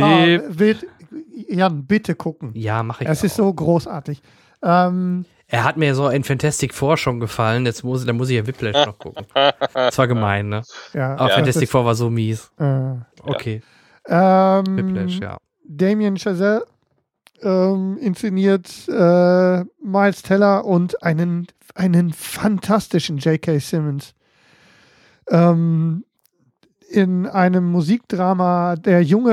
Ah, Wip. wird, Jan, bitte gucken. Ja, mache ich. Es ist auch. so großartig. Ähm, Er hat mir so in Fantastic Four schon gefallen, jetzt muss, da muss ich ja Whiplash noch gucken. Das war gemein, ne? ja, Aber das Fantastic Four war so mies. äh, Okay, ähm, Whiplash, ja. Damien Chazelle ähm, inszeniert äh, Miles Teller und einen, einen fantastischen J.K. Simmons. Ähm, in einem Musikdrama der junge,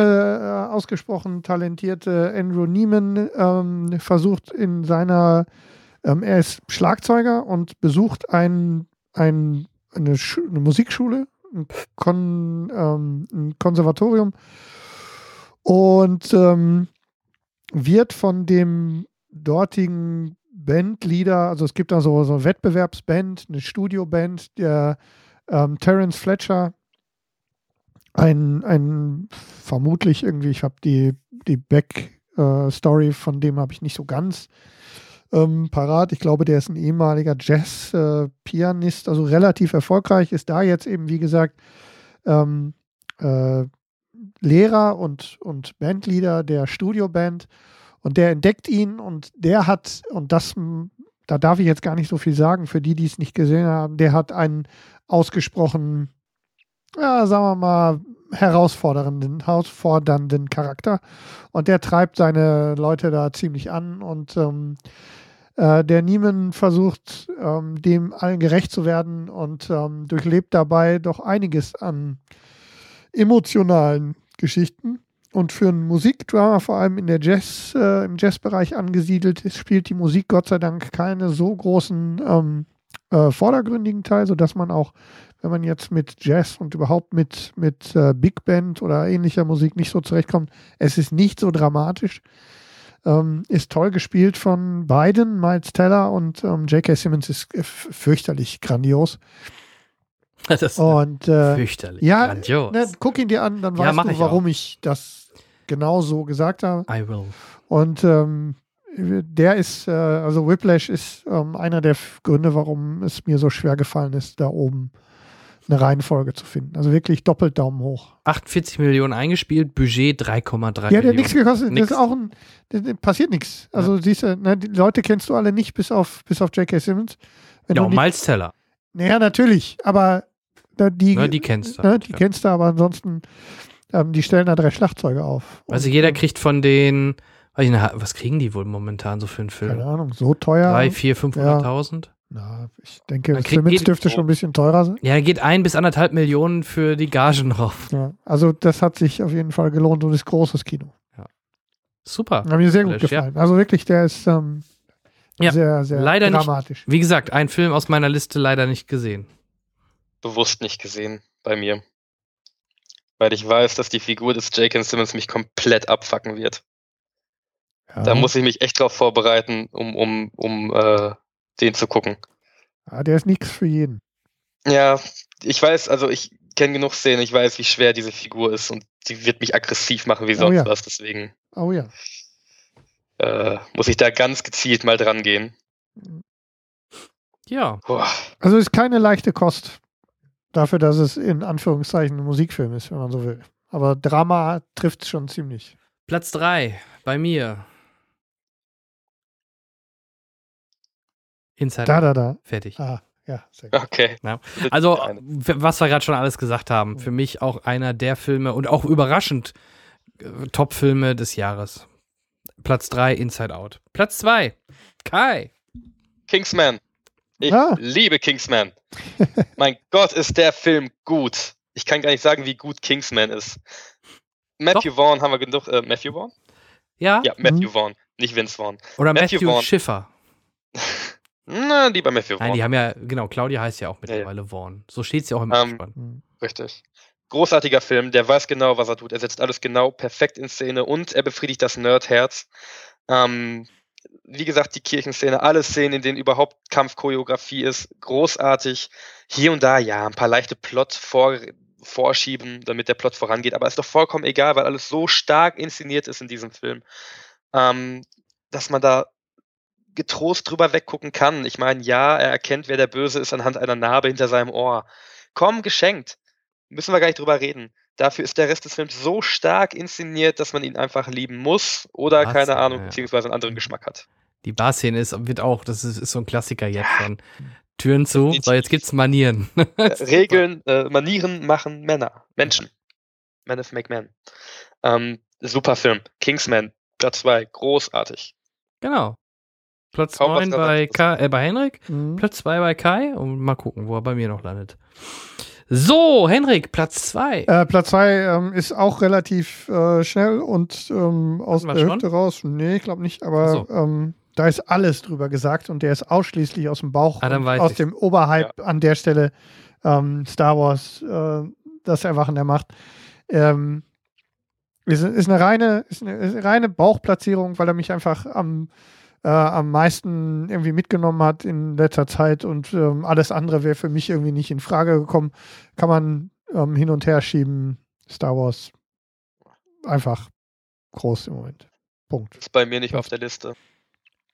äh, ausgesprochen talentierte Andrew Neiman ähm, versucht in seiner, ähm, er ist Schlagzeuger und besucht ein, ein, eine, eine Musikschule, ein, Kon, ähm, ein Konservatorium und ähm, wird von dem dortigen Bandleader, also es gibt da so, so eine Wettbewerbsband, eine Studioband, der ähm, Terence Fletcher, ein, ein vermutlich irgendwie, ich habe die, die Back-Story von dem habe ich nicht so ganz ähm, parat. Ich glaube, der ist ein ehemaliger Jazz-Pianist, also relativ erfolgreich, ist da jetzt eben, wie gesagt, ähm, äh, Lehrer und, und Bandleader der Studioband und der entdeckt ihn und der hat, und das, da darf ich jetzt gar nicht so viel sagen, für die, die es nicht gesehen haben, der hat einen ausgesprochen, ja, sagen wir mal, herausfordernden, herausfordernden Charakter und der treibt seine Leute da ziemlich an und ähm, äh, der Niemann versucht, ähm, dem allen gerecht zu werden und ähm, durchlebt dabei doch einiges an emotionalen Geschichten. Und für ein Musikdrama, vor allem in der Jazz, äh, im Jazzbereich angesiedelt spielt die Musik Gott sei Dank keine so großen ähm, äh, vordergründigen Teil, sodass man auch, wenn man jetzt mit Jazz und überhaupt mit, mit äh, Big Band oder ähnlicher Musik nicht so zurechtkommt, es ist nicht so dramatisch. Ähm, ist toll gespielt von beiden, Miles Teller und ähm, J.K. Simmons ist fürchterlich grandios. Das ist Und äh, fürchterlich. ja, Grandios. ne, guck ihn dir an, dann Ja, weißt du, ich warum ich das genau so gesagt habe. I will. Und ähm, der ist, äh, also Whiplash ist ähm, einer der Gründe, warum es mir so schwer gefallen ist, da oben eine Reihenfolge zu finden. Also wirklich doppelt Daumen hoch. 48 Millionen eingespielt, Budget 3,3 Die hat Millionen. ja nichts gekostet. Nix. Das ist auch ein, das, das passiert nichts. Also siehst du, ne, die Leute kennst du alle nicht, bis auf, bis auf J.K. Simmons. Wenn Ja, und Miles Teller. naja, natürlich, aber da, die, Ne, die kennst du. ne, die ja. kennst du, aber ansonsten, ähm, die stellen da drei Schlagzeuge auf. Also jeder kriegt von den, was kriegen die wohl momentan so für einen keine Film? Ahnung, so teuer. Drei, vier, 500.000? Na, ich denke, Simmons dürfte schon ein bisschen teurer sein. Ja, geht ein bis anderthalb Millionen für die Gagen drauf. Ja, also das hat sich auf jeden Fall gelohnt und ist großes Kino. Super. Hat mir sehr gut Flash, ja. gefallen. Also wirklich, der ist ähm, Ja, sehr, sehr leider nicht. dramatisch. Wie gesagt, ein Film aus meiner Liste leider nicht gesehen. Bewusst nicht gesehen bei mir. Weil ich weiß, dass die Figur des J.K. Simmons mich komplett abfacken wird. Ja. Da muss ich mich echt drauf vorbereiten, um, um, um äh, den zu gucken. ja, der ist nichts für jeden. Ja, ich weiß, also ich kenne genug Szenen, ich weiß, wie schwer diese Figur ist und sie wird mich aggressiv machen wie Oh sonst ja. was. Deswegen Oh ja. äh, muss ich da ganz gezielt mal dran gehen. Ja, Boah. Also ist keine leichte Kost dafür, dass es in Anführungszeichen ein Musikfilm ist, wenn man so will. Aber Drama trifft schon ziemlich. Platz drei bei mir. Inside Da, Out. da, da. Fertig. Ah, ja, sehr gut. Okay. Ja. Also, was wir gerade schon alles gesagt haben, für mich auch einer der Filme und auch überraschend äh, Top-Filme des Jahres. Platz 3, Inside Out. Platz 2, Kai. Kingsman. Ich Ah. liebe Kingsman. mein Gott, ist der Film gut. Ich kann gar nicht sagen, wie gut Kingsman ist. Matthew Vaughn haben wir genug. Äh, Matthew Vaughn? Ja? Ja, Matthew Vaughn, nicht Vince Vaughn. Oder Matthew Matthew, Vaughn. Schiffer. Na, lieber Matthew Nein, Vaughn. die haben ja, genau, Claudia heißt ja auch Ja, ja. mittlerweile Vaughn. So steht es ja auch im Ähm, Abspann. Richtig. großartiger Film, der weiß genau, was er tut. Er setzt alles genau perfekt in Szene und er befriedigt das Nerdherz. Ähm, wie gesagt, die Kirchenszene, alle Szenen, in denen überhaupt Kampfchoreografie ist, großartig. Hier und da, ja, ein paar leichte Plot vor, vorschieben, damit der Plot vorangeht, aber ist doch vollkommen egal, weil alles so stark inszeniert ist in diesem Film, ähm, dass man da getrost drüber weggucken kann. Ich meine, ja, er erkennt, wer der Böse ist anhand einer Narbe hinter seinem Ohr. Komm, geschenkt. Müssen wir gar nicht drüber reden. Dafür ist der Rest des Films so stark inszeniert, dass man ihn einfach lieben muss oder, Was? keine Ahnung, ja. beziehungsweise einen anderen. Geschmack hat. Die Barszene ist, wird auch, das ist, ist so ein Klassiker jetzt von Türen zu, so jetzt gibt's Manieren. Regeln, äh, Manieren machen Männer, Menschen. Men of make men. Ähm, super Film. Kingsman, Platz 2, großartig. Genau. Platz 9 bei, Kai, äh, bei Henrik, mhm. Platz 2 bei Kai und mal gucken, wo er bei mir noch landet. So, Henrik, Platz 2. Äh, Platz 2 ähm, ist auch relativ äh, schnell und ähm, aus der Hüfte raus. Nee, ich glaube nicht, aber so. ähm, da ist alles drüber gesagt und der ist ausschließlich aus dem Bauch, ah, aus ich. dem Oberhype ja. an der Stelle ähm, Star Wars, äh, das Erwachen der Macht. Ähm, ist, ist, eine reine, ist eine, ist eine reine Bauchplatzierung, weil er mich einfach am äh, am meisten irgendwie mitgenommen hat in letzter Zeit und ähm, alles andere wäre für mich irgendwie nicht in Frage gekommen. Kann man ähm, hin und her schieben. Star Wars einfach groß im Moment. Punkt. Ist bei mir nicht auf der Liste.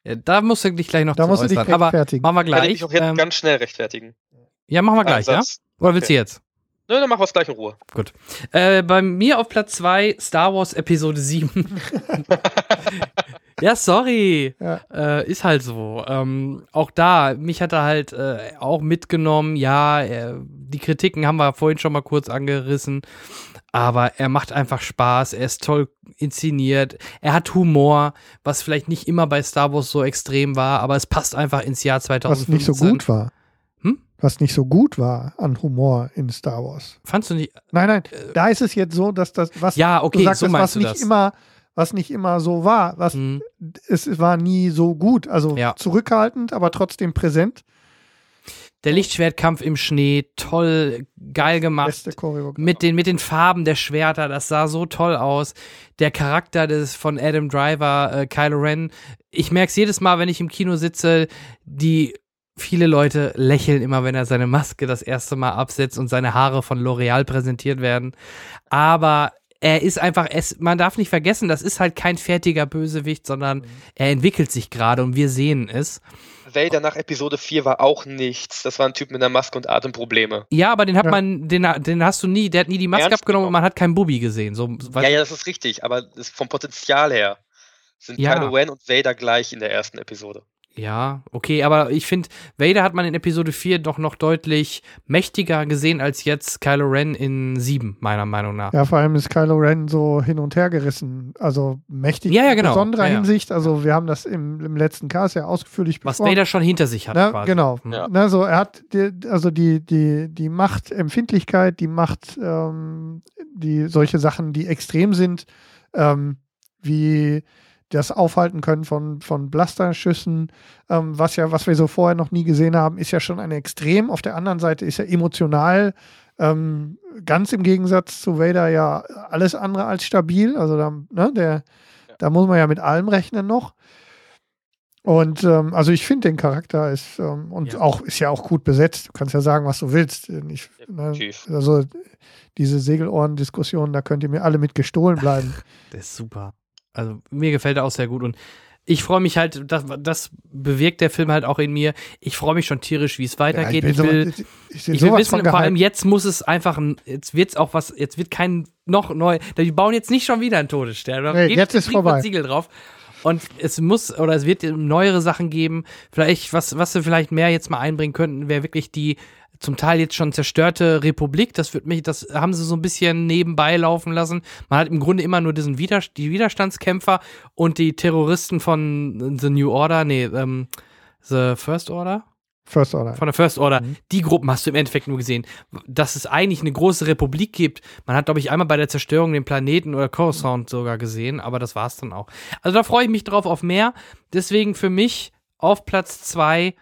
Ja, da musst du dich gleich noch da musst äußern. du dich rechtfertigen. Aber machen wir gleich. Kann ich auch jetzt ähm, ganz schnell rechtfertigen. Ja, machen wir gleich, ja? Oder willst okay. du jetzt? Nö, dann machen wir es gleich in Ruhe. Gut. Äh, bei mir auf Platz 2 Star Wars Episode 7. ja, sorry. Ja. Äh, ist halt so. Ähm, auch da, mich hat er halt äh, auch mitgenommen. Ja, äh, die Kritiken haben wir vorhin schon mal kurz angerissen. Aber er macht einfach Spaß, er ist toll inszeniert, er hat Humor, was vielleicht nicht immer bei Star Wars so extrem war, aber es passt einfach ins Jahr 2015. Was nicht so gut war was nicht so gut war an Humor in Star Wars. Fandst du nicht? Nein, nein. Äh, da ist es jetzt so, dass das, was ja, okay, du sagst, so was nicht das. immer, was nicht immer so war, was mhm. es war nie so gut. Also ja. zurückhaltend, aber trotzdem präsent. Der Lichtschwertkampf im Schnee, toll, geil gemacht. Mit den, mit den Farben der Schwerter, das sah so toll aus. Der Charakter des, von Adam Driver, äh, Kylo Ren. Ich merke es jedes Mal, wenn ich im Kino sitze, die viele Leute lächeln immer, wenn er seine Maske das erste Mal absetzt und seine Haare von L'Oreal präsentiert werden. Aber er ist einfach, es, man darf nicht vergessen, das ist halt kein fertiger Bösewicht, sondern mhm. er entwickelt sich gerade und wir sehen es. Vader nach Episode 4 war auch nichts. Das war ein Typ mit einer Maske und Atemprobleme. Ja, aber den hat ja. man, den, den hast du nie, der hat nie die Maske Ernst abgenommen und man hat keinen Bubi gesehen. So, ja, ja, das ist richtig, aber das vom Potenzial her sind ja. Kylo Ren und Vader gleich in der ersten Episode. Ja, okay, aber ich finde, Vader hat man in Episode 4 doch noch deutlich mächtiger gesehen als jetzt Kylo Ren in 7, meiner Meinung nach. Ja, vor allem ist Kylo Ren so hin und her gerissen. Also mächtig ja, ja, genau. in besonderer ja, Hinsicht. Also wir haben das im, im letzten Cast ja ausführlich besprochen. Was Vader schon hinter sich hat. Na, genau. Ja. Na, so, er hat die, also die, die, die Machtempfindlichkeit, die Macht, ähm, die solche Sachen, die extrem sind, ähm, wie das Aufhalten können von, von Blasterschüssen, ähm, was ja, was wir so vorher noch nie gesehen haben, ist ja schon ein Extrem. Auf der anderen Seite ist er emotional ähm, ganz im Gegensatz zu Vader ja alles andere als stabil. Also da, ne, der, ja. da muss man ja mit allem rechnen noch. Und ähm, also ich finde den Charakter ist ähm, und ja. auch ist ja auch gut besetzt. Du kannst ja sagen, was du willst. Ich, ne, also diese Segelohren-Diskussion, da könnt ihr mir alle mit gestohlen bleiben. Das ist super. Also mir gefällt er auch sehr gut und ich freue mich halt, das, das bewirkt der Film halt auch in mir. Ich freue mich schon tierisch, wie es weitergeht. Ja, ich, will, so, ich, ich will wissen, vor allem jetzt muss es einfach, jetzt wird es auch was, jetzt wird kein noch neu, die bauen jetzt nicht schon wieder einen Todesstern. Nee, jetzt ist vorbei. Siegel drauf. Und es muss oder es wird neuere Sachen geben. Vielleicht, was, was wir vielleicht mehr jetzt mal einbringen könnten, wäre wirklich die zum Teil jetzt schon zerstörte Republik. Das wird mich, das haben sie so ein bisschen nebenbei laufen lassen. Man hat im Grunde immer nur diesen Wider die Widerstandskämpfer und die Terroristen von The New Order, nee, ähm, The First Order. First Order. Von der First Order. Mhm. Die Gruppen hast du im Endeffekt nur gesehen. Dass es eigentlich eine große Republik gibt. Man hat, glaube ich, einmal bei der Zerstörung den Planeten oder Coruscant sogar gesehen, aber das war es dann auch. Also da freue ich mich drauf auf mehr. Deswegen für mich auf Platz zwei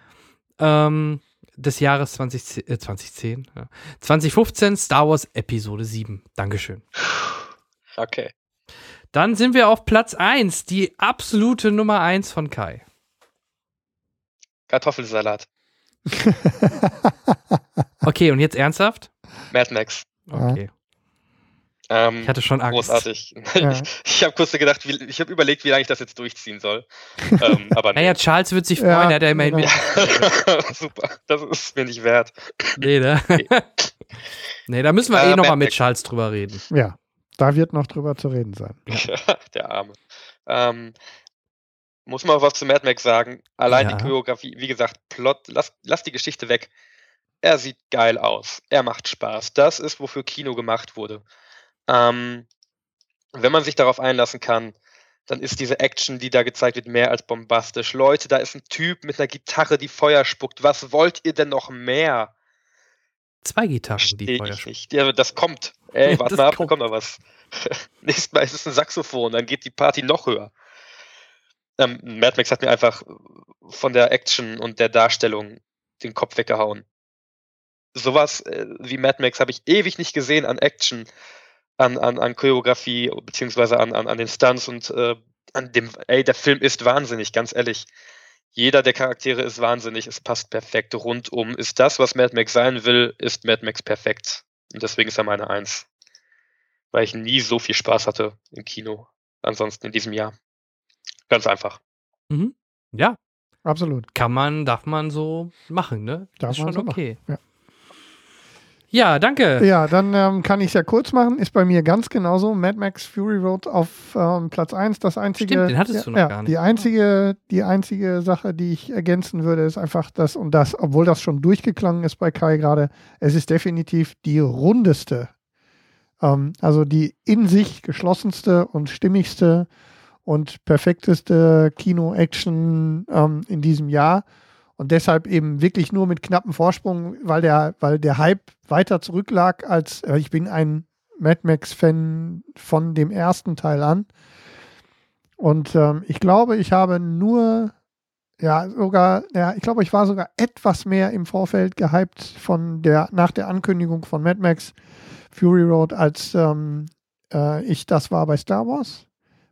ähm, des Jahres 20, äh, 2010, ja. 2015 Star Wars Episode 7. Dankeschön. Okay. Dann sind wir auf Platz 1, die absolute Nummer 1 von Kai. Kartoffelsalat. okay, und jetzt ernsthaft? Mad Max. Okay. Ähm, ich hatte schon Angst. Großartig. Ja. Ich, ich habe kurz gedacht, wie, ich habe überlegt, wie lange ich das jetzt durchziehen soll. ähm, aber nee. Naja, Charles wird sich freuen, ja, hat er immerhin mit. Super, das ist mir nicht wert. Nee, ne? Nee, nee da müssen wir äh, eh nochmal mit Charles drüber reden. Ja, da wird noch drüber zu reden sein. Der Arme. Ähm, muss man auch was zu Mad Max sagen. Allein ja. die Choreografie, wie gesagt, Plot, lass, lass die Geschichte weg. Er sieht geil aus. Er macht Spaß. Das ist, wofür Kino gemacht wurde. Ähm, wenn man sich darauf einlassen kann, dann ist diese Action, die da gezeigt wird, mehr als bombastisch. Leute, da ist ein Typ mit einer Gitarre, die Feuer spuckt. Was wollt ihr denn noch mehr? Zwei Gitarren, die Feuer spucken. Ja, das kommt. Ey, warte mal ab, kommt. kommt noch was. Nächstes Mal ist es ein Saxophon, dann geht die Party noch höher. Ähm, Mad Max hat mir einfach von der Action und der Darstellung den Kopf weggehauen. Sowas äh, wie Mad Max habe ich ewig nicht gesehen an Action an, an, an Choreografie, beziehungsweise an, an, an den Stunts und äh, an dem, ey, der Film ist wahnsinnig, ganz ehrlich. Jeder der Charaktere ist wahnsinnig, es passt perfekt rundum. Ist das, was Mad Max sein will, ist Mad Max perfekt. Und deswegen ist er meine Eins. Weil ich nie so viel Spaß hatte im Kino. Ansonsten in diesem Jahr. Ganz einfach. Mhm. Ja. Absolut. Kann man, darf man so machen, ne? Darf ist schon so okay. Machen. Ja. Ja, danke. Ja, dann ähm, kann ich es ja kurz machen. Ist bei mir ganz genauso. Mad Max Fury Road auf ähm, Platz 1. Das einzige. Stimmt, den hattest du noch ja, gar nicht. Die einzige, die einzige Sache, die ich ergänzen würde, ist einfach das, und das, obwohl das schon durchgeklungen ist bei Kai gerade, es ist definitiv die rundeste. Ähm, also die in sich geschlossenste und stimmigste und perfekteste Kino-Action ähm, in diesem Jahr und deshalb eben wirklich nur mit knappen Vorsprung, weil der, weil der Hype weiter zurücklag als äh, ich bin ein Mad Max-Fan von dem ersten Teil an. Und ähm, ich glaube, ich habe nur, ja, sogar, ja, ich glaube, ich war sogar etwas mehr im Vorfeld gehypt von der, nach der Ankündigung von Mad Max Fury Road, als ähm, äh, ich das war bei Star Wars.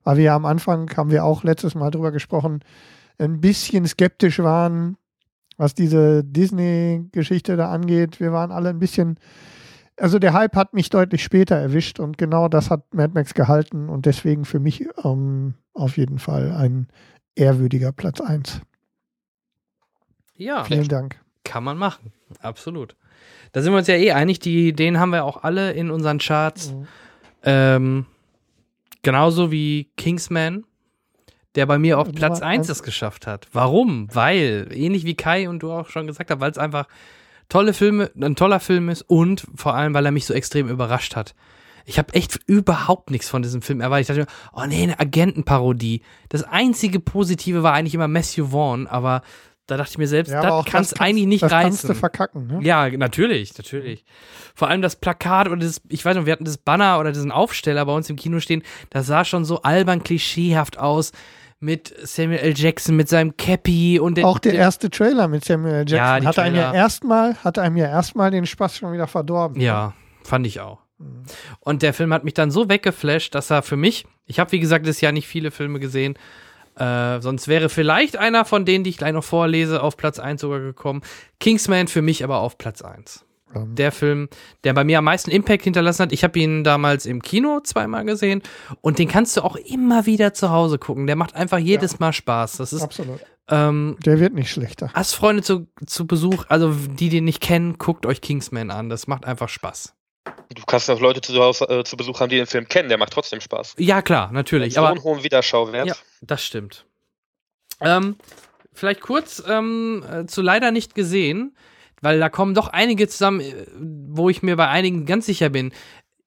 Weil wir am Anfang, haben wir auch letztes Mal drüber gesprochen, ein bisschen skeptisch waren, was diese Disney-Geschichte da angeht. Wir waren alle ein bisschen, also der Hype hat mich deutlich später erwischt und genau das hat Mad Max gehalten und deswegen für mich ähm, auf jeden Fall ein ehrwürdiger Platz 1. Ja, vielen Dank. Kann man machen, absolut. Da sind wir uns ja eh einig, die, den haben wir auch alle in unseren Charts. Mhm. Ähm, genauso wie Kingsman der bei mir auf Platz 1 es geschafft hat. Warum? Weil, ähnlich wie Kai und du auch schon gesagt hast, weil es einfach tolle Filme, ein toller Film ist und vor allem, weil er mich so extrem überrascht hat. Ich habe echt überhaupt nichts von diesem Film erwartet. Ich dachte mir, oh nee, eine Agentenparodie. Das einzige Positive war eigentlich immer Matthew Vaughn, aber da dachte ich mir selbst, ja, das kannst du eigentlich nicht das reißen. Kannst du verkacken, ne? Ja, natürlich, natürlich. Vor allem das Plakat oder das, ich weiß nicht, wir hatten das Banner oder diesen Aufsteller bei uns im Kino stehen, das sah schon so albern klischeehaft aus mit Samuel L. Jackson, mit seinem Cappy und Auch der, erste Trailer mit Samuel L. Jackson ja, hat, einem ja erstmal, hat einem ja erstmal den Spaß schon wieder verdorben. Ja, fand ich auch. Mhm. Und der Film hat mich dann so weggeflasht, dass er für mich, ich habe wie gesagt das Jahr nicht viele Filme gesehen, äh, sonst wäre vielleicht einer von denen, die ich gleich noch vorlese, auf Platz 1 sogar gekommen. Kingsman für mich aber auf Platz 1. Ähm. Der Film, der bei mir am meisten Impact hinterlassen hat. Ich habe ihn damals im Kino zweimal gesehen und den kannst du auch immer wieder zu Hause gucken. Der macht einfach jedes ja. Mal Spaß. Das ist absolut. Ähm, der wird nicht schlechter. Hast Freunde zu, zu Besuch, also die den nicht kennen, guckt euch Kingsman an. Das macht einfach Spaß. Du kannst auch Leute zu, Hause, äh, zu Besuch haben, die den Film kennen. Der macht trotzdem Spaß. Ja klar, natürlich. So einen hohen Wiederschauwert. Ja, das stimmt. Ähm, vielleicht kurz ähm, äh, zu leider nicht gesehen weil da kommen doch einige zusammen, äh, wo ich mir bei einigen ganz sicher bin.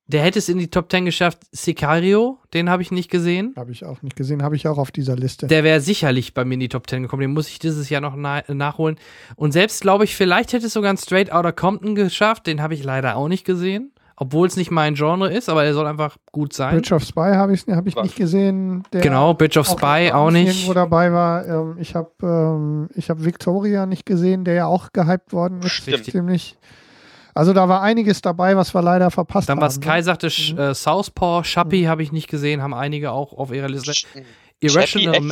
Der hätte es in die Top 10 geschafft. Sicario, den habe ich nicht gesehen. Habe ich auch nicht gesehen, habe ich auch auf dieser Liste. Der wäre sicherlich bei mir in die Top 10 gekommen. Den muss ich dieses Jahr noch na nachholen. Und selbst glaube ich, vielleicht hätte es sogar ein Straight Outta Compton geschafft. Den habe ich leider auch nicht gesehen. Obwohl es nicht mein Genre ist, aber er soll einfach gut sein. Bridge of Spy habe ich, hab ich nicht gesehen. genau, Bridge of Spy auch, auch nicht. Irgendwo dabei war. Ähm, ich habe ähm, hab Victoria nicht gesehen, der ja auch gehypt worden ist. Stimmt. Ziemlich. Also da war einiges dabei, was wir leider verpasst Dann, haben. Dann was Kai ne? sagte, mhm. äh, Southpaw, Chappie mhm. habe ich nicht gesehen, haben einige auch auf ihrer Liste. Irrational.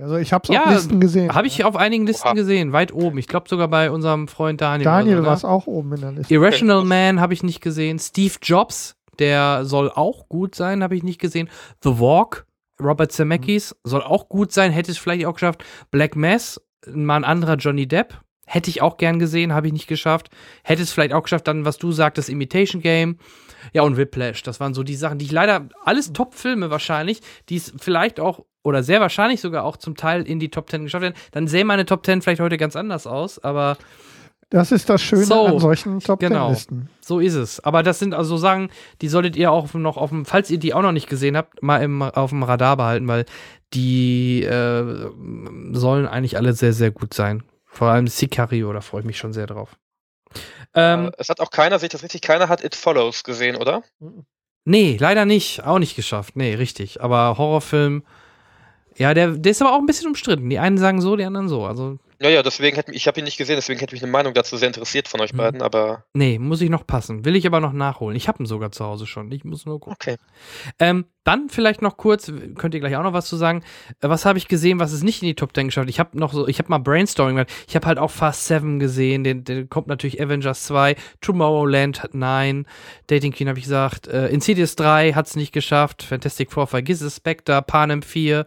Also ich habe es ja, auf Listen gesehen. Habe ich auf einigen Listen Oha. gesehen, weit oben. Ich glaube sogar bei unserem Freund Daniel. Daniel war es auch oben in der Liste. Irrational Man habe ich nicht gesehen. Steve Jobs, der soll auch gut sein, habe ich nicht gesehen. The Walk, Robert Zemeckis, mhm. soll auch gut sein, hätte es vielleicht auch geschafft. Black Mass, mal ein anderer Johnny Depp, Hätte ich auch gern gesehen, habe ich nicht geschafft. Hätte es vielleicht auch geschafft, dann, was du sagtest, Imitation Game. Ja, und Whiplash. Das waren so die Sachen, die ich leider, alles Top-Filme wahrscheinlich, die es vielleicht auch, oder sehr wahrscheinlich sogar auch zum Teil in die Top 10 geschafft werden. Dann sähe meine Top 10 vielleicht heute ganz anders aus, aber. Das ist das Schöne so, an solchen Top genau, Listen. So ist es. Aber das sind also Sachen, die solltet ihr auch noch auf dem, falls ihr die auch noch nicht gesehen habt, mal im, auf dem Radar behalten, weil die äh, sollen eigentlich alle sehr, sehr gut sein. Vor allem Sicario, da freue ich mich schon sehr drauf. Ähm, es hat auch keiner, sehe ich das richtig, keiner hat It Follows gesehen, oder? Nee, leider nicht. Auch nicht geschafft. Nee, richtig. Aber Horrorfilm, ja, der, der ist aber auch ein bisschen umstritten. Die einen sagen so, die anderen so. Also ja, ja, deswegen hätte ich habe ihn nicht gesehen, deswegen hätte mich eine Meinung dazu sehr interessiert von euch mhm. beiden, aber. Nee, muss ich noch passen. Will ich aber noch nachholen. Ich habe ihn sogar zu Hause schon. Ich muss nur gucken. Okay. Ähm, dann vielleicht noch kurz, könnt ihr gleich auch noch was zu sagen. Äh, was habe ich gesehen, was es nicht in die Top 10 geschafft? Ich habe noch so, ich habe mal Brainstorming gemacht. Ich habe halt auch Fast 7 gesehen, den, den kommt natürlich Avengers 2, Tomorrowland 9, Dating Queen habe ich gesagt, äh, Insidious 3 hat es nicht geschafft, Fantastic Four vergiss es, Spectre, Panem 4.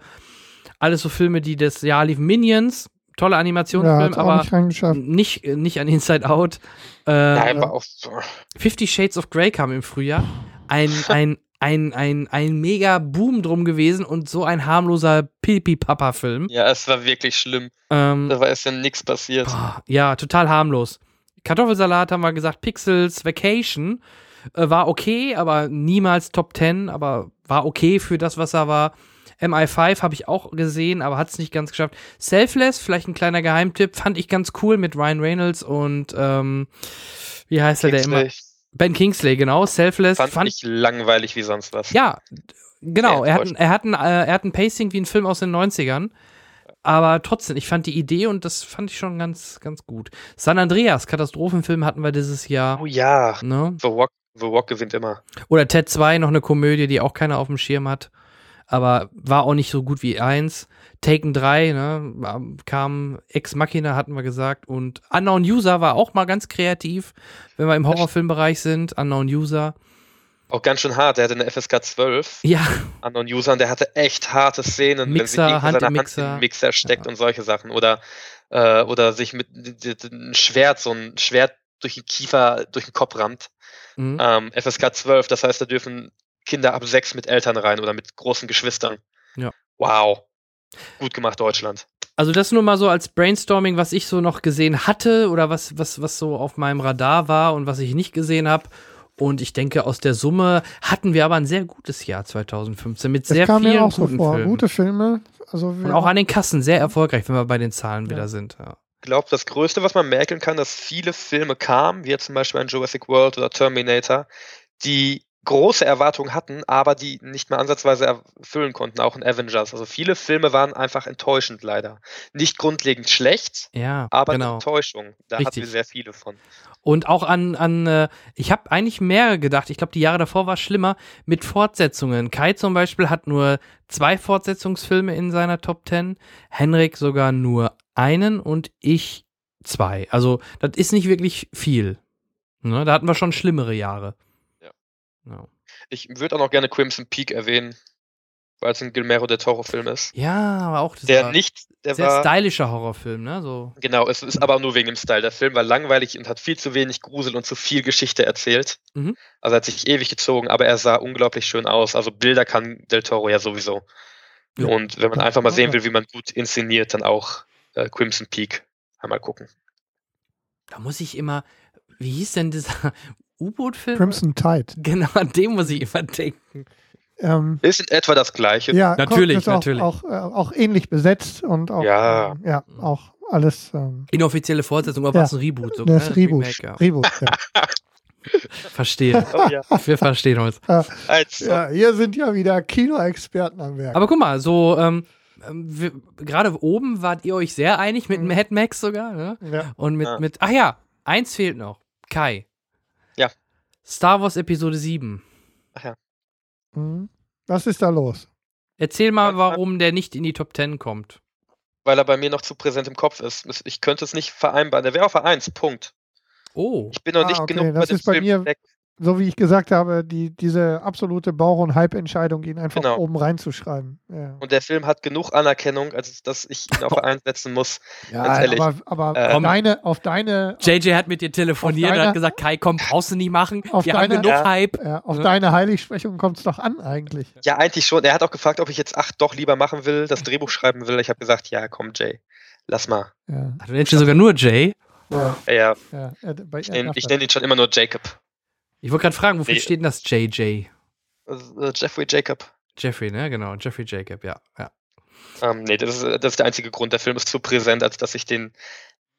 Alles so Filme, die das Jahr liefen. Minions, toller Animationsfilm, ja, aber nicht, nicht, nicht, an Inside Out. Äh, Nein, aber auch so. Shades of Grey kam im Frühjahr. Ein, ein, ein, ein, ein mega Boom drum gewesen und so ein harmloser Pipi-Papa-Film. Ja, es war wirklich schlimm. Ähm, da war es ja nichts passiert. Boah, ja, total harmlos. Kartoffelsalat haben wir gesagt, Pixels, Vacation äh, war okay, aber niemals Top 10, aber war okay für das, was er war. MI5 habe ich auch gesehen, aber hat es nicht ganz geschafft. Selfless, vielleicht ein kleiner Geheimtipp, fand ich ganz cool mit Ryan Reynolds und ähm, wie heißt er der immer? Ben Kingsley, genau. Selfless. Fand, fand ich langweilig wie sonst was. Ja, genau. Er hat, er, hat ein, äh, er hat ein Pacing wie ein Film aus den 90ern. Aber trotzdem, ich fand die Idee und das fand ich schon ganz, ganz gut. San Andreas, Katastrophenfilm hatten wir dieses Jahr. Oh ja. Ne? The, Walk, The Walk gewinnt immer. Oder Ted 2, noch eine Komödie, die auch keiner auf dem Schirm hat aber war auch nicht so gut wie 1. Taken 3, ne, kam Ex Machina, hatten wir gesagt. Und Unknown User war auch mal ganz kreativ, wenn wir im Horrorfilmbereich sind. Unknown User. Auch ganz schön hart. Der hatte eine FSK 12. Ja. Unknown User und der hatte echt harte Szenen, Mixer, wenn sich Hand seine Hand in den Mixer steckt ja. und solche Sachen. Oder, äh, oder sich mit einem Schwert, so ein Schwert durch den Kiefer, durch den Kopf rammt. Mhm. Ähm, FSK 12, das heißt, da dürfen Kinder ab sechs mit Eltern rein oder mit großen Geschwistern. Ja. Wow. Gut gemacht, Deutschland. Also das nur mal so als Brainstorming, was ich so noch gesehen hatte oder was, was, was so auf meinem Radar war und was ich nicht gesehen habe. Und ich denke, aus der Summe hatten wir aber ein sehr gutes Jahr 2015 mit das sehr kam vielen mir auch guten so vor. Filmen. Gute Filme. Also und auch an den Kassen sehr erfolgreich, wenn wir bei den Zahlen ja. wieder sind. Ja. Ich glaube, das Größte, was man merken kann, dass viele Filme kamen, wie jetzt zum Beispiel ein Jurassic World oder Terminator, die große Erwartungen hatten, aber die nicht mehr ansatzweise erfüllen konnten, auch in Avengers. Also viele Filme waren einfach enttäuschend leider. Nicht grundlegend schlecht, ja, aber genau. Enttäuschung. Da Richtig. hatten wir sehr viele von. Und auch an, an äh, ich habe eigentlich mehr gedacht. Ich glaube, die Jahre davor war es schlimmer mit Fortsetzungen. Kai zum Beispiel hat nur zwei Fortsetzungsfilme in seiner Top Ten, Henrik sogar nur einen und ich zwei. Also das ist nicht wirklich viel. Ne, da hatten wir schon schlimmere Jahre. Ja. Ich würde auch noch gerne Crimson Peak erwähnen, weil es ein Guillermo del Toro-Film ist. Ja, aber auch der nicht, der sehr war, stylischer Horrorfilm, ne? So. Genau, es ist aber nur wegen dem Style. Der Film war langweilig und hat viel zu wenig Grusel und zu viel Geschichte erzählt. Mhm. Also hat sich ewig gezogen, aber er sah unglaublich schön aus. Also Bilder kann del Toro ja sowieso. Ja. Und wenn man einfach mal sehen will, wie man gut inszeniert, dann auch äh, Crimson Peak einmal gucken. Da muss ich immer, wie hieß denn dieser U-Boot-Film? Crimson Tide. Genau, an dem muss ich immer denken. Ähm, ist in etwa das gleiche. Ja, natürlich, auch, natürlich. Auch, äh, auch, ähnlich besetzt und auch, ja. Äh, ja, auch alles. Ähm, Inoffizielle Fortsetzung, aber ja, was ein Reboot. So, das ne? Reboot. Remake, ja. Reboot ja. Verstehe. Oh, ja. Wir verstehen uns. Ja, hier sind ja wieder Kinoexperten am Werk. Aber guck mal, so ähm, gerade oben wart ihr euch sehr einig mit mhm. Mad Max sogar. Ne? Ja. Und mit, ja. mit, ach ja, eins fehlt noch. Kai. Star Wars Episode 7. Ach ja. Mhm. Was ist da los? Erzähl mal, warum der nicht in die Top 10 kommt. Weil er bei mir noch zu präsent im Kopf ist. Ich könnte es nicht vereinbaren. Der wäre auf 1, Punkt. Oh. Ich bin noch ah, nicht okay. genug das ist bei mir, weg so wie ich gesagt habe, die, diese absolute Bauch- und Hype-Entscheidung, ihn einfach genau. oben reinzuschreiben. Ja. Und der Film hat genug Anerkennung, als dass ich ihn auf einsetzen muss. Ja, aber, aber äh, auf, deine, auf deine. JJ hat mit dir telefoniert deine, und hat gesagt: Kai, komm, brauchst du nicht machen. Auf Wir deine, haben genug ja, Hype. Ja, auf ja. deine Heiligsprechung kommt es doch an, eigentlich. Ja, eigentlich schon. Er hat auch gefragt, ob ich jetzt acht doch lieber machen will, das Drehbuch schreiben will. Ich habe gesagt: Ja, komm, Jay, lass mal. Ja. Du nennst ihn sogar nur Jay. Ja. ja. ja. Ich nenne nenn ihn schon immer nur Jacob. Ich wollte gerade fragen, wofür nee. steht denn das JJ? Uh, Jeffrey Jacob. Jeffrey, ne? Genau, Jeffrey Jacob, ja. ja. Ähm, nee, das ist, das ist der einzige Grund. Der Film ist zu präsent, als dass ich den.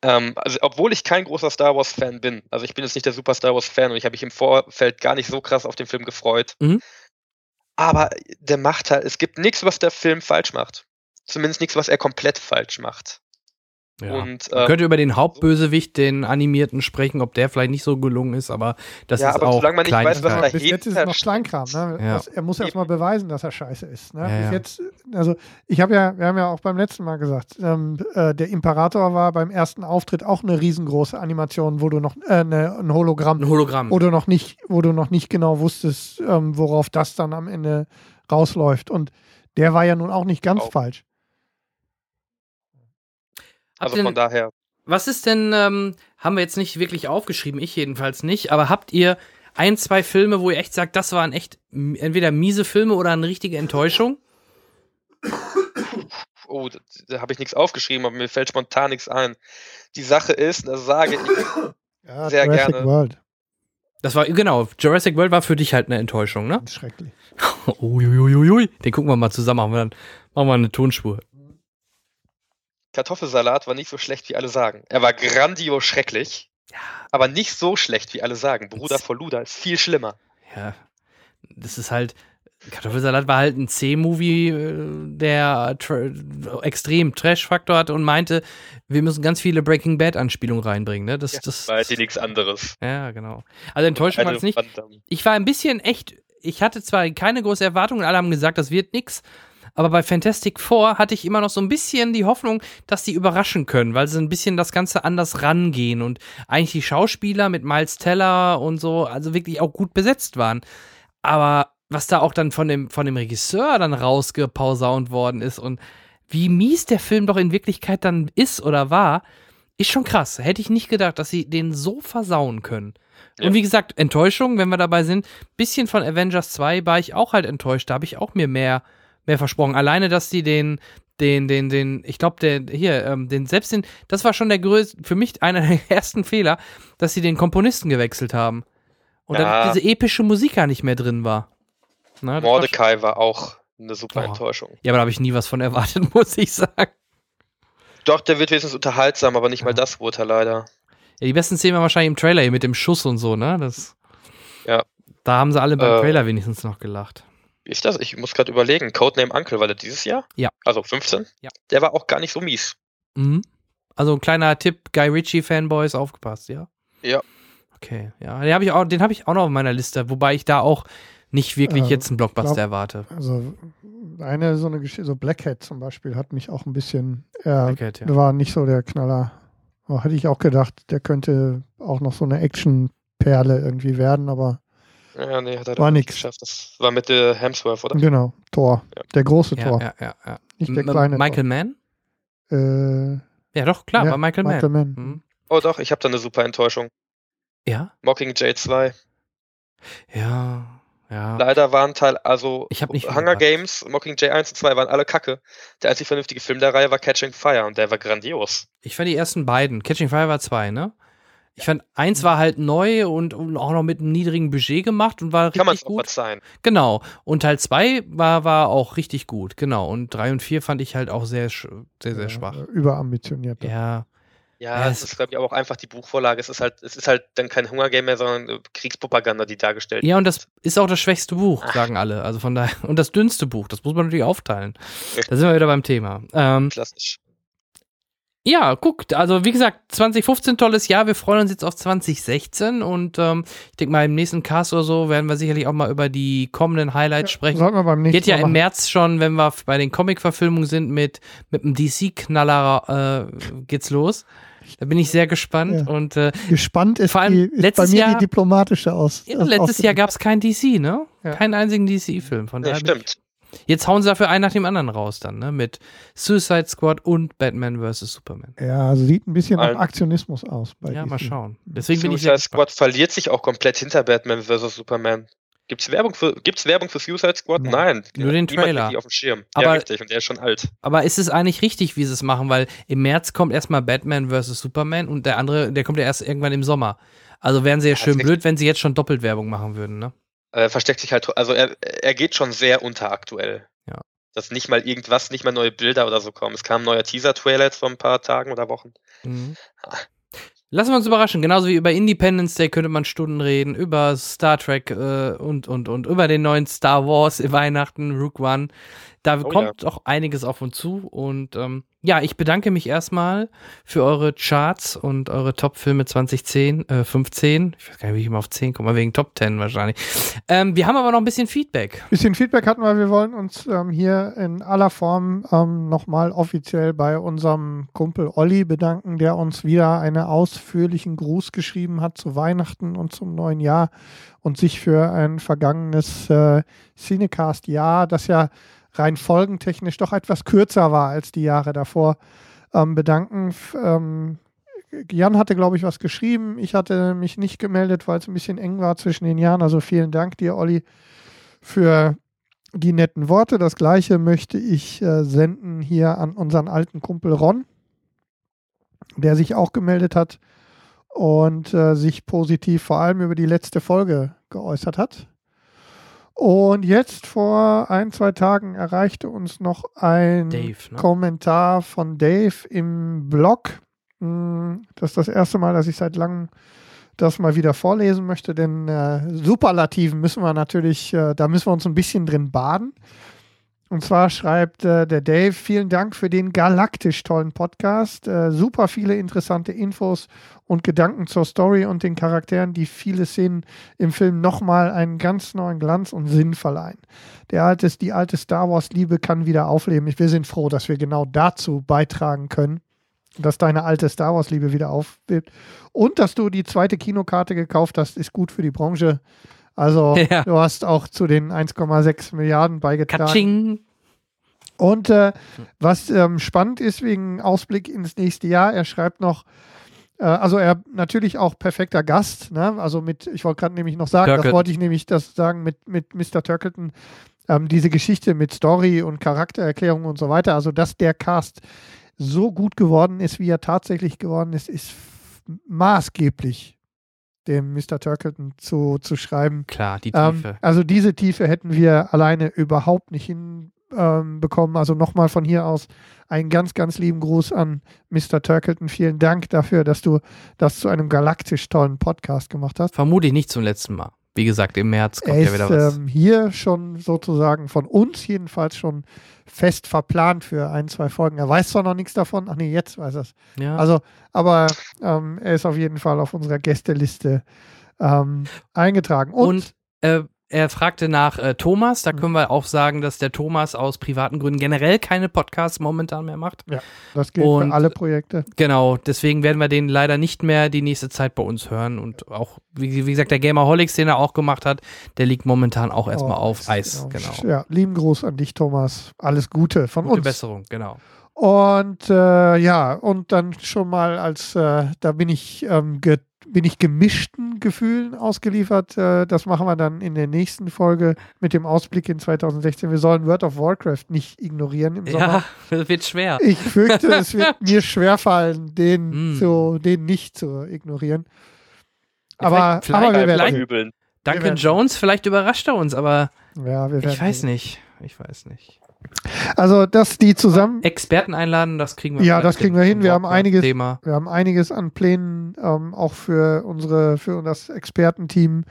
Ähm, also, obwohl ich kein großer Star Wars-Fan bin, also ich bin jetzt nicht der super Star Wars-Fan und ich habe mich im Vorfeld gar nicht so krass auf den Film gefreut. Mhm. Aber der macht halt, es gibt nichts, was der Film falsch macht. Zumindest nichts, was er komplett falsch macht. Ja. Und, äh, Man könnte über den Hauptbösewicht, den animierten, sprechen, ob der vielleicht nicht so gelungen ist, aber das ja, ist aber auch solange man nicht weiß, was da Bis jetzt ist es noch Kleinkram. Ne? Ja. Das, er muss erstmal beweisen, dass er scheiße ist. Ne? Ja, Bis jetzt, also ich habe ja, wir haben ja auch beim letzten Mal gesagt, ähm, äh, der Imperator war beim ersten Auftritt auch eine riesengroße Animation, wo du noch äh, ne, ein Hologramm, ein Hologramm, wo du noch nicht, wo du noch nicht genau wusstest, ähm, worauf das dann am Ende rausläuft. Und der war ja nun auch nicht ganz auch. falsch. Also denn, von daher. Was ist denn, ähm, haben wir jetzt nicht wirklich aufgeschrieben, ich jedenfalls nicht, aber habt ihr ein, zwei Filme, wo ihr echt sagt, das waren echt entweder miese Filme oder eine richtige Enttäuschung? Oh, da, da habe ich nichts aufgeschrieben, aber mir fällt spontan nichts ein. Die Sache ist, das sage ich ja, sehr Jurassic gerne. World. Das war, genau, Jurassic World war für dich halt eine Enttäuschung, ne? Schrecklich. Uiuiuiui. Den gucken wir mal zusammen, machen wir dann machen wir eine Tonspur. Kartoffelsalat war nicht so schlecht, wie alle sagen. Er war grandios schrecklich, ja. aber nicht so schlecht, wie alle sagen. Bruder vor Luda ist viel schlimmer. Ja, das ist halt, Kartoffelsalat war halt ein C-Movie, äh, der tra extrem Trash-Faktor hatte und meinte, wir müssen ganz viele Breaking Bad-Anspielungen reinbringen. Ne? Das, ja, das, war halt nichts anderes. Ja, genau. Also Enttäuschung war es nicht. Ich war ein bisschen echt, ich hatte zwar keine große Erwartung und alle haben gesagt, das wird nichts, aber bei Fantastic Four hatte ich immer noch so ein bisschen die Hoffnung, dass die überraschen können, weil sie ein bisschen das Ganze anders rangehen und eigentlich die Schauspieler mit Miles Teller und so, also wirklich auch gut besetzt waren. Aber was da auch dann von dem, von dem Regisseur dann rausgepausaunt worden ist und wie mies der Film doch in Wirklichkeit dann ist oder war, ist schon krass. Hätte ich nicht gedacht, dass sie den so versauen können. Ja. Und wie gesagt, Enttäuschung, wenn wir dabei sind, bisschen von Avengers 2 war ich auch halt enttäuscht. Da habe ich auch mir mehr mehr versprochen. Alleine, dass die den, den, den, den, ich glaube, der, hier, ähm, den, selbst den, das war schon der größte, für mich einer der ersten Fehler, dass sie den Komponisten gewechselt haben. Und ja. dann diese epische Musik gar nicht mehr drin war. Na, Mordecai war, war, auch eine super oh. Enttäuschung. Ja, aber da habe ich nie was von erwartet, muss ich sagen. Doch, der wird wenigstens unterhaltsam, aber nicht ja. mal das wurde er leider. Ja, die besten Szenen waren wahrscheinlich im Trailer hier mit dem Schuss und so, ne? Das, ja. Da haben sie alle beim äh, Trailer wenigstens noch gelacht ist das? Ich muss gerade überlegen. Codename Uncle war der dieses Jahr? Ja. Also 15? Ja. Der war auch gar nicht so mies. Mhm. Also ein kleiner Tipp, Guy Ritchie Fanboys aufgepasst, ja? Ja. Okay, ja. Den habe ich, auch, hab ich auch noch auf meiner Liste, wobei ich da auch nicht wirklich äh, jetzt einen Blockbuster glaub, erwarte. Also eine so eine Geschichte, so Black Hat zum Beispiel, hat mich auch ein bisschen, äh, Hat, ja. war nicht so der Knaller. Aber hätte ich auch gedacht, der könnte auch noch so eine Action-Perle irgendwie werden, aber ja, nee, hat er war nichts geschafft. Das war mit der Hemsworth, oder? Genau, Thor. Ja. Der große ja, Thor. Ja, ja, ja. Nicht der kleine. Michael Mann? Äh, ja, doch, klar, ja, war Michael, Michael Mann. Mann. Mhm. Oh, doch, ich habe da eine super Enttäuschung. Ja? Mockingjay 2. Ja, ja. Leider waren Teil, also ich hab nicht Hunger Games, Mockingjay 1 und 2 waren alle kacke. Der einzig vernünftige Film der Reihe war Catching Fire und der war grandios. Ich fand die ersten beiden. Catching Fire war zwei, ne? Ich fand, eins war halt neu und, und, auch noch mit einem niedrigen Budget gemacht und war Kann richtig gut. verzeihen. Genau. Und Teil zwei war, war auch richtig gut. Genau. Und drei und vier fand ich halt auch sehr, sehr, sehr ja, schwach. Überambitioniert. Ja. Ja, es ist, glaube ich, auch einfach die Buchvorlage. Es ist halt, es ist halt dann kein Hunger Game mehr, sondern äh, Kriegspropaganda, die dargestellt wird. Ja, und das ist auch das schwächste Buch, Ach. sagen alle. Also von daher, und das dünnste Buch, das muss man natürlich aufteilen. Da sind wir wieder beim Thema. Ähm, Klassisch. Ja, guckt, also wie gesagt, 2015 tolles Jahr. Wir freuen uns jetzt auf 2016 und ähm, ich denke mal im nächsten Cast oder so werden wir sicherlich auch mal über die kommenden Highlights ja, sprechen. Sollten wir beim nächsten Geht ja im März schon, wenn wir bei den Comic-Verfilmungen sind, mit mit dem DC-Knaller äh, geht's los. Da bin ich sehr gespannt ja. und äh, gespannt ist, vor allem die, ist letztes bei mir Jahr, die diplomatische aus. Ja, letztes Jahr gab es kein DC, ne? Ja. Keinen einzigen DC-Film. Von daher stimmt. Jetzt hauen sie dafür einen nach dem anderen raus dann, ne? Mit Suicide Squad und Batman vs. Superman. Ja, also sieht ein bisschen nach Aktionismus aus. ja, mal schauen. Deswegen Suicide bin ich Squad verliert sich auch komplett hinter Batman vs. Superman. Gibt's Werbung für, gibt's Werbung für Suicide Squad? Nein. Nein. Nur den Trailer. auf dem Schirm. Aber, ja, richtig. Und der ist schon alt. Aber ist es eigentlich richtig, wie sie es machen? Weil im März kommt erstmal Batman vs. Superman und der andere, der kommt ja erst irgendwann im Sommer. Also wären sie ja, ja schön blöd, wenn sie jetzt schon doppelt Werbung machen würden, ne? Er versteckt sich halt, also er, er geht schon sehr unteraktuell dass nicht mal irgendwas, nicht mal neue Bilder oder so kommen. Es kam ein neuer Teaser-Trailer jetzt vor ein paar Tagen oder Wochen. Mhm. Ah. Lassen wir uns überraschen. Genauso wie über Independence Day könnte man Stunden reden, über Star Trek äh, und, und, und, über den neuen Star Wars Weihnachten, Rook One. Da oh, kommt ja. auch einiges auf uns zu. Und ähm, ja, ich bedanke mich erstmal für eure Charts und eure Top-Filme 2010, äh, 15. Ich weiß gar nicht, wie ich immer auf 10 komme, wegen Top 10 wahrscheinlich. Ähm, wir haben aber noch ein bisschen Feedback. Ein bisschen Feedback hatten wir. Wir wollen uns ähm, hier in aller Form ähm, nochmal offiziell bei unserem Kumpel Olli bedanken, der uns wieder einen ausführlichen Gruß geschrieben hat zu Weihnachten und zum neuen Jahr und sich für ein vergangenes äh, Cinecast-Jahr, das ja rein folgentechnisch doch etwas kürzer war als die Jahre davor, ähm, bedanken. Ähm, Jan hatte, glaube ich, was geschrieben. Ich hatte mich nicht gemeldet, weil es ein bisschen eng war zwischen den Jahren. Also vielen Dank dir, Olli, für die netten Worte. Das gleiche möchte ich äh, senden hier an unseren alten Kumpel Ron, der sich auch gemeldet hat und äh, sich positiv vor allem über die letzte Folge geäußert hat. Und jetzt vor ein, zwei Tagen erreichte uns noch ein Dave, ne? Kommentar von Dave im Blog. Hm, das ist das erste Mal, dass ich seit langem das mal wieder vorlesen möchte, denn äh, Superlativen müssen wir natürlich, äh, da müssen wir uns ein bisschen drin baden. Und zwar schreibt äh, der Dave, vielen Dank für den galaktisch tollen Podcast. Äh, super viele interessante Infos und Gedanken zur Story und den Charakteren, die viele Szenen im Film nochmal einen ganz neuen Glanz und Sinn verleihen. Der alte, die alte Star Wars-Liebe kann wieder aufleben. Wir sind froh, dass wir genau dazu beitragen können, dass deine alte Star Wars-Liebe wieder auflebt. Und dass du die zweite Kinokarte gekauft hast, ist gut für die Branche. Also ja. du hast auch zu den 1,6 Milliarden beigetragen. Katsching. Und äh, was ähm, spannend ist wegen Ausblick ins nächste Jahr, er schreibt noch, äh, also er natürlich auch perfekter Gast, ne? Also mit, ich wollte gerade nämlich noch sagen, Turkleton. das wollte ich nämlich das sagen mit, mit Mr. Turkleton, ähm, diese Geschichte mit Story und Charaktererklärung und so weiter, also dass der Cast so gut geworden ist, wie er tatsächlich geworden ist, ist maßgeblich dem Mr. Turkleton zu, zu schreiben. Klar, die ähm, Tiefe. Ähm, also diese Tiefe hätten wir alleine überhaupt nicht hinbekommen. Ähm, also nochmal von hier aus einen ganz, ganz lieben Gruß an Mr. Turkleton. Vielen Dank dafür, dass du das zu einem galaktisch tollen Podcast gemacht hast. Vermutlich nicht zum letzten Mal. Wie gesagt, im März kommt er ja wieder was. Ähm, hier schon sozusagen von uns jedenfalls schon fest verplant für ein, zwei Folgen. Er weiß zwar noch nichts davon, ach nee, jetzt weiß er es. Ja. Also, aber ähm, er ist auf jeden Fall auf unserer Gästeliste ähm, eingetragen. Und, Und äh, er fragte nach äh, Thomas. Da mhm. können wir auch sagen, dass der Thomas aus privaten Gründen generell keine Podcasts momentan mehr macht. Ja, das gilt und, für alle Projekte. Genau, deswegen werden wir den leider nicht mehr die nächste Zeit bei uns hören. Und auch, wie, wie gesagt, der Gamerholics, den er auch gemacht hat, der liegt momentan auch erstmal oh, auf Eis. Genau. genau. Ja, lieben Gruß an dich, Thomas. Alles Gute von Gute uns. Besserung, genau. Und äh, ja, und dann schon mal als, äh, da bin ich ähm, bin ich gemischten Gefühlen ausgeliefert. Äh, das machen wir dann in der nächsten Folge mit dem Ausblick in 2016. Wir sollen World of Warcraft nicht ignorieren im Sommer. Ja, das wird schwer. Ich fürchte, es wird mir schwerfallen, den, mm. zu, den nicht zu ignorieren. Aber, vielleicht, aber wir werden übeln. Duncan wir werden Jones, vielleicht überrascht er uns, aber ja, ich weiß nicht. Ich weiß nicht. Also, dass die zusammen. Experten einladen, das kriegen wir. Ja, das kriegen wir hin. Wir haben einiges, Thema. wir haben einiges an Plänen, ähm, auch für unsere, für das Expertenteam.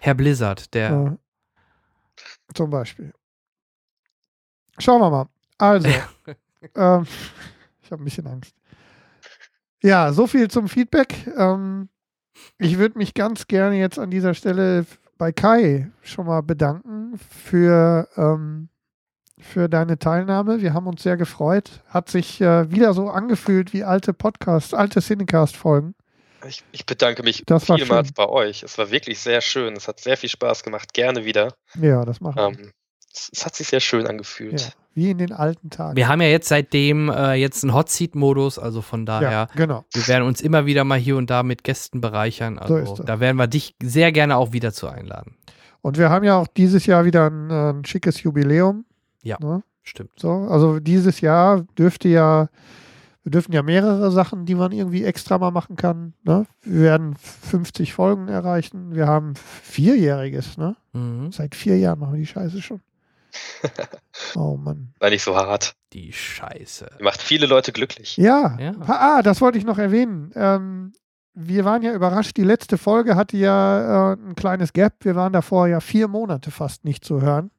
Herr Blizzard, der. Äh, zum Beispiel. Schauen wir mal. Also, ähm, ich habe ein bisschen Angst. Ja, so viel zum Feedback. Ähm, ich würde mich ganz gerne jetzt an dieser Stelle bei Kai schon mal bedanken für, ähm, für deine Teilnahme. Wir haben uns sehr gefreut. Hat sich äh, wieder so angefühlt wie alte Podcasts, alte Cinecast-Folgen. Ich, ich, bedanke mich das vielmals bei euch. Es war wirklich sehr schön. Es hat sehr viel Spaß gemacht. Gerne wieder. Ja, das machen wir. Ähm, es, es, hat sich sehr schön angefühlt. Ja, wie in den alten Tagen. Wir haben ja jetzt seitdem äh, jetzt einen Hot Seat Modus, also von daher. Ja, genau. Wir werden uns immer wieder mal hier und da mit Gästen bereichern. Also so da werden wir dich sehr gerne auch wieder zu einladen. Und wir haben ja auch dieses Jahr wieder ein, äh, ein schickes Jubiläum. Ja, ne? stimmt. So, also dieses Jahr dürfte ja wir dürfen ja mehrere Sachen, die man irgendwie extra mal machen kann. Ne? Wir werden 50 Folgen erreichen. Wir haben vierjähriges, ne? Mhm. Seit vier Jahren machen wir die Scheiße schon. oh Mann. War nicht so hart. Die Scheiße. Macht viele Leute glücklich. Ja. ja. Ah, das wollte ich noch erwähnen. Ähm, wir waren ja überrascht. Die letzte Folge hatte ja äh, ein kleines Gap. Wir waren davor ja vier Monate fast nicht zu hören.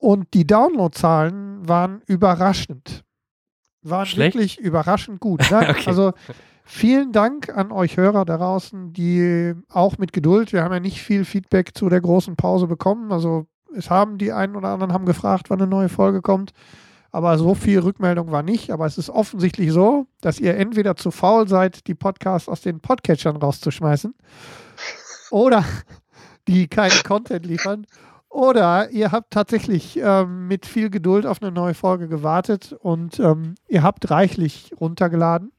Und die Downloadzahlen waren überraschend waren Schlecht? wirklich überraschend gut. Ne? okay. Also vielen Dank an euch Hörer da draußen, die auch mit Geduld, wir haben ja nicht viel Feedback zu der großen Pause bekommen. Also es haben die einen oder anderen haben gefragt, wann eine neue Folge kommt. Aber so viel Rückmeldung war nicht. Aber es ist offensichtlich so, dass ihr entweder zu faul seid, die Podcasts aus den Podcatchern rauszuschmeißen oder die keinen Content liefern oder ihr habt tatsächlich ähm, mit viel Geduld auf eine neue Folge gewartet und ähm, ihr habt reichlich runtergeladen.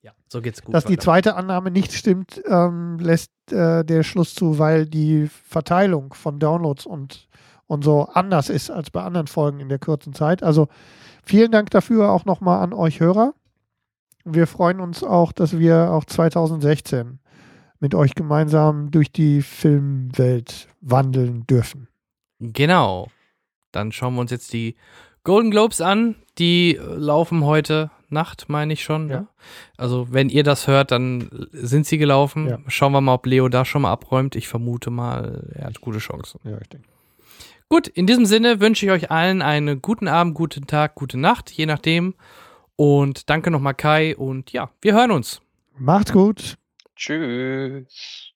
Ja, so geht's gut. Dass die zweite Annahme nicht stimmt, ähm, lässt äh, der Schluss zu, weil die Verteilung von Downloads und, und so anders ist als bei anderen Folgen in der kurzen Zeit. Also vielen Dank dafür auch nochmal an euch Hörer. Wir freuen uns auch, dass wir auch 2016 mit euch gemeinsam durch die Filmwelt wandeln dürfen. Genau. Dann schauen wir uns jetzt die Golden Globes an. Die laufen heute Nacht, meine ich schon. Ja. Ne? Also, wenn ihr das hört, dann sind sie gelaufen. Ja. Schauen wir mal, ob Leo da schon mal abräumt. Ich vermute mal, er hat gute Chancen. Ja, ich denke. Gut, in diesem Sinne wünsche ich euch allen einen guten Abend, guten Tag, gute Nacht, je nachdem. Und danke nochmal Kai und ja, wir hören uns. Macht's gut. Tschüss.